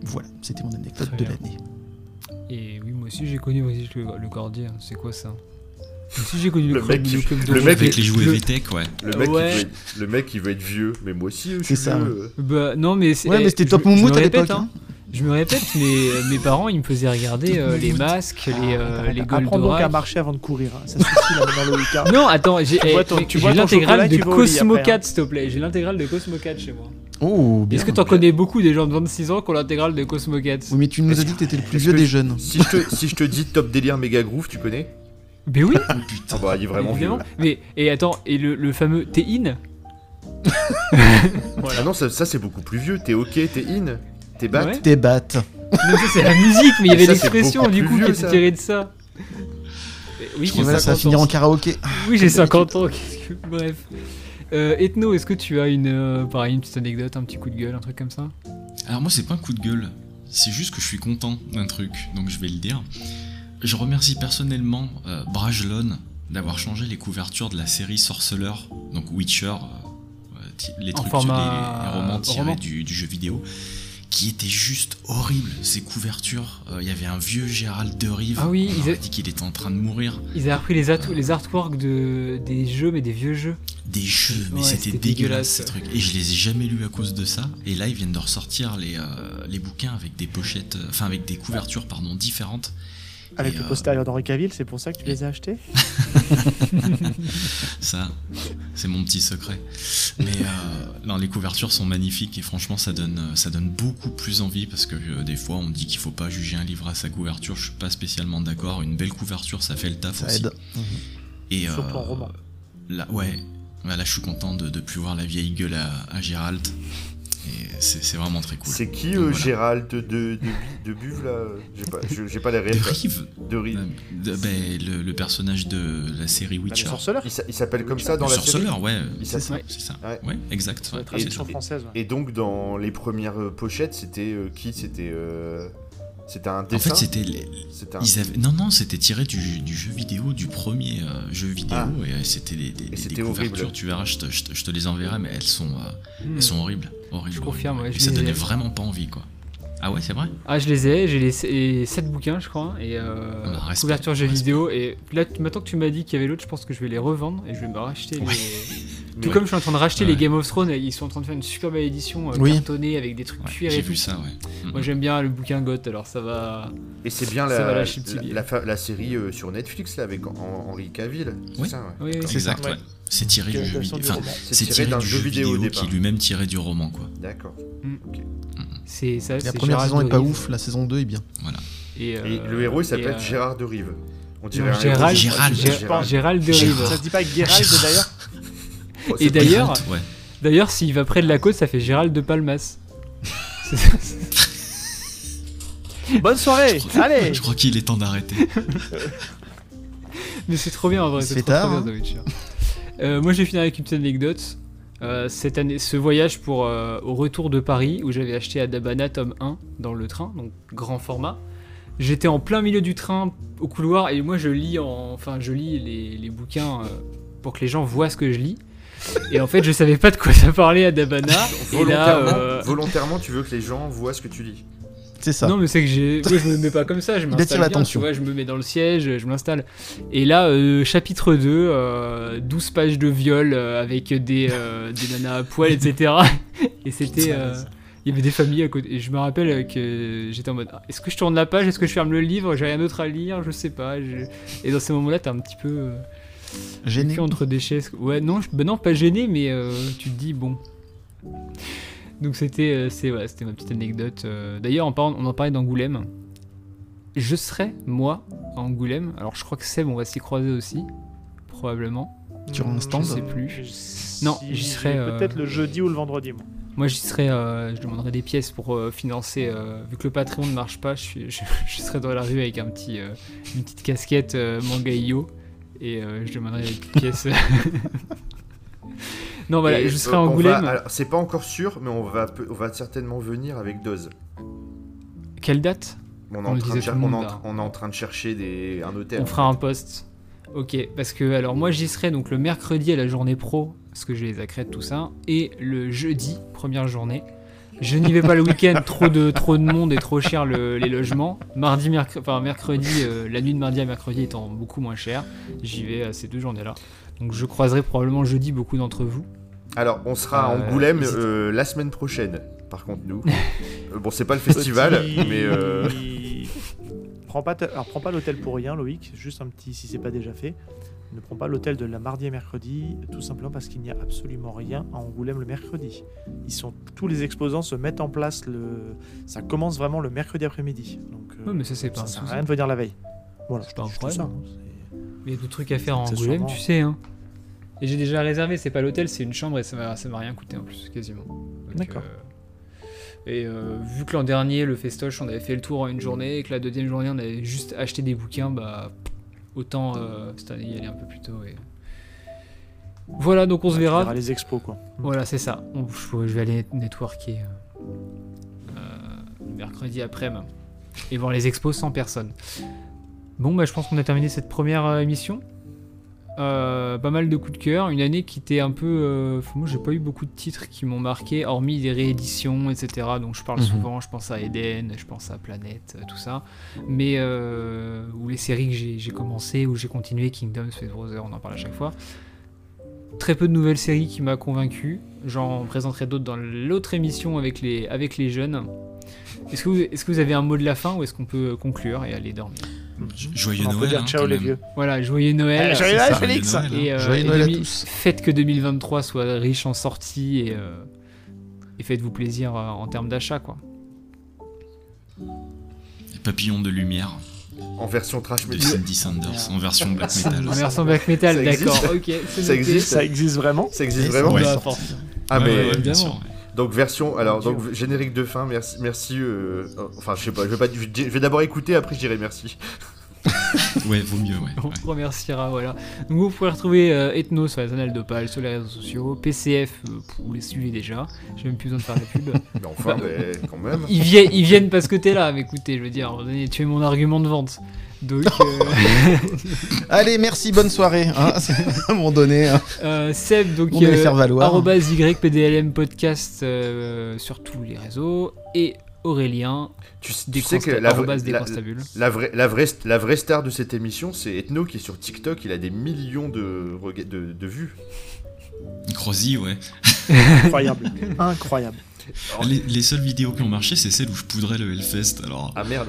Voilà, c'était mon anecdote de l'année. Et oui, moi aussi j'ai connu le, le Cordier. C'est quoi ça? Connu le, mec qui- le mec Avec les jouets Le- VTech, ouais. Le mec, Ouais. qui veut être, le mec qui veut être vieux, mais moi aussi, euh, je C'est suis ça, vieux. Bah non mais c'est. Ouais, mais c'était Top Moumoute à l'époque. hein. Je me répète, mais euh, mes parents ils me faisaient regarder euh, les masques, les, euh, Arrête, les Apprends donc à Goldorak. marcher avant de courir. hein. Ça suffit là maintenant le week-end. Non, attends, j'ai eh, l'intégrale de Cosmocat, hein. s'il te plaît. J'ai l'intégrale de Cosmocat chez moi. Oh, bien. Est-ce que t'en connais beaucoup des gens de 26 ans qui ont l'intégrale de Cosmocat? Oui, mais tu nous as dit que t'étais le plus Est-ce vieux que des je- jeunes. Si je, te, si je te dis Top Délire Méga Groove, tu connais? Ben oui, [LAUGHS] Ah bah, il est vraiment vieux. évidemment. Mais et attends, et le, le fameux T-In [LAUGHS] Ah non, ça, ça, c'est beaucoup plus vieux. T'es ok, t'es in, t'es bat. Ouais. T'es batte. Non, ça c'est la musique, mais il y avait Ça, c'est l'expression beaucoup du plus coup qui vieux, était ça. tirée de ça. Oui, Je j'ai Voilà, ça va 50 finir ans. en karaoké. Oui, j'ai 50 ans. qu'est-ce que- Bref. Euh, Ethno, est-ce que tu as une, euh, pareil, une petite anecdote, un petit coup de gueule, un truc comme ça? Alors moi c'est pas un coup de gueule, c'est juste que je suis content d'un truc, donc je vais le dire. Je remercie personnellement euh, Brajlon d'avoir changé les couvertures de la série Sorceleur, donc Witcher, euh, euh, les trucs, format, les, les romans tirés roman. du, du jeu vidéo, qui étaient juste horribles ces couvertures. Euh, Il y avait un vieux Gérald de Rive, Ah oui, on ils aurait a- dit qu'il était en train de mourir. Ils avaient repris les, art- les artworks de, des jeux, mais des vieux jeux. Des jeux, mais Ouais, c'était dégueulasse ces trucs. Et je les ai jamais lus à cause de ça. Et là, ils viennent de ressortir les, euh, les bouquins avec des pochettes, enfin avec des couvertures pardon différentes. Avec le euh, postérieur d'Henri Cavill, c'est pour ça que tu les as achetés? [LAUGHS] Ça, c'est mon petit secret. Mais euh, non, les couvertures sont magnifiques et franchement, ça donne, euh, ça donne beaucoup plus envie parce que euh, des fois, on dit qu'il faut pas juger un livre à sa couverture. Je suis pas spécialement d'accord. Une belle couverture, ça fait le taf Ça aussi. aide. Et Surtout en roman. Là, ouais. Là, je suis content de ne plus voir la vieille gueule à, à Gérald. Et c'est vraiment très cool. C'est qui Donc, euh, voilà. Gérald de, de, de Buve là? J'ai pas, pas les De. Rive, De Rive. euh, de- ben, le, le personnage de la série Bah, le Witcher. sorceleur Il s'a- il s'appelle comme ça dans le la série? sorceleur, ouais. Il C'est s'appelle- ça, c'est ça. Ouais. Ouais, exact. Ouais, ça. française. ouais. Et donc dans les premières pochettes, c'était euh, qui? C'était euh, c'était un En dessin. fait, c'était. les- C'était un- Ils avaient... Non, non, c'était tiré du, du jeu vidéo, du premier euh, jeu vidéo, Ah. et euh, c'était des, des- Et des c'était couvertures. horrible. Tu verras, je te, je te- je te les enverrai, mais elles sont, euh, Hmm. elles sont horribles. horribles Je confirme, horribles. ouais, Et je ça les ai. donnait vraiment pas envie, quoi. Ah ouais, c'est vrai Ah, je les ai, j'ai les 7 bouquins, je crois, et euh, Ah bah, respect, couverture jeux respect. vidéo. Et là, maintenant que tu m'as dit qu'il y avait l'autre, je pense que je vais les revendre et je vais me racheter Ouais. les. [LAUGHS] Tout Ouais. comme je suis en train de racheter Ouais. les Game of Thrones, ils sont en train de faire une super belle édition euh, Oui. cartonnée avec des trucs Ouais, cuir J'ai vu ça, ouais. Moi j'aime bien le bouquin Goth, alors ça va. Et c'est bien la, la, série euh, sur Netflix là avec Hen- Henri Cavill. C'est Oui. C'est ça. exact. C'est tiré du Enfin. C'est tiré tiré d'un du jeu vidéo qui est lui-même tiré du roman, quoi. D'accord. C'est ça. La première Gérald saison est pas ouf, la saison 2 est bien. Et, Et euh, le héros il s'appelle euh, Gérard de Rive. On non, dirait un Gérald. Gérald. Gérald. Gérald de Gérard. Rive. Ça se dit pas Gérard. d'ailleurs Et c'est pas- d'ailleurs, Ouais. d'ailleurs, s'il va près de la côte, ça fait Gérald de Palmas. C'est- [LAUGHS] Bonne soirée Je crois- Allez Je crois qu'il est temps d'arrêter. [LAUGHS] Mais c'est trop bien en vrai, c'est fait trop, trop tard, bien, hein. The Witcher. Euh, moi j'ai fini avec une petite anecdote. Euh, cette année, ce voyage pour euh, au retour de Paris où j'avais acheté Adabana tome 1 dans le train, donc grand format. J'étais en plein milieu du train au couloir et moi je lis en, enfin je lis les, les bouquins euh, pour que les gens voient ce que je lis. Et en fait je savais pas de quoi ça parlait Adabana. [LAUGHS] et là, Volontairement, euh, volontairement, tu veux que les gens voient ce que tu lis. C'est ça. Non, mais c'est que j'ai. Moi, je me mets pas comme ça, je [LAUGHS] m'installe. bien, l'attention. tu vois, je me mets dans le siège, je m'installe. Et là, euh, chapitre 2, euh, 12 pages de viol euh, avec des, euh, des nanas à poil, etc. [LAUGHS] Et c'était. euh, Il y avait des familles à côté. Et je me rappelle que j'étais en mode ah, est-ce que je tourne la page? Est-ce que je ferme le livre? J'ai rien d'autre à lire Je sais pas. je- Et dans ces moments-là, t'es un petit peu. Gêné. entre des chaises. Ouais, non, je- ben non, pas gêné, mais euh, tu te dis bon. Donc c'était, euh, c'est voilà, c'était ma petite anecdote. euh. D'ailleurs, en parlant- on en parlait d'Angoulême. Je serais moi à Angoulême. Alors je crois que Seb, on va s'y croiser aussi, probablement. Sur un stand Je sais plus. Si- Non, j'y serai, euh, Peut-être le jeudi ou le vendredi, moi. Moi, j'y serais, euh, je demanderais des pièces pour euh, financer. euh, vu que le Patreon ne marche pas, je, suis- je, [LAUGHS] je serais dans la rue avec un petit, euh, une petite casquette euh, manga Io et euh, je demanderais des petites [LAUGHS] pièces. non, voilà, Et, je serais euh, à va- Angoulême. alors, C'est pas encore sûr, mais on va, on va certainement venir avec Doz. Quelle date? On est, On en train de, cher- tout le on est monde, en là. tra- on est en train de chercher des, un hôtel. On fera un fait. post. Ok, parce que alors moi j'y serai donc le mercredi à la journée pro, parce que j'ai les accrètes tout ça, et le jeudi, première journée. Je n'y vais pas le week-end, trop de, trop de monde et trop cher le- les logements. Mardi, mercredi, enfin mercredi, euh, la nuit de mardi à mercredi étant beaucoup moins cher, j'y vais à ces deux journées-là. Donc je croiserai probablement jeudi beaucoup d'entre vous. Alors, on sera à Euh, Angoulême euh, la semaine prochaine. Par contre, nous. [LAUGHS] Euh, bon, c'est pas le festival, Petit- mais. euh, Prends pas, alors, prends pas l'hôtel pour rien, Loïc. Juste un petit, si c'est pas déjà fait. Ne prends pas l'hôtel de la mardi et mercredi, tout simplement parce qu'il n'y a absolument rien à Angoulême le mercredi. Ils sont, tous les exposants se mettent en place. Le, ça commence vraiment le mercredi après-midi. Donc, euh, Ouais, mais ça c'est pas ça un sert à souci. rien de venir la veille. Voilà, C'est pas un ça, hein, il y a d'autres trucs à faire à C'est Angoulême, sûrement- tu sais. Hein. Et j'ai déjà réservé, c'est pas l'hôtel, c'est une chambre et ça m'a ça m'a rien coûté en plus, quasiment. D'accord. euh, Et euh, vu que l'an dernier, le festoche, on avait fait le tour en une journée, et que la deuxième journée, on avait juste acheté des bouquins, bah autant euh, cette année y aller un peu plus tôt. Et... Voilà, donc on se Tu verras verra. les expos, quoi. Voilà, c'est ça. On- je, je vais aller networker euh, euh, mercredi après-midi et voir les expos sans personne. Bon, bah, je pense qu'on a terminé cette première émission. Euh, pas mal de coups de cœur. Une année qui était un peu. euh, moi, j'ai pas eu beaucoup de titres qui m'ont marqué, hormis des rééditions, etc. Donc, je parle Mhm. souvent. Je pense à Eden, je pense à Planète, euh, tout ça. Mais euh, ou les séries que j'ai commencé, où j'ai continué, Kingdom, Space Brother, on en parle à chaque fois. Très peu de nouvelles séries qui m'a convaincu. J'en présenterai d'autres dans l'autre émission avec les, avec les jeunes. Est-ce que, vous, est-ce que vous avez un mot de la fin ou est-ce qu'on peut conclure et aller dormir? Joyeux On peut Noël. dire hein, ciao les vieux. Voilà, joyeux Noël. Eh, joyeux Noël, Félix. Noël, hein. Et, euh, Joyeux et Noël à demi- tous. Faites que 2023 soit riche en sorties et, euh, et faites-vous plaisir euh, en termes d'achat, quoi. Les papillons de lumière En version trash de metal. Cindy Sanders en version [LAUGHS] black metal. En version black metal, Ça existe d'accord, ok. Ça existe Ça existe vraiment Ça existe Et vraiment Ouais. Bah. Ah Ouais, mais ouais, ouais, bien évidemment. sûr. Donc version alors donc générique de fin merci merci euh, euh, enfin je sais pas je vais pas je vais d'abord écouter après je dirai merci. [LAUGHS] Ouais, vaut mieux, ouais. On ouais. remerciera, voilà. Donc vous pouvez retrouver euh, Ethno sur les canaux d'Opal, sur les réseaux sociaux, PCF, euh, vous les suivez déjà, j'ai même plus besoin de faire la pub. [LAUGHS] Mais enfin mais quand même. ils, viennent, ils viennent parce que t'es là, mais écoutez, je veux dire, tu es mon argument de vente. Donc, [LAUGHS] euh, Allez, merci, bonne soirée. hein. C'est [LAUGHS] [LAUGHS] à un moment donné. hein. euh, Seb, donc, On euh, faire valoir. arrobase YPDLM podcast euh, sur tous les réseaux, et Aurélien, Tu, tu sais que la, vraie- la, vraie, la, vraie, la vraie star de cette émission, c'est Ethno qui est sur TikTok. Il a des millions de, rega- de, de vues. Crozy, ouais. Incroyable. Incroyable. Les, les seules vidéos qui ont marché, c'est celles où je poudrais le Hellfest. Alors, Ah merde.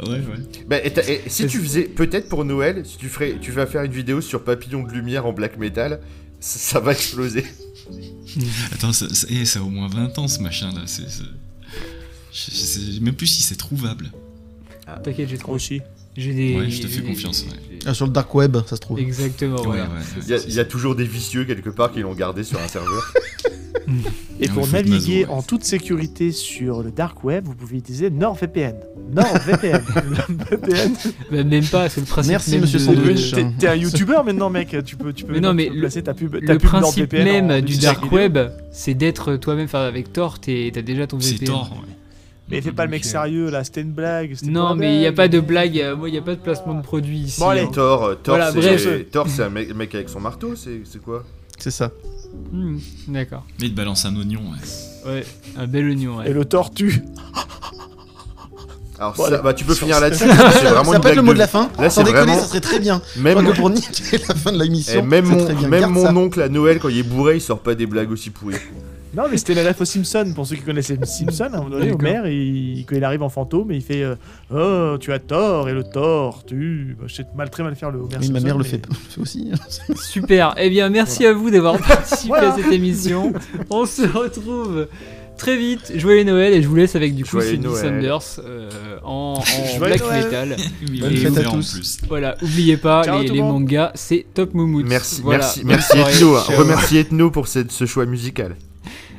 Ouais, ouais. Bah, et si tu faisais, peut-être pour Noël, si tu, ferais, tu vas faire une vidéo sur Papillon de Lumière en black metal, ça, ça va exploser. [LAUGHS] Attends, ça, ça, ça a au moins 20 ans ce machin là. C'est, Je, sais même plus si c'est trouvable. T'inquiète, j'ai aussi. J'ai des. Ouais, je te fais confiance, ouais. Ah, sur le dark web, ça se trouve. Exactement, Ouais, voilà. ouais, ouais. Il y, il y a toujours des vicieux quelque part qui l'ont gardé sur un serveur. [LAUGHS] [LAUGHS] Et pour naviguer en toute sécurité sur le dark web, vous pouvez utiliser NordVPN. NordVPN. [LAUGHS] VPN. Bah, même pas, c'est le principe. Merci, même monsieur Sandwich. T'es t'es un youtubeur maintenant, mec. Tu peux, tu peux, Mais non, mais le- placer ta pub. Ta Le pub principe en même du dark web, c'est d'être toi-même enfin, avec Tor, t'as déjà ton C'est VPN. tort, ouais. Mais fais pas le mec sérieux là, c'était une blague. Non, mais il n'y a pas de blague, euh, moi il n'y a pas de placement de produit ici. Bon, allez. hein. Thor, euh, Thor, Voilà, c'est, c'est un mec, mec avec son marteau, c'est, c'est quoi? C'est ça. Hmm, D'accord. Mais il te balance un oignon, ouais. Ouais, un bel oignon. Ouais. Et le tortue. Alors ça, bah, tu peux finir là-dessus. parce que c'est vraiment ça une peut être le mot de la fin. Là, Sans c'est déconner, vraiment- ça serait très bien. Même, que pour niquer la fin de eh, l'émission, même, mon, très bien. même mon ça. oncle à Noël, quand il est bourré, il sort pas des blagues aussi pourries. Non, mais c'était les ref aux Simpsons. Pour ceux qui connaissaient les Simpsons, à un moment donné. Homer, il- quand il arrive en fantôme, il fait euh, Oh, tu as tort, et le tort, tu. Bah, je sais mal, très mal faire le Homer Oui, ma mère le mais- fait, le fait aussi. [LAUGHS] Super. Eh bien, merci à vous d'avoir [LAUGHS] participé Voilà. à cette émission. On se retrouve très vite. Joyeux Noël et je vous laisse avec du coup Cindy. Sanders euh, en, en [LAUGHS] black Noël. metal. Oui, Bonne fête à tous. plus. Voilà, oubliez pas, Ciao, les, mangas, c'est Top Moumout. Merci, Voilà, merci, merci. Ethno. hein. Remercie Ethno pour cette- ce choix musical.